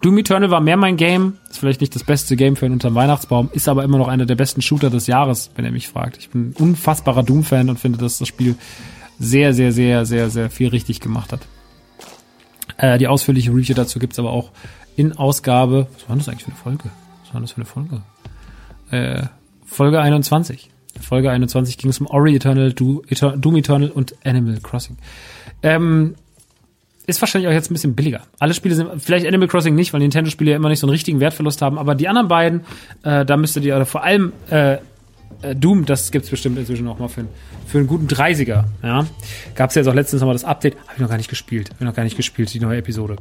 Doom Eternal war mehr mein Game. Ist vielleicht nicht das beste Game für einen unter Weihnachtsbaum, ist aber immer noch einer der besten Shooter des Jahres, wenn er mich fragt. Ich bin ein unfassbarer Doom-Fan und finde, dass das Spiel sehr, sehr, sehr, sehr, sehr viel richtig gemacht hat. Äh, die ausführliche Review dazu gibt's aber auch in Ausgabe. Was war das eigentlich für eine Folge? Was war das für eine Folge? Äh, Folge 21. Folge 21 ging es um Ori Eternal, Doom Eternal und Animal Crossing. Ähm, ist wahrscheinlich auch jetzt ein bisschen billiger. Alle Spiele sind, vielleicht Animal Crossing nicht, weil Nintendo-Spiele ja immer nicht so einen richtigen Wertverlust haben, aber die anderen beiden, äh, da müsstet ihr, oder vor allem äh, äh, Doom, das gibt's bestimmt inzwischen auch mal für, für einen guten 30er. Ja? Gab's ja jetzt auch letztens nochmal das Update, habe ich noch gar nicht gespielt, habe ich noch gar nicht gespielt, die neue Episode.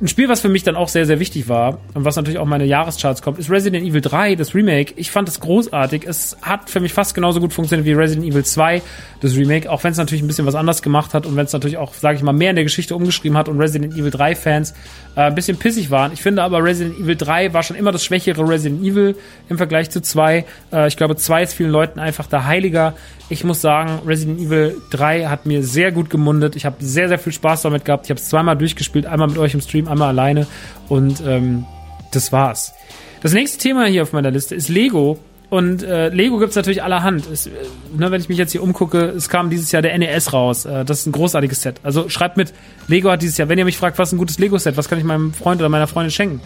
Ein Spiel, was für mich dann auch sehr, sehr wichtig war und was natürlich auch meine Jahrescharts kommt, ist Resident Evil 3, das Remake. Ich fand es großartig. Es hat für mich fast genauso gut funktioniert wie Resident Evil 2, das Remake, auch wenn es natürlich ein bisschen was anders gemacht hat und wenn es natürlich auch, sage ich mal, mehr in der Geschichte umgeschrieben hat und Resident Evil 3 Fans äh, ein bisschen pissig waren. Ich finde aber Resident Evil 3 war schon immer das schwächere Resident Evil im Vergleich zu 2. Äh, ich glaube, 2 ist vielen Leuten einfach der Heiliger. Ich muss sagen, Resident Evil 3 hat mir sehr gut gemundet. Ich habe sehr, sehr viel Spaß damit gehabt. Ich habe es zweimal durchgespielt, einmal mit euch im Stream, einmal alleine. Und ähm, das war's. Das nächste Thema hier auf meiner Liste ist Lego. Und äh, Lego gibt's natürlich allerhand. Es, äh, ne, wenn ich mich jetzt hier umgucke, es kam dieses Jahr der NES raus. Äh, das ist ein großartiges Set. Also schreibt mit, Lego hat dieses Jahr, wenn ihr mich fragt, was ein gutes Lego-Set, was kann ich meinem Freund oder meiner Freundin schenken?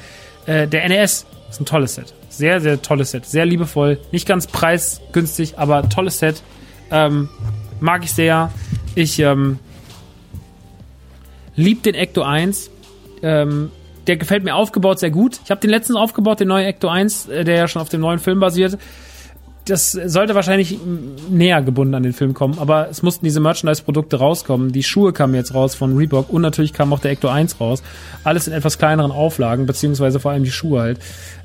Äh, der NES ist ein tolles Set. Sehr, sehr tolles Set. Sehr liebevoll. Nicht ganz preisgünstig, aber tolles Set. Ähm, mag ich sehr. Ich ähm, lieb den Ecto 1. Ähm, der gefällt mir aufgebaut sehr gut. Ich habe den letzten aufgebaut, den neuen Ecto 1, äh, der ja schon auf dem neuen Film basiert. Das sollte wahrscheinlich näher gebunden an den Film kommen, aber es mussten diese Merchandise-Produkte rauskommen. Die Schuhe kamen jetzt raus von Reebok und natürlich kam auch der Ecto 1 raus. Alles in etwas kleineren Auflagen, beziehungsweise vor allem die Schuhe halt.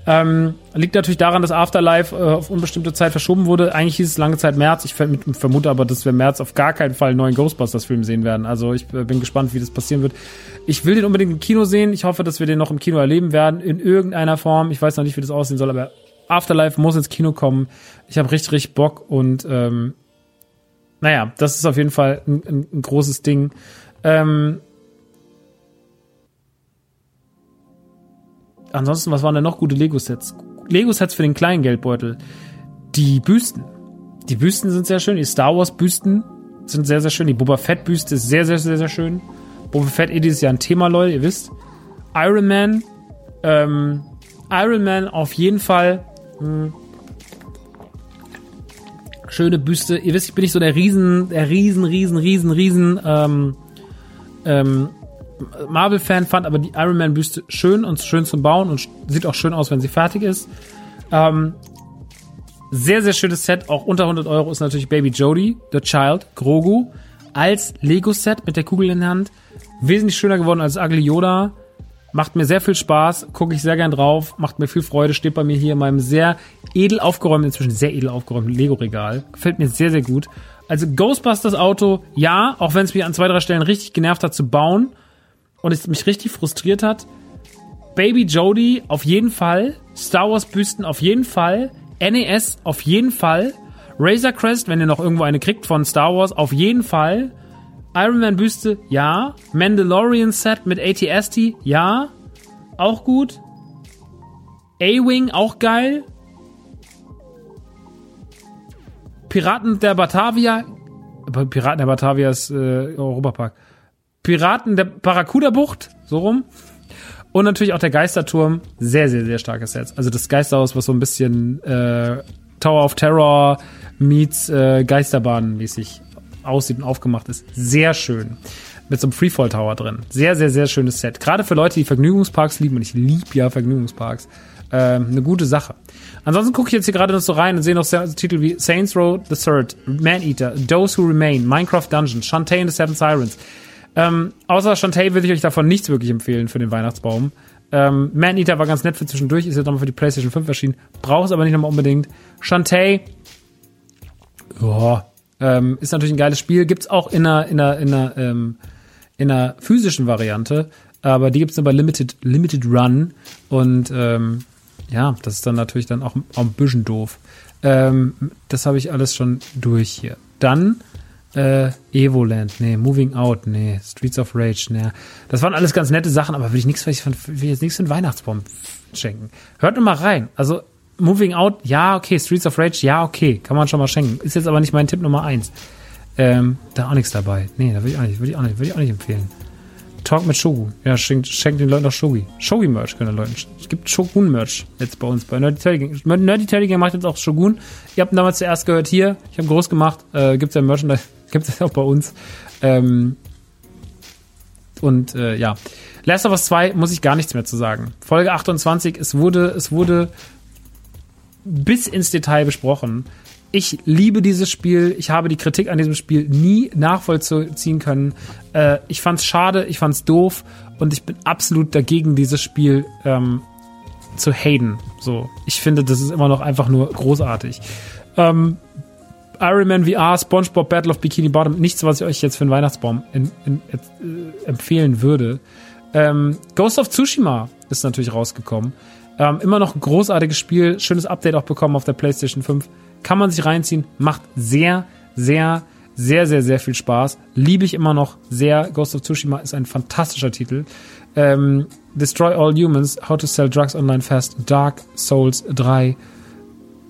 Ähm, liegt natürlich daran, dass Afterlife äh, auf unbestimmte Zeit verschoben wurde. Eigentlich hieß es lange Zeit März. Ich vermute aber, dass wir März auf gar keinen Fall einen neuen Ghostbusters-Film sehen werden. Also ich äh, bin gespannt, wie das passieren wird. Ich will den unbedingt im Kino sehen. Ich hoffe, dass wir den noch im Kino erleben werden, in irgendeiner Form. Ich weiß noch nicht, wie das aussehen soll, aber Afterlife muss ins Kino kommen. Ich habe richtig, richtig Bock und ähm, naja, das ist auf jeden Fall ein, ein, ein großes Ding. Ähm, ansonsten, was waren denn noch gute Lego-Sets? Lego-Sets für den kleinen Geldbeutel. Die Büsten. Die Büsten sind sehr schön. Die Star Wars-Büsten sind sehr, sehr schön. Die Boba Fett-Büste ist sehr, sehr, sehr, sehr schön. Boba Fett eh dieses Jahr ein Thema, Leute, ihr wisst. Iron Man. Ähm, Iron Man auf jeden Fall. Hm. Schöne Büste. Ihr wisst, ich bin nicht so der riesen, der riesen, riesen, riesen, riesen ähm, ähm, Marvel-Fan fand aber die Iron Man-Büste schön und schön zum Bauen und sieht auch schön aus, wenn sie fertig ist. Ähm, sehr, sehr schönes Set, auch unter 100 Euro ist natürlich Baby Jody, The Child, Grogu, als Lego-Set mit der Kugel in der Hand. Wesentlich schöner geworden als Ugly Yoda. Macht mir sehr viel Spaß, gucke ich sehr gern drauf, macht mir viel Freude, steht bei mir hier in meinem sehr edel aufgeräumten, inzwischen sehr edel aufgeräumten Lego-Regal. Gefällt mir sehr, sehr gut. Also Ghostbusters Auto, ja, auch wenn es mich an zwei, drei Stellen richtig genervt hat zu bauen und es mich richtig frustriert hat. Baby Jody auf jeden Fall. Star Wars Büsten auf jeden Fall. NES auf jeden Fall. Razor Crest, wenn ihr noch irgendwo eine kriegt von Star Wars, auf jeden Fall. Iron Man Büste, ja. Mandalorian Set mit ATST, ja. Auch gut. A-Wing, auch geil. Piraten der Batavia. Piraten der Batavia ist äh, Europapark. Piraten der Barracuda-Bucht, so rum. Und natürlich auch der Geisterturm, sehr, sehr, sehr starkes Set. Also das Geisterhaus, was so ein bisschen äh, Tower of Terror meets äh, Geisterbahn mäßig aussieht und aufgemacht ist. Sehr schön. Mit so einem Freefall Tower drin. Sehr, sehr, sehr schönes Set. Gerade für Leute, die Vergnügungsparks lieben, und ich liebe ja Vergnügungsparks, ähm, eine gute Sache. Ansonsten gucke ich jetzt hier gerade noch so rein und sehe noch Titel wie Saints Row the Third, Man-Eater, Those Who Remain, Minecraft Dungeon, Shantae and the Seven Sirens. Ähm, außer Shantae würde ich euch davon nichts wirklich empfehlen für den Weihnachtsbaum. Ähm, Man-Eater war ganz nett für zwischendurch, ist jetzt nochmal für die PlayStation 5 erschienen. Braucht es aber nicht nochmal unbedingt. Shantae, ja, ähm, ist natürlich ein geiles Spiel. Gibt's auch in einer, in einer, in einer, ähm, in einer physischen Variante, aber die gibt's nur bei Limited, Limited Run und ähm, ja, das ist dann natürlich dann auch, auch ein bisschen doof. Ähm, das habe ich alles schon durch hier. Dann äh, Evoland, nee, Moving Out, nee, Streets of Rage, nee. Das waren alles ganz nette Sachen, aber will ich nichts, will ich jetzt nichts für einen Weihnachtsbaum schenken. Hört nur mal rein. Also Moving Out, ja, okay, Streets of Rage, ja, okay, kann man schon mal schenken. Ist jetzt aber nicht mein Tipp Nummer eins. Ähm, da auch nichts dabei. Nee, da würde ich auch nicht, würde ich würde ich auch nicht empfehlen. Talk mit Shogu. Ja, schenkt, schenkt den Leuten auch Shogi. Shogi-Merch können Leuten. Es gibt Shogun-Merch jetzt bei uns bei Nerdy Telling. Nerdy Telling macht jetzt auch Shogun. Ihr habt damals zuerst gehört hier. Ich habe groß gemacht. Äh, gibt's ja Merchandise. *laughs* Gibt's ja auch bei uns. Ähm, und äh, ja. Last of Us 2 muss ich gar nichts mehr zu sagen. Folge 28, es wurde, es wurde bis ins Detail besprochen. Ich liebe dieses Spiel. Ich habe die Kritik an diesem Spiel nie nachvollziehen können. Äh, ich fand's schade, ich fand's doof und ich bin absolut dagegen, dieses Spiel ähm, zu haten. So, ich finde, das ist immer noch einfach nur großartig. Ähm, Iron Man VR, SpongeBob Battle of Bikini Bottom, nichts, was ich euch jetzt für einen Weihnachtsbaum in, in, äh, empfehlen würde. Ähm, Ghost of Tsushima ist natürlich rausgekommen. Ähm, immer noch ein großartiges Spiel, schönes Update auch bekommen auf der PlayStation 5. Kann man sich reinziehen, macht sehr, sehr, sehr, sehr, sehr viel Spaß. Liebe ich immer noch sehr. Ghost of Tsushima ist ein fantastischer Titel. Ähm, Destroy All Humans, How to Sell Drugs Online Fast, Dark Souls 3.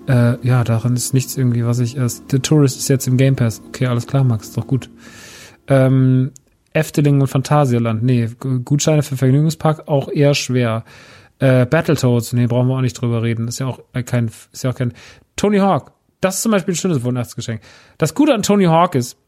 Äh, ja, daran ist nichts irgendwie, was ich erst. The Tourist ist jetzt im Game Pass. Okay, alles klar, Max, ist doch gut. Ähm, Efteling und Phantasialand. Nee, Gutscheine für Vergnügungspark auch eher schwer. Äh, Battletoads, nee, brauchen wir auch nicht drüber reden. Ist ja auch kein, ist ja auch kein. Tony Hawk, das ist zum Beispiel ein schönes Weihnachtsgeschenk. Das Gute an Tony Hawk ist,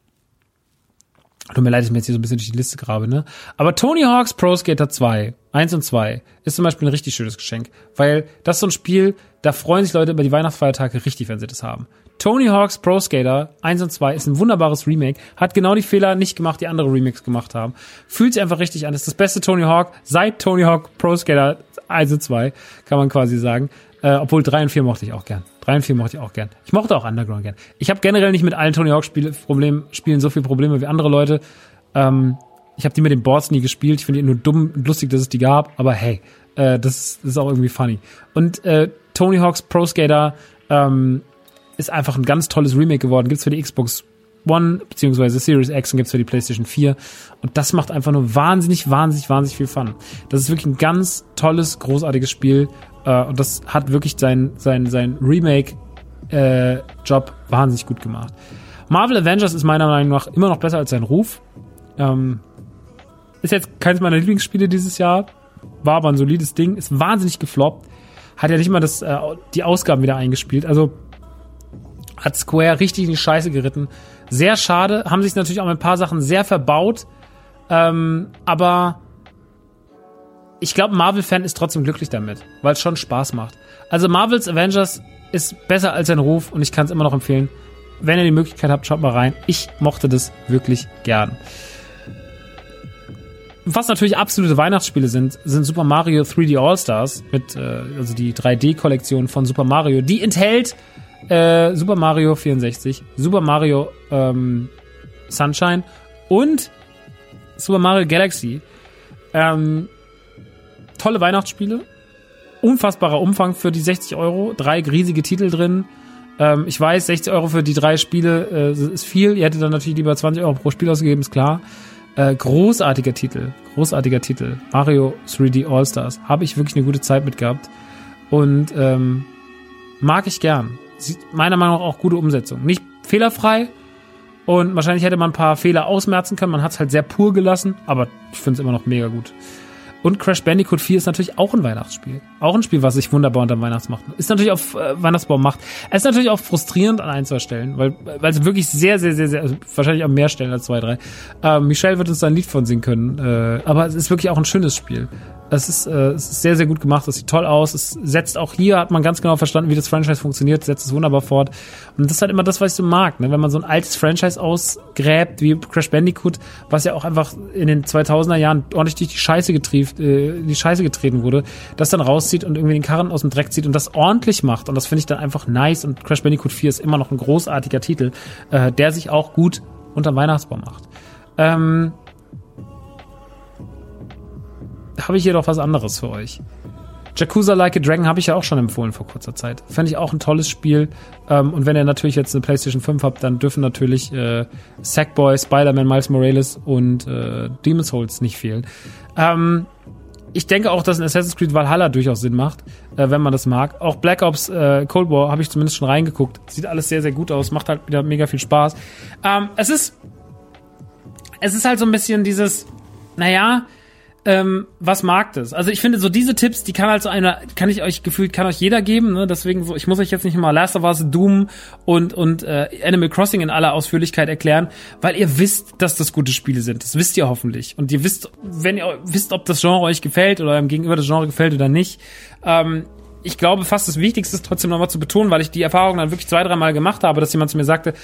Tut mir leid, ich mir jetzt hier so ein bisschen durch die Liste grabe, ne? Aber Tony Hawk's Pro Skater 2, 1 und 2, ist zum Beispiel ein richtig schönes Geschenk. Weil das ist so ein Spiel, da freuen sich Leute über die Weihnachtsfeiertage richtig, wenn sie das haben. Tony Hawk's Pro Skater 1 und 2 ist ein wunderbares Remake, hat genau die Fehler nicht gemacht, die andere Remakes gemacht haben. Fühlt sich einfach richtig an. ist das beste Tony Hawk seit Tony Hawk Pro Skater 1 und 2, kann man quasi sagen. Äh, obwohl 3 und 4 mochte ich auch gern. 3 und 4 mochte ich auch gern. Ich mochte auch Underground gern. Ich habe generell nicht mit allen Tony Hawk Spiele, Problem, Spielen so viele Probleme wie andere Leute. Ähm, ich habe die mit den Boards nie gespielt. Ich finde die nur dumm und lustig, dass es die gab. Aber hey, äh, das, das ist auch irgendwie funny. Und äh, Tony Hawk's Pro Skater ähm, ist einfach ein ganz tolles Remake geworden. Gibt's für die Xbox One beziehungsweise Series X und gibt's für die PlayStation 4. Und das macht einfach nur wahnsinnig, wahnsinnig, wahnsinnig viel Fun. Das ist wirklich ein ganz tolles, großartiges Spiel. Äh, und das hat wirklich sein, sein, sein Remake-Job äh, wahnsinnig gut gemacht. Marvel Avengers ist meiner Meinung nach immer noch besser als sein Ruf. Ähm, ist jetzt keines meiner Lieblingsspiele dieses Jahr, war aber ein solides Ding, ist wahnsinnig gefloppt, hat ja nicht mal das, äh, die Ausgaben wieder eingespielt, also hat Square richtig in die Scheiße geritten. Sehr schade, haben sich natürlich auch mit ein paar Sachen sehr verbaut, ähm, aber ich glaube, Marvel-Fan ist trotzdem glücklich damit, weil es schon Spaß macht. Also Marvels Avengers ist besser als sein Ruf und ich kann es immer noch empfehlen. Wenn ihr die Möglichkeit habt, schaut mal rein. Ich mochte das wirklich gern. Was natürlich absolute Weihnachtsspiele sind, sind Super Mario 3D All-Stars mit, äh, also die 3D-Kollektion von Super Mario. Die enthält äh, Super Mario 64, Super Mario ähm, Sunshine und Super Mario Galaxy. Ähm, tolle Weihnachtsspiele. Unfassbarer Umfang für die 60 Euro. Drei riesige Titel drin. Ähm, ich weiß, 60 Euro für die drei Spiele äh, ist viel. Ihr hättet dann natürlich lieber 20 Euro pro Spiel ausgegeben, ist klar. Äh, großartiger Titel. Großartiger Titel. Mario 3D All-Stars. Habe ich wirklich eine gute Zeit mit gehabt. Und ähm, mag ich gern. Meiner Meinung nach auch gute Umsetzung. Nicht fehlerfrei. Und wahrscheinlich hätte man ein paar Fehler ausmerzen können. Man hat es halt sehr pur gelassen. Aber ich finde es immer noch mega gut. Und Crash Bandicoot 4 ist natürlich auch ein Weihnachtsspiel. Auch ein Spiel, was sich wunderbar unter Weihnachtsmacht ist natürlich auf äh, Weihnachtsbaum macht. Es ist natürlich auch frustrierend an ein, zwei Stellen, weil, weil es wirklich sehr, sehr, sehr, sehr, also wahrscheinlich an mehr Stellen als zwei, drei. Äh, Michelle wird uns da ein Lied von singen können. Äh, aber es ist wirklich auch ein schönes Spiel. Es ist, äh, es ist sehr, sehr gut gemacht. Es sieht toll aus. Es setzt auch hier, hat man ganz genau verstanden, wie das Franchise funktioniert, setzt es wunderbar fort. Und das ist halt immer das, was ich so mag. Ne? Wenn man so ein altes Franchise ausgräbt, wie Crash Bandicoot, was ja auch einfach in den 2000er Jahren ordentlich durch die Scheiße getrieft, äh, die Scheiße getreten wurde, das dann rauszieht und irgendwie den Karren aus dem Dreck zieht und das ordentlich macht. Und das finde ich dann einfach nice. Und Crash Bandicoot 4 ist immer noch ein großartiger Titel, äh, der sich auch gut unter Weihnachtsbaum macht. Ähm, habe ich hier doch was anderes für euch. Yakuza Like a Dragon habe ich ja auch schon empfohlen vor kurzer Zeit. Fände ich auch ein tolles Spiel. Ähm, und wenn ihr natürlich jetzt eine PlayStation 5 habt, dann dürfen natürlich äh, Sackboy, Spider-Man, Miles Morales und äh, Demon's Souls nicht fehlen. Ähm, ich denke auch, dass ein Assassin's Creed Valhalla durchaus Sinn macht, äh, wenn man das mag. Auch Black Ops äh, Cold War habe ich zumindest schon reingeguckt. Sieht alles sehr, sehr gut aus, macht halt wieder mega viel Spaß. Ähm, es ist es ist halt so ein bisschen dieses, naja, ähm, was mag das? Also ich finde so diese Tipps, die kann halt so einer, kann ich euch gefühlt, kann euch jeder geben, ne? Deswegen so, ich muss euch jetzt nicht mal Last of Us, Doom und und äh, Animal Crossing in aller Ausführlichkeit erklären, weil ihr wisst, dass das gute Spiele sind. Das wisst ihr hoffentlich und ihr wisst, wenn ihr wisst, ob das Genre euch gefällt oder eurem Gegenüber das Genre gefällt oder nicht. Ähm, ich glaube, fast das Wichtigste ist trotzdem nochmal zu betonen, weil ich die Erfahrung dann wirklich zwei, dreimal gemacht habe, dass jemand zu mir sagte,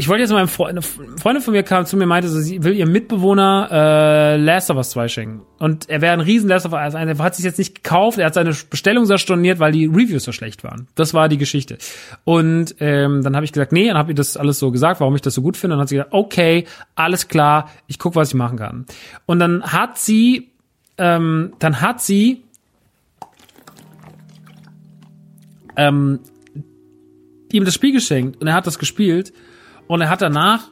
ich wollte jetzt mal Freund, eine Freundin von mir kam zu mir meinte, so, sie will ihrem Mitbewohner äh, Last of Us 2 schenken. Und er wäre ein riesen Last of Us 1. Er hat sich jetzt nicht gekauft, er hat seine Bestellung sehr storniert, weil die Reviews so schlecht waren. Das war die Geschichte. Und ähm, dann habe ich gesagt, nee, dann habe ich das alles so gesagt, warum ich das so gut finde. Und dann hat sie gesagt, okay, alles klar, ich guck, was ich machen kann. Und dann hat sie, ähm, dann hat sie ähm, ihm das Spiel geschenkt und er hat das gespielt und er hat danach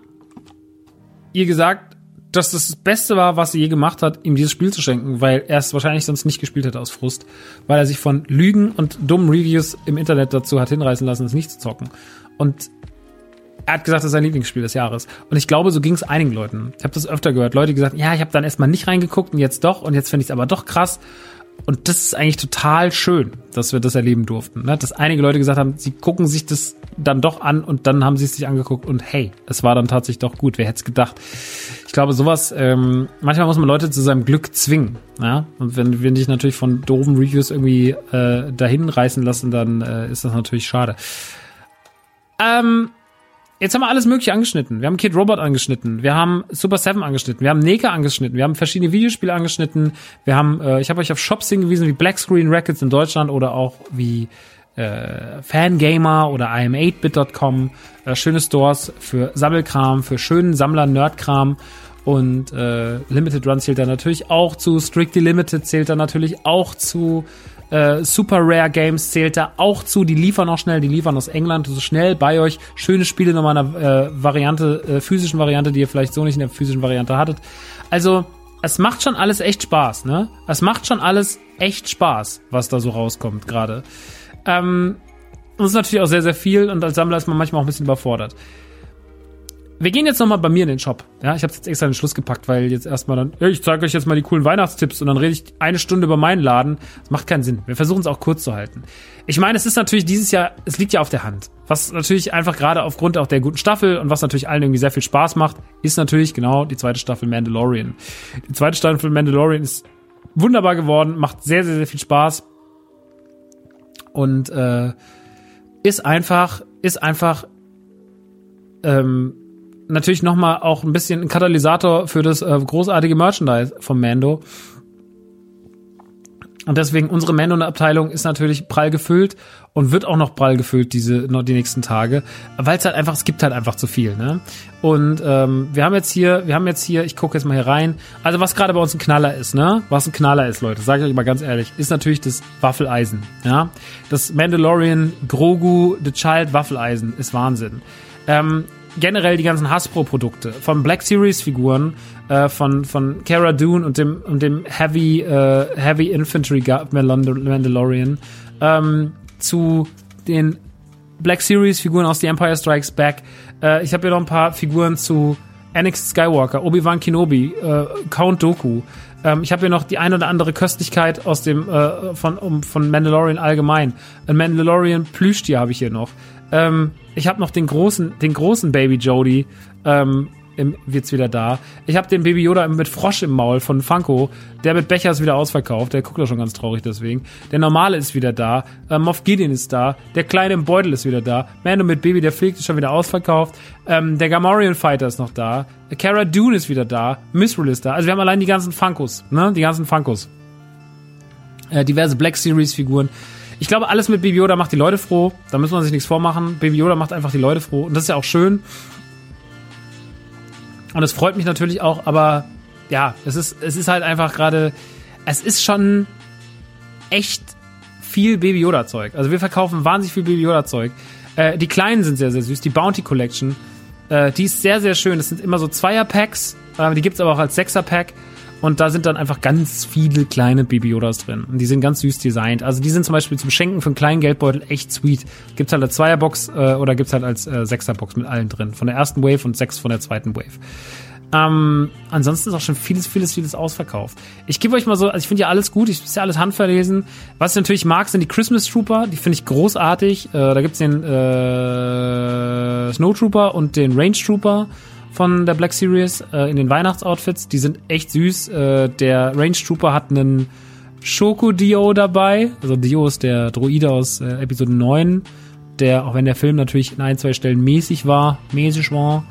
ihr gesagt, dass das das Beste war, was sie je gemacht hat, ihm dieses Spiel zu schenken, weil er es wahrscheinlich sonst nicht gespielt hätte aus Frust, weil er sich von Lügen und dummen Reviews im Internet dazu hat hinreißen lassen, es nicht zu zocken. Und er hat gesagt, das ist sein Lieblingsspiel des Jahres. Und ich glaube, so ging es einigen Leuten. Ich habe das öfter gehört. Leute, gesagt, ja, ich habe dann erstmal nicht reingeguckt und jetzt doch und jetzt finde ich es aber doch krass. Und das ist eigentlich total schön, dass wir das erleben durften. Ne? Dass einige Leute gesagt haben, sie gucken sich das dann doch an und dann haben sie es sich angeguckt und hey, es war dann tatsächlich doch gut. Wer hätte es gedacht? Ich glaube, sowas, ähm, manchmal muss man Leute zu seinem Glück zwingen. Ja? Und wenn, wenn dich natürlich von doofen Reviews irgendwie äh, dahin reißen lassen, dann äh, ist das natürlich schade. Ähm, Jetzt haben wir alles Mögliche angeschnitten. Wir haben Kid Robot angeschnitten, wir haben Super Seven angeschnitten, wir haben Neka angeschnitten, wir haben verschiedene Videospiele angeschnitten, wir haben, äh, ich habe euch auf Shops hingewiesen wie Black Screen Records in Deutschland oder auch wie äh, Fangamer oder im8bit.com, äh, schöne Stores für Sammelkram, für schönen Sammler-Nerdkram. Und äh, Limited Run zählt da natürlich auch zu, Strictly Limited zählt da natürlich auch zu, äh, Super Rare Games zählt da auch zu. Die liefern auch schnell, die liefern aus England so schnell bei euch. Schöne Spiele nochmal in einer äh, Variante, äh, physischen Variante, die ihr vielleicht so nicht in der physischen Variante hattet. Also, es macht schon alles echt Spaß, ne? Es macht schon alles echt Spaß, was da so rauskommt gerade. Ähm, das ist natürlich auch sehr, sehr viel und als Sammler ist man manchmal auch ein bisschen überfordert. Wir gehen jetzt nochmal bei mir in den Shop. Ja, ich habe jetzt extra in den Schluss gepackt, weil jetzt erstmal dann, ich zeige euch jetzt mal die coolen Weihnachtstipps und dann rede ich eine Stunde über meinen Laden. Das macht keinen Sinn. Wir versuchen es auch kurz zu halten. Ich meine, es ist natürlich dieses Jahr, es liegt ja auf der Hand. Was natürlich einfach gerade aufgrund auch der guten Staffel und was natürlich allen irgendwie sehr viel Spaß macht, ist natürlich genau die zweite Staffel Mandalorian. Die zweite Staffel Mandalorian ist wunderbar geworden, macht sehr, sehr, sehr viel Spaß und äh, ist einfach, ist einfach ähm, natürlich nochmal auch ein bisschen ein Katalysator für das äh, großartige Merchandise von Mando. Und deswegen unsere Mando-Abteilung ist natürlich prall gefüllt und wird auch noch prall gefüllt diese noch die nächsten Tage, weil es halt einfach es gibt halt einfach zu viel, ne? Und ähm, wir haben jetzt hier, wir haben jetzt hier, ich gucke jetzt mal hier rein. Also was gerade bei uns ein Knaller ist, ne? Was ein Knaller ist, Leute, sage ich euch mal ganz ehrlich, ist natürlich das Waffeleisen, ja? Das Mandalorian Grogu The Child Waffeleisen ist Wahnsinn. Ähm, generell die ganzen Hasbro-Produkte, von Black Series-Figuren, äh, von, von Cara Dune und dem, und dem Heavy, äh, Heavy Infantry Mandalorian, ähm, zu den Black Series-Figuren aus The Empire Strikes Back. Äh, ich habe hier noch ein paar Figuren zu Anakin Skywalker, Obi-Wan Kenobi, äh, Count Doku. Ähm, ich habe hier noch die ein oder andere Köstlichkeit aus dem äh, von um, von Mandalorian allgemein. Ein Mandalorian Plüschtier habe ich hier noch. Ähm, ich habe noch den großen den großen Baby Jody. Ähm, im, wird's wieder da. Ich habe den Baby Yoda mit Frosch im Maul von Funko. Der mit Becher ist wieder ausverkauft. Der guckt doch schon ganz traurig deswegen. Der normale ist wieder da. Ähm, Moff Gideon ist da. Der kleine im Beutel ist wieder da. Mando mit Baby, der fliegt, ist schon wieder ausverkauft. Ähm, der Gamorrean Fighter ist noch da. Cara Dune ist wieder da. Misrule ist da. Also wir haben allein die ganzen Funkos, ne? Die ganzen Funkos. Äh, diverse Black Series Figuren. Ich glaube, alles mit Baby Yoda macht die Leute froh. Da muss man sich nichts vormachen. Baby Yoda macht einfach die Leute froh. Und das ist ja auch schön. Und es freut mich natürlich auch, aber ja, es ist, es ist halt einfach gerade, es ist schon echt viel Baby Yoda Zeug. Also wir verkaufen wahnsinnig viel Baby Yoda Zeug. Äh, die kleinen sind sehr, sehr süß. Die Bounty Collection, äh, die ist sehr, sehr schön. Das sind immer so Zweier-Packs. Äh, die gibt's aber auch als Sechser-Pack. Und da sind dann einfach ganz viele kleine Baby Yodas drin. Und die sind ganz süß designt. Also die sind zum Beispiel zum Schenken für einen kleinen Geldbeutel echt sweet. Gibt's halt als Zweierbox äh, oder gibt's halt als äh, Sechserbox mit allen drin. Von der ersten Wave und sechs von der zweiten Wave. Ähm, ansonsten ist auch schon vieles, vieles, vieles ausverkauft. Ich gebe euch mal so, also ich finde ja alles gut, ich ist ja alles handverlesen. Was ich natürlich mag, sind die Christmas Trooper, die finde ich großartig. Äh, da gibt's den äh, Snow Trooper und den Range Trooper von der Black Series äh, in den Weihnachtsoutfits. Die sind echt süß. Äh, der Range Trooper hat einen Schoko Dio dabei. Also Dio ist der Droide aus äh, Episode 9, der, auch wenn der Film natürlich in ein, zwei Stellen mäßig war, mäßig war,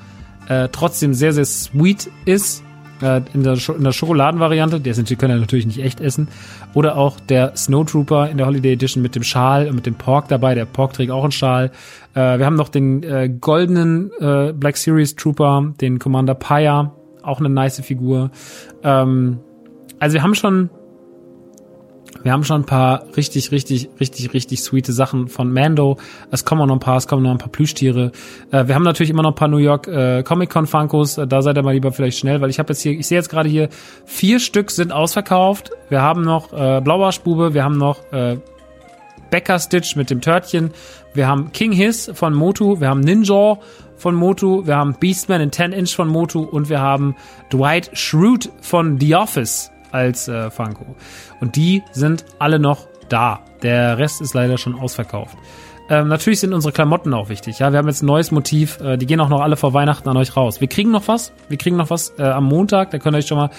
äh, trotzdem sehr, sehr sweet ist äh, in, der in der Schokoladenvariante. Der sind, die können ja natürlich nicht echt essen. Oder auch der Snowtrooper in der Holiday Edition mit dem Schal und mit dem Pork dabei. Der Pork trägt auch einen Schal. Äh, wir haben noch den äh, goldenen äh, Black Series Trooper, den Commander Paya, auch eine nice Figur. Ähm, also wir haben schon wir haben schon ein paar richtig, richtig, richtig, richtig sweete Sachen von Mando. Es kommen noch ein paar, es kommen noch ein paar Plüschtiere. Äh, wir haben natürlich immer noch ein paar New York äh, Comic Con Funkos. Äh, da seid ihr mal lieber vielleicht schnell, weil ich habe jetzt hier, ich sehe jetzt gerade hier, vier Stück sind ausverkauft. Wir haben noch äh, Blauarschbube, wir haben noch äh, Becker Stitch mit dem Törtchen. Wir haben King Hiss von Motu, wir haben Ninja von Motu, wir haben Beastman in 10 Inch von Motu und wir haben Dwight Schrute von The Office als äh, Funko. Und die sind alle noch da. Der Rest ist leider schon ausverkauft. Ähm, natürlich sind unsere Klamotten auch wichtig. Ja, wir haben jetzt ein neues Motiv. Äh, die gehen auch noch alle vor Weihnachten an euch raus. Wir kriegen noch was. Wir kriegen noch was äh, am Montag. Da könnt ihr euch schon mal,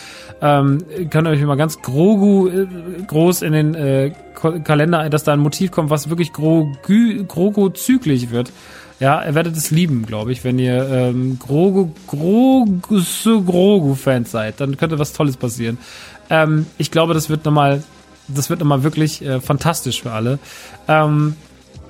ähm, könnt ihr euch mal ganz grogu, äh, groß in den äh, Kalender, dass da ein Motiv kommt, was wirklich grogu, grogu-züglich wird. Ja, ihr werdet es lieben, glaube ich, wenn ihr ähm, Grogu, Grogu, Grogu-Fans seid. Dann könnte was Tolles passieren. Ähm, ich glaube, das wird nochmal, das wird nochmal wirklich äh, fantastisch für alle. Ähm,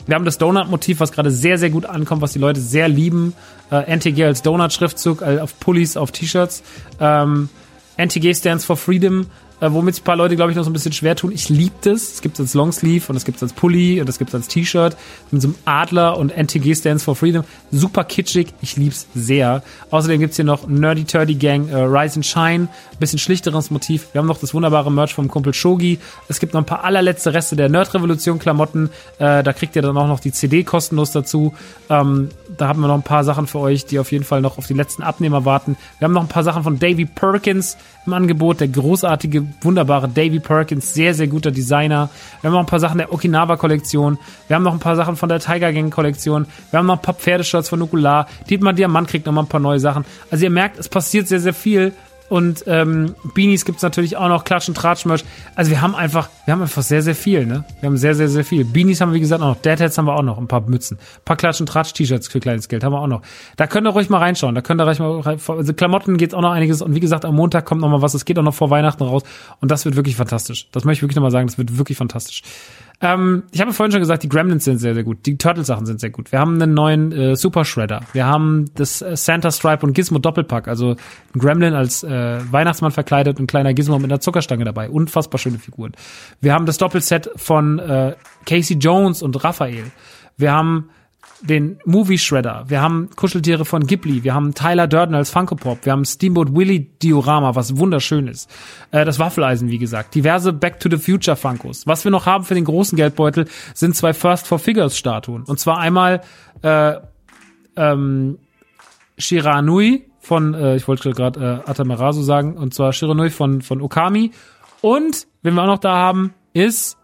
wir haben das Donut-Motiv, was gerade sehr, sehr gut ankommt, was die Leute sehr lieben. Äh, NTG als Donut-Schriftzug äh, auf Pullis, auf T-Shirts. Ähm, NTG stands for Freedom äh, womit sich ein paar Leute, glaube ich, noch so ein bisschen schwer tun. Ich liebe das. Es gibt es als Longsleeve und es gibt es als Pulli und es gibt es als T-Shirt mit so einem Adler und NTG stands for Freedom. Super kitschig. Ich lieb's sehr. Außerdem gibt's hier noch Nerdy Turdy Gang äh, Rise and Shine. Ein bisschen schlichteres Motiv. Wir haben noch das wunderbare Merch vom Kumpel Shogi. Es gibt noch ein paar allerletzte Reste der Nerd-Revolution Klamotten. Äh, da kriegt ihr dann auch noch die CD kostenlos dazu. Ähm, da haben wir noch ein paar Sachen für euch, die auf jeden Fall noch auf die letzten Abnehmer warten. Wir haben noch ein paar Sachen von Davy Perkins im Angebot. Der großartige, wunderbare Davy Perkins, sehr, sehr guter Designer. Wir haben noch ein paar Sachen der Okinawa-Kollektion. Wir haben noch ein paar Sachen von der Tiger Gang-Kollektion. Wir haben noch ein paar Pferdeshirts von Nukular. Dietmar Diamant kriegt noch mal ein paar neue Sachen. Also ihr merkt, es passiert sehr, sehr viel. Und ähm, Beanies gibt's natürlich auch noch, Klatschen, Tratschmerch. Also wir haben einfach, wir haben einfach sehr, sehr viel, ne? Wir haben sehr, sehr, sehr viel. Beanies haben wir, wie gesagt, auch noch. Deadheads haben wir auch noch, ein paar Mützen. Ein paar Klatschen, Tratsch-T-Shirts für kleines Geld haben wir auch noch. Da könnt ihr ruhig mal reinschauen. Da könnt ihr ruhig mal rein, also Klamotten geht's auch noch einiges. Und wie gesagt, am Montag kommt noch mal was. Es geht auch noch vor Weihnachten raus. Und das wird wirklich fantastisch. Das möchte ich wirklich noch mal sagen. Das wird wirklich fantastisch. Ähm, ich habe vorhin schon gesagt, die Gremlins sind sehr, sehr gut. Die Turtle-Sachen sind sehr gut. Wir haben einen neuen äh, Super Shredder. Wir haben das äh, Santa Stripe und Gizmo Doppelpack. Also ein Gremlin als äh, Weihnachtsmann verkleidet und ein kleiner Gizmo mit einer Zuckerstange dabei. Unfassbar schöne Figuren. Wir haben das Doppelset von äh, Casey Jones und Raphael. Wir haben den Movie Shredder, wir haben Kuscheltiere von Ghibli, wir haben Tyler Durden als Funko Pop, wir haben Steamboat Willie Diorama, was wunderschön ist. Äh, das Waffeleisen, wie gesagt, diverse Back to the Future Funkos. Was wir noch haben für den großen Geldbeutel sind zwei First for Figures Statuen. Und zwar einmal äh, ähm, Shiranui von, äh, ich wollte gerade äh, Atamerasu sagen, und zwar Shiranui von, von Okami. Und, wenn wir auch noch da haben, ist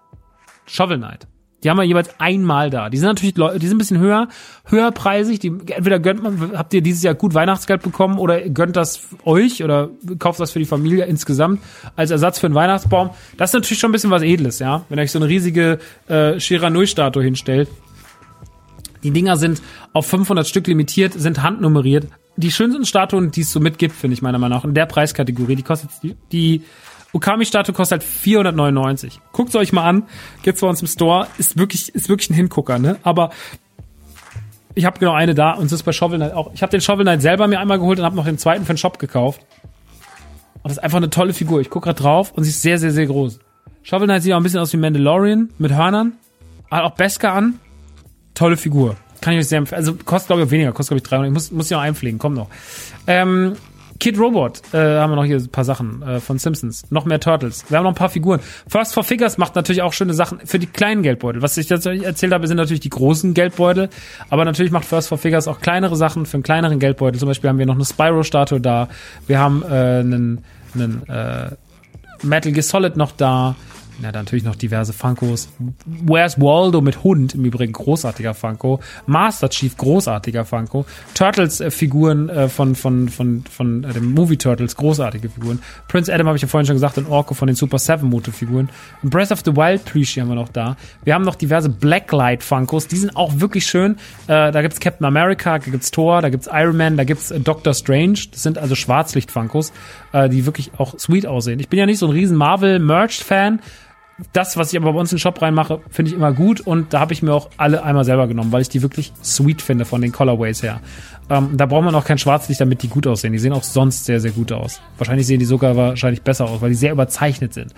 Shovel Knight. Die haben wir jeweils einmal da. Die sind natürlich, die sind ein bisschen höher, höherpreisig. Die, entweder gönnt man, habt ihr dieses Jahr gut Weihnachtsgeld bekommen oder gönnt das euch oder kauft das für die Familie insgesamt als Ersatz für einen Weihnachtsbaum. Das ist natürlich schon ein bisschen was Edles, ja. Wenn ihr euch so eine riesige äh, Shiranui-Statue hinstellt. Die Dinger sind auf 500 Stück limitiert, sind handnummeriert. Die schönsten Statuen, die es so mitgibt, finde ich meiner Meinung nach, in der Preiskategorie. Die kostet die, die Okami-Statue kostet halt 499. Guckt's euch mal an. Gibt's bei uns im Store. Ist wirklich, ist wirklich ein Hingucker, ne? Aber ich habe genau eine da und es ist bei Shovel Knight auch. Ich habe den Shovel Knight selber mir einmal geholt und habe noch den zweiten für den Shop gekauft. Und das ist einfach eine tolle Figur. Ich gucke gerade drauf und sie ist sehr, sehr, sehr groß. Shovel Knight sieht auch ein bisschen aus wie Mandalorian mit Hörnern. Hat auch Beska an. Tolle Figur. Kann ich euch sehr empfehlen. Also kostet, glaube ich, weniger. Kostet, glaube ich, 300. Ich muss, muss sie auch einpflegen. Kommt noch. Ähm, Kid Robot äh, haben wir noch hier ein paar Sachen äh, von Simpsons. Noch mehr Turtles. Wir haben noch ein paar Figuren. First for Figures macht natürlich auch schöne Sachen für die kleinen Geldbeutel. Was ich jetzt erzählt habe, sind natürlich die großen Geldbeutel. Aber natürlich macht First for Figures auch kleinere Sachen für einen kleineren Geldbeutel. Zum Beispiel haben wir noch eine Spyro-Statue da. Wir haben äh, einen, einen äh, Metal Gear Solid noch da. Ja, dann natürlich noch diverse Funkos. Where's Waldo mit Hund, im Übrigen großartiger Funko. Master Chief, großartiger Funko. Turtles-Figuren äh, von, von, von, von äh, dem Movie Turtles, großartige Figuren. Prince Adam habe ich ja vorhin schon gesagt, und Orko von den Super Seven Moto-Figuren. Breath of the Wild Plüschi haben wir noch da. Wir haben noch diverse Blacklight Funkos, die sind auch wirklich schön. Äh, da gibt's Captain America, da gibt's Thor, da gibt's Iron Man, da gibt's äh, Doctor Strange. Das sind also Schwarzlicht-Funkos, äh, die wirklich auch sweet aussehen. Ich bin ja nicht so ein riesen Marvel-Merch-Fan, das, was ich aber bei uns in den Shop reinmache, finde ich immer gut und da habe ich mir auch alle einmal selber genommen, weil ich die wirklich sweet finde von den Colorways her. Ähm, da braucht man auch kein Schwarzlicht, damit die gut aussehen. Die sehen auch sonst sehr, sehr gut aus. Wahrscheinlich sehen die sogar wahrscheinlich besser aus, weil die sehr überzeichnet sind.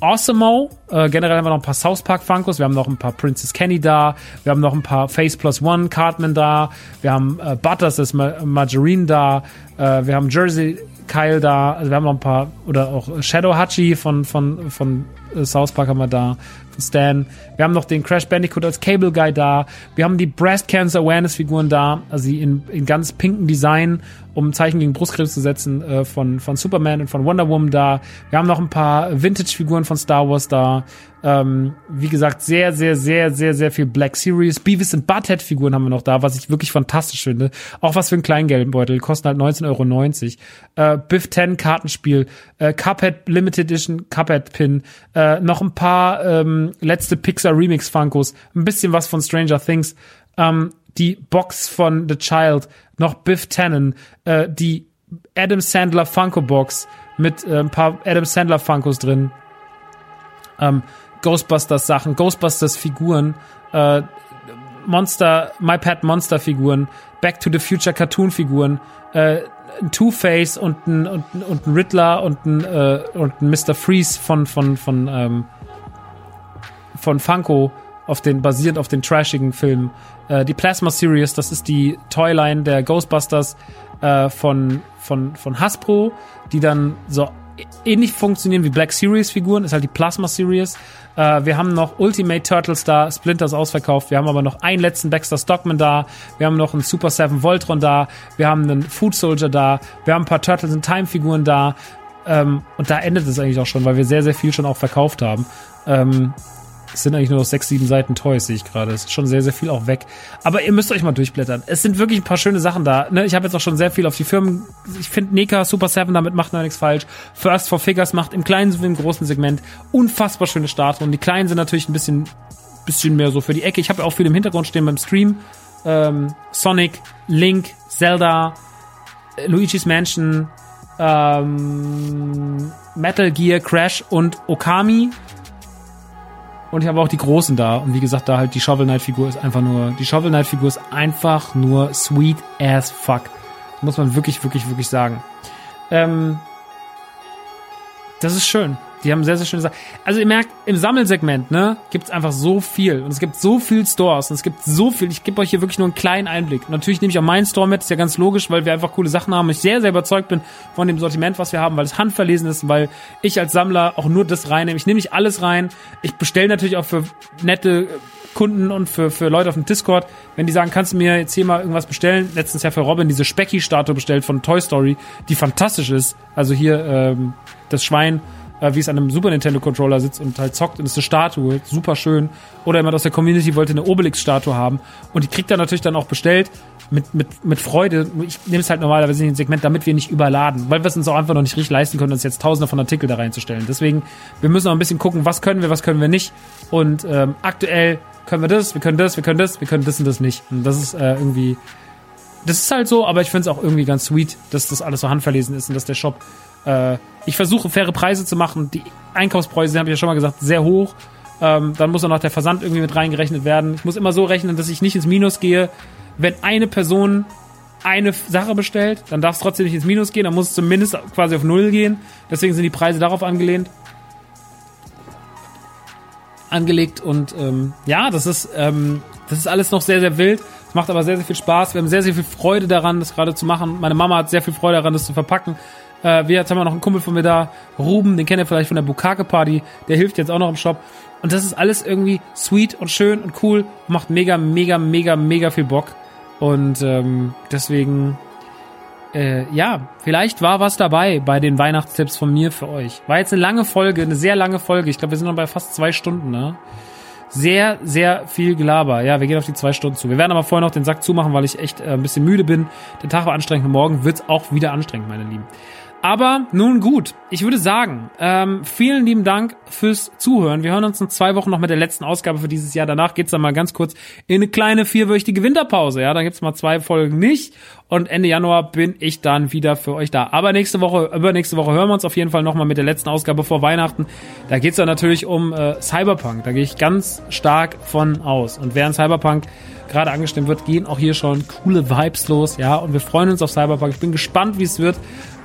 Awesomeo, äh, generell haben wir noch ein paar South Park Funkos, wir haben noch ein paar Princess Kenny da, wir haben noch ein paar Face Plus One Cartman da, wir haben äh, Butters, das Ma Margarine da, äh, wir haben Jersey Kyle da, also wir haben noch ein paar, oder auch Shadow Hachi von, von, von äh, South Park haben wir da, von Stan. Wir haben noch den Crash Bandicoot als Cable Guy da. Wir haben die Breast Cancer Awareness Figuren da, also in, in ganz pinken Design, um ein Zeichen gegen Brustkrebs zu setzen, äh, von, von Superman und von Wonder Woman da. Wir haben noch ein paar Vintage Figuren von Star Wars da. Ähm, wie gesagt, sehr, sehr, sehr, sehr, sehr viel Black Series. Beavis und Butthead Figuren haben wir noch da, was ich wirklich fantastisch finde. Auch was für einen Kleingeldbeutel. Kosten halt 19,90 Euro. Äh, Biff 10 Kartenspiel. Äh, Cuphead Limited Edition Cuphead Pin. Äh, noch ein paar ähm, letzte Pixar Remix Funkos. Ein bisschen was von Stranger Things. Ähm, die Box von The Child. Noch Biff Tannen. Äh, die Adam Sandler Funko Box mit äh, ein paar Adam Sandler Funkos drin. Ähm, Ghostbusters Sachen, Ghostbusters Figuren, äh, Monster, My Pet Monster Figuren, Back to the Future Cartoon Figuren, äh, ein Two-Face und ein, und, und ein Riddler und ein, äh, und ein Mr. Freeze von, von, von, ähm, von Funko auf den, basierend auf den trashigen Filmen. Äh, die Plasma Series, das ist die Toyline der Ghostbusters äh, von, von, von Hasbro, die dann so ähnlich funktionieren wie Black Series Figuren, ist halt die Plasma Series. Äh, wir haben noch Ultimate Turtles da, Splinters ausverkauft. Wir haben aber noch einen letzten Baxter Stockman da. Wir haben noch einen Super 7 Voltron da. Wir haben einen Food Soldier da. Wir haben ein paar Turtles in Time Figuren da. Ähm, und da endet es eigentlich auch schon, weil wir sehr, sehr viel schon auch verkauft haben. Ähm, es sind eigentlich nur noch sechs, sieben Seiten Toys, sehe ich gerade. Es ist schon sehr, sehr viel auch weg. Aber ihr müsst euch mal durchblättern. Es sind wirklich ein paar schöne Sachen da. Ne? Ich habe jetzt auch schon sehr viel auf die Firmen. Ich finde Neka Super 7 damit macht noch nichts falsch. First for Figures macht im kleinen sowie im großen Segment unfassbar schöne Statuen. Die kleinen sind natürlich ein bisschen, bisschen mehr so für die Ecke. Ich habe auch viel im Hintergrund stehen beim Stream. Ähm, Sonic, Link, Zelda, äh, Luigi's Mansion, ähm, Metal Gear, Crash und Okami und ich habe auch die großen da. Und wie gesagt, da halt die Shovel Knight Figur ist einfach nur, die Shovel Knight Figur ist einfach nur sweet as fuck. Muss man wirklich, wirklich, wirklich sagen. Ähm, das ist schön. Die haben sehr, sehr schöne Sachen. Also ihr merkt, im Sammelsegment, ne, gibt's einfach so viel. Und es gibt so viel Stores und es gibt so viel. Ich gebe euch hier wirklich nur einen kleinen Einblick. natürlich nehme ich auch meinen Store mit, ist ja ganz logisch, weil wir einfach coole Sachen haben. Ich sehr, sehr überzeugt bin von dem Sortiment, was wir haben, weil es handverlesen ist, weil ich als Sammler auch nur das reinnehme. Ich nehme nicht alles rein. Ich bestelle natürlich auch für nette Kunden und für, für Leute auf dem Discord, wenn die sagen, kannst du mir jetzt hier mal irgendwas bestellen? Letztens ja für Robin diese Specky-Statue bestellt von Toy Story, die fantastisch ist. Also hier ähm, das Schwein, äh, wie es an einem Super Nintendo Controller sitzt und halt zockt und ist eine Statue, super schön. Oder jemand aus der Community wollte eine Obelix-Statue haben und die kriegt er natürlich dann auch bestellt mit, mit, mit Freude. Ich nehme es halt normalerweise nicht ins Segment, damit wir nicht überladen, weil wir es uns auch einfach noch nicht richtig leisten können, uns jetzt tausende von Artikeln da reinzustellen. Deswegen, wir müssen auch ein bisschen gucken, was können wir, was können wir nicht. Und ähm, aktuell können wir das, wir können das, wir können das, wir können das und das nicht. Und das ist äh, irgendwie, das ist halt so, aber ich finde es auch irgendwie ganz sweet, dass das alles so handverlesen ist und dass der Shop, äh, ich versuche faire Preise zu machen. Die Einkaufspreise, habe ich ja schon mal gesagt, sehr hoch. Ähm, dann muss auch noch der Versand irgendwie mit reingerechnet werden. Ich muss immer so rechnen, dass ich nicht ins Minus gehe. Wenn eine Person eine Sache bestellt, dann darf es trotzdem nicht ins Minus gehen, dann muss es zumindest quasi auf Null gehen. Deswegen sind die Preise darauf angelehnt. Angelegt und ähm, ja, das ist, ähm, das ist alles noch sehr, sehr wild. Es macht aber sehr, sehr viel Spaß. Wir haben sehr, sehr viel Freude daran, das gerade zu machen. Meine Mama hat sehr viel Freude daran, das zu verpacken. Äh, wir, jetzt haben wir noch einen Kumpel von mir da, Ruben, den kennt ihr vielleicht von der Bukake Party. Der hilft jetzt auch noch im Shop. Und das ist alles irgendwie sweet und schön und cool. Macht mega, mega, mega, mega viel Bock. Und ähm, deswegen, äh, ja, vielleicht war was dabei bei den Weihnachtstipps von mir für euch. War jetzt eine lange Folge, eine sehr lange Folge. Ich glaube, wir sind noch bei fast zwei Stunden, ne? Sehr, sehr viel Gelaber. Ja, wir gehen auf die zwei Stunden zu. Wir werden aber vorher noch den Sack zumachen, weil ich echt äh, ein bisschen müde bin. Der Tag war anstrengend und morgen wird's auch wieder anstrengend, meine Lieben. Aber nun gut, ich würde sagen, ähm, vielen lieben Dank fürs Zuhören. Wir hören uns in zwei Wochen noch mit der letzten Ausgabe für dieses Jahr. Danach geht's dann mal ganz kurz in eine kleine vierwöchige Winterpause. Ja, dann gibt's mal zwei Folgen nicht. Und Ende Januar bin ich dann wieder für euch da. Aber nächste Woche, übernächste Woche hören wir uns auf jeden Fall nochmal mit der letzten Ausgabe vor Weihnachten. Da geht's dann natürlich um äh, Cyberpunk. Da gehe ich ganz stark von aus. Und während Cyberpunk gerade angestimmt wird, gehen auch hier schon coole Vibes los. Ja, und wir freuen uns auf Cyberpunk. Ich bin gespannt, wie es wird.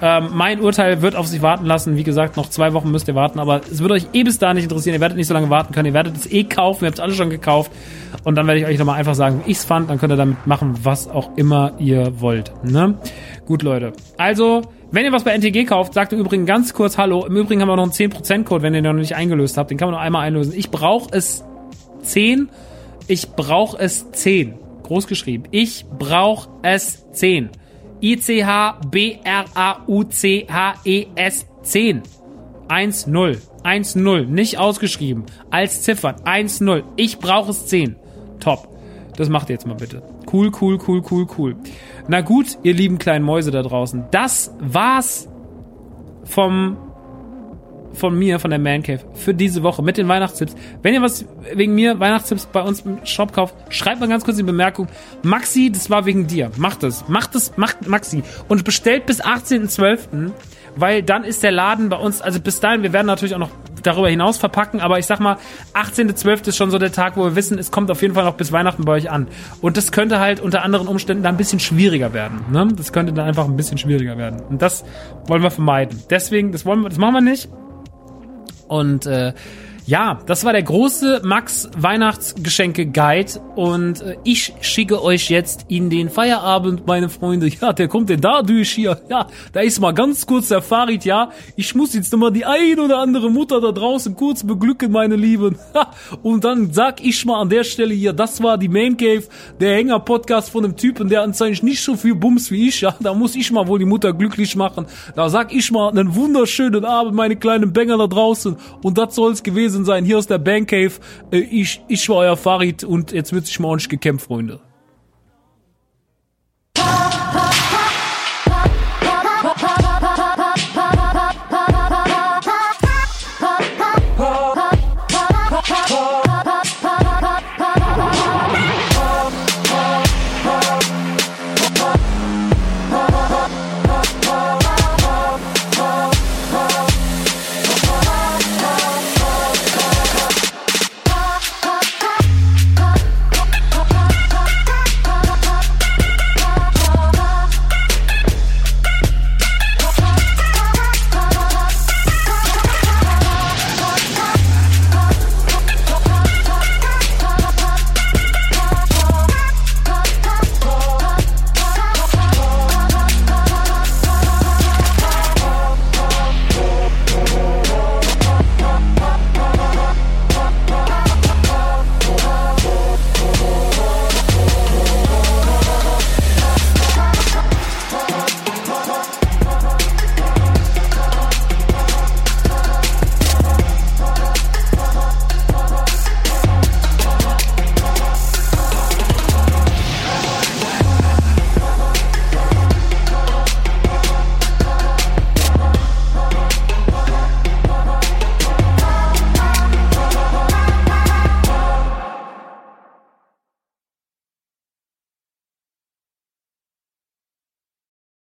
Ähm, mein Urteil wird auf sich warten lassen. Wie gesagt, noch zwei Wochen müsst ihr warten, aber es wird euch eh bis da nicht interessieren. Ihr werdet nicht so lange warten können. Ihr werdet es eh kaufen. Ihr habt es alle schon gekauft. Und dann werde ich euch nochmal einfach sagen, wie ich es fand. Dann könnt ihr damit machen, was auch immer ihr wollt. Ne? Gut, Leute. Also, wenn ihr was bei NTG kauft, sagt ihr übrigens ganz kurz Hallo. Im Übrigen haben wir noch einen 10%-Code, wenn ihr den noch nicht eingelöst habt. Den kann man noch einmal einlösen. Ich brauche es 10. Ich brauche es 10. Groß geschrieben. Ich brauche es 10. I-C-H-B-R-A-U-C-H-E-S 10. 1-0. 1-0. Nicht ausgeschrieben. Als Ziffern. 1-0. Ich brauche es 10. Top. Das macht ihr jetzt mal bitte. Cool, cool, cool, cool, cool. Na gut, ihr lieben kleinen Mäuse da draußen. Das war's vom von mir, von der Man Cave, für diese Woche mit den Weihnachtstipps. Wenn ihr was wegen mir Weihnachtstipps bei uns im Shop kauft, schreibt mal ganz kurz die Bemerkung. Maxi, das war wegen dir. Macht es. Macht es, macht Maxi. Und bestellt bis 18.12., weil dann ist der Laden bei uns, also bis dahin, wir werden natürlich auch noch darüber hinaus verpacken, aber ich sag mal, 18.12. ist schon so der Tag, wo wir wissen, es kommt auf jeden Fall noch bis Weihnachten bei euch an. Und das könnte halt unter anderen Umständen dann ein bisschen schwieriger werden. Ne? Das könnte dann einfach ein bisschen schwieriger werden. Und das wollen wir vermeiden. Deswegen, das wollen wir, das machen wir nicht. Und äh, ja, das war der große Max Weihnachtsgeschenke Guide und äh, ich schicke euch jetzt in den Feierabend, meine Freunde. *laughs* Ja, der kommt denn da durch hier. Ja, da ist mal ganz kurz der Farid, ja. Ich muss jetzt nochmal die ein oder andere Mutter da draußen kurz beglücken, meine Lieben. *laughs* und dann sag ich mal an der Stelle hier, das war die Main Cave, der Hänger Podcast von einem Typen, der anscheinend nicht so viel Bums wie ich, ja. Da muss ich mal wohl die Mutter glücklich machen. Da sag ich mal einen wunderschönen Abend, meine kleinen Bänger da draußen und das soll's gewesen gewesen sein. Hier aus der Bank Cave. Äh, ich, ich war euer Farid und jetzt wird sich mal ordentlich gekämpft, Freunde.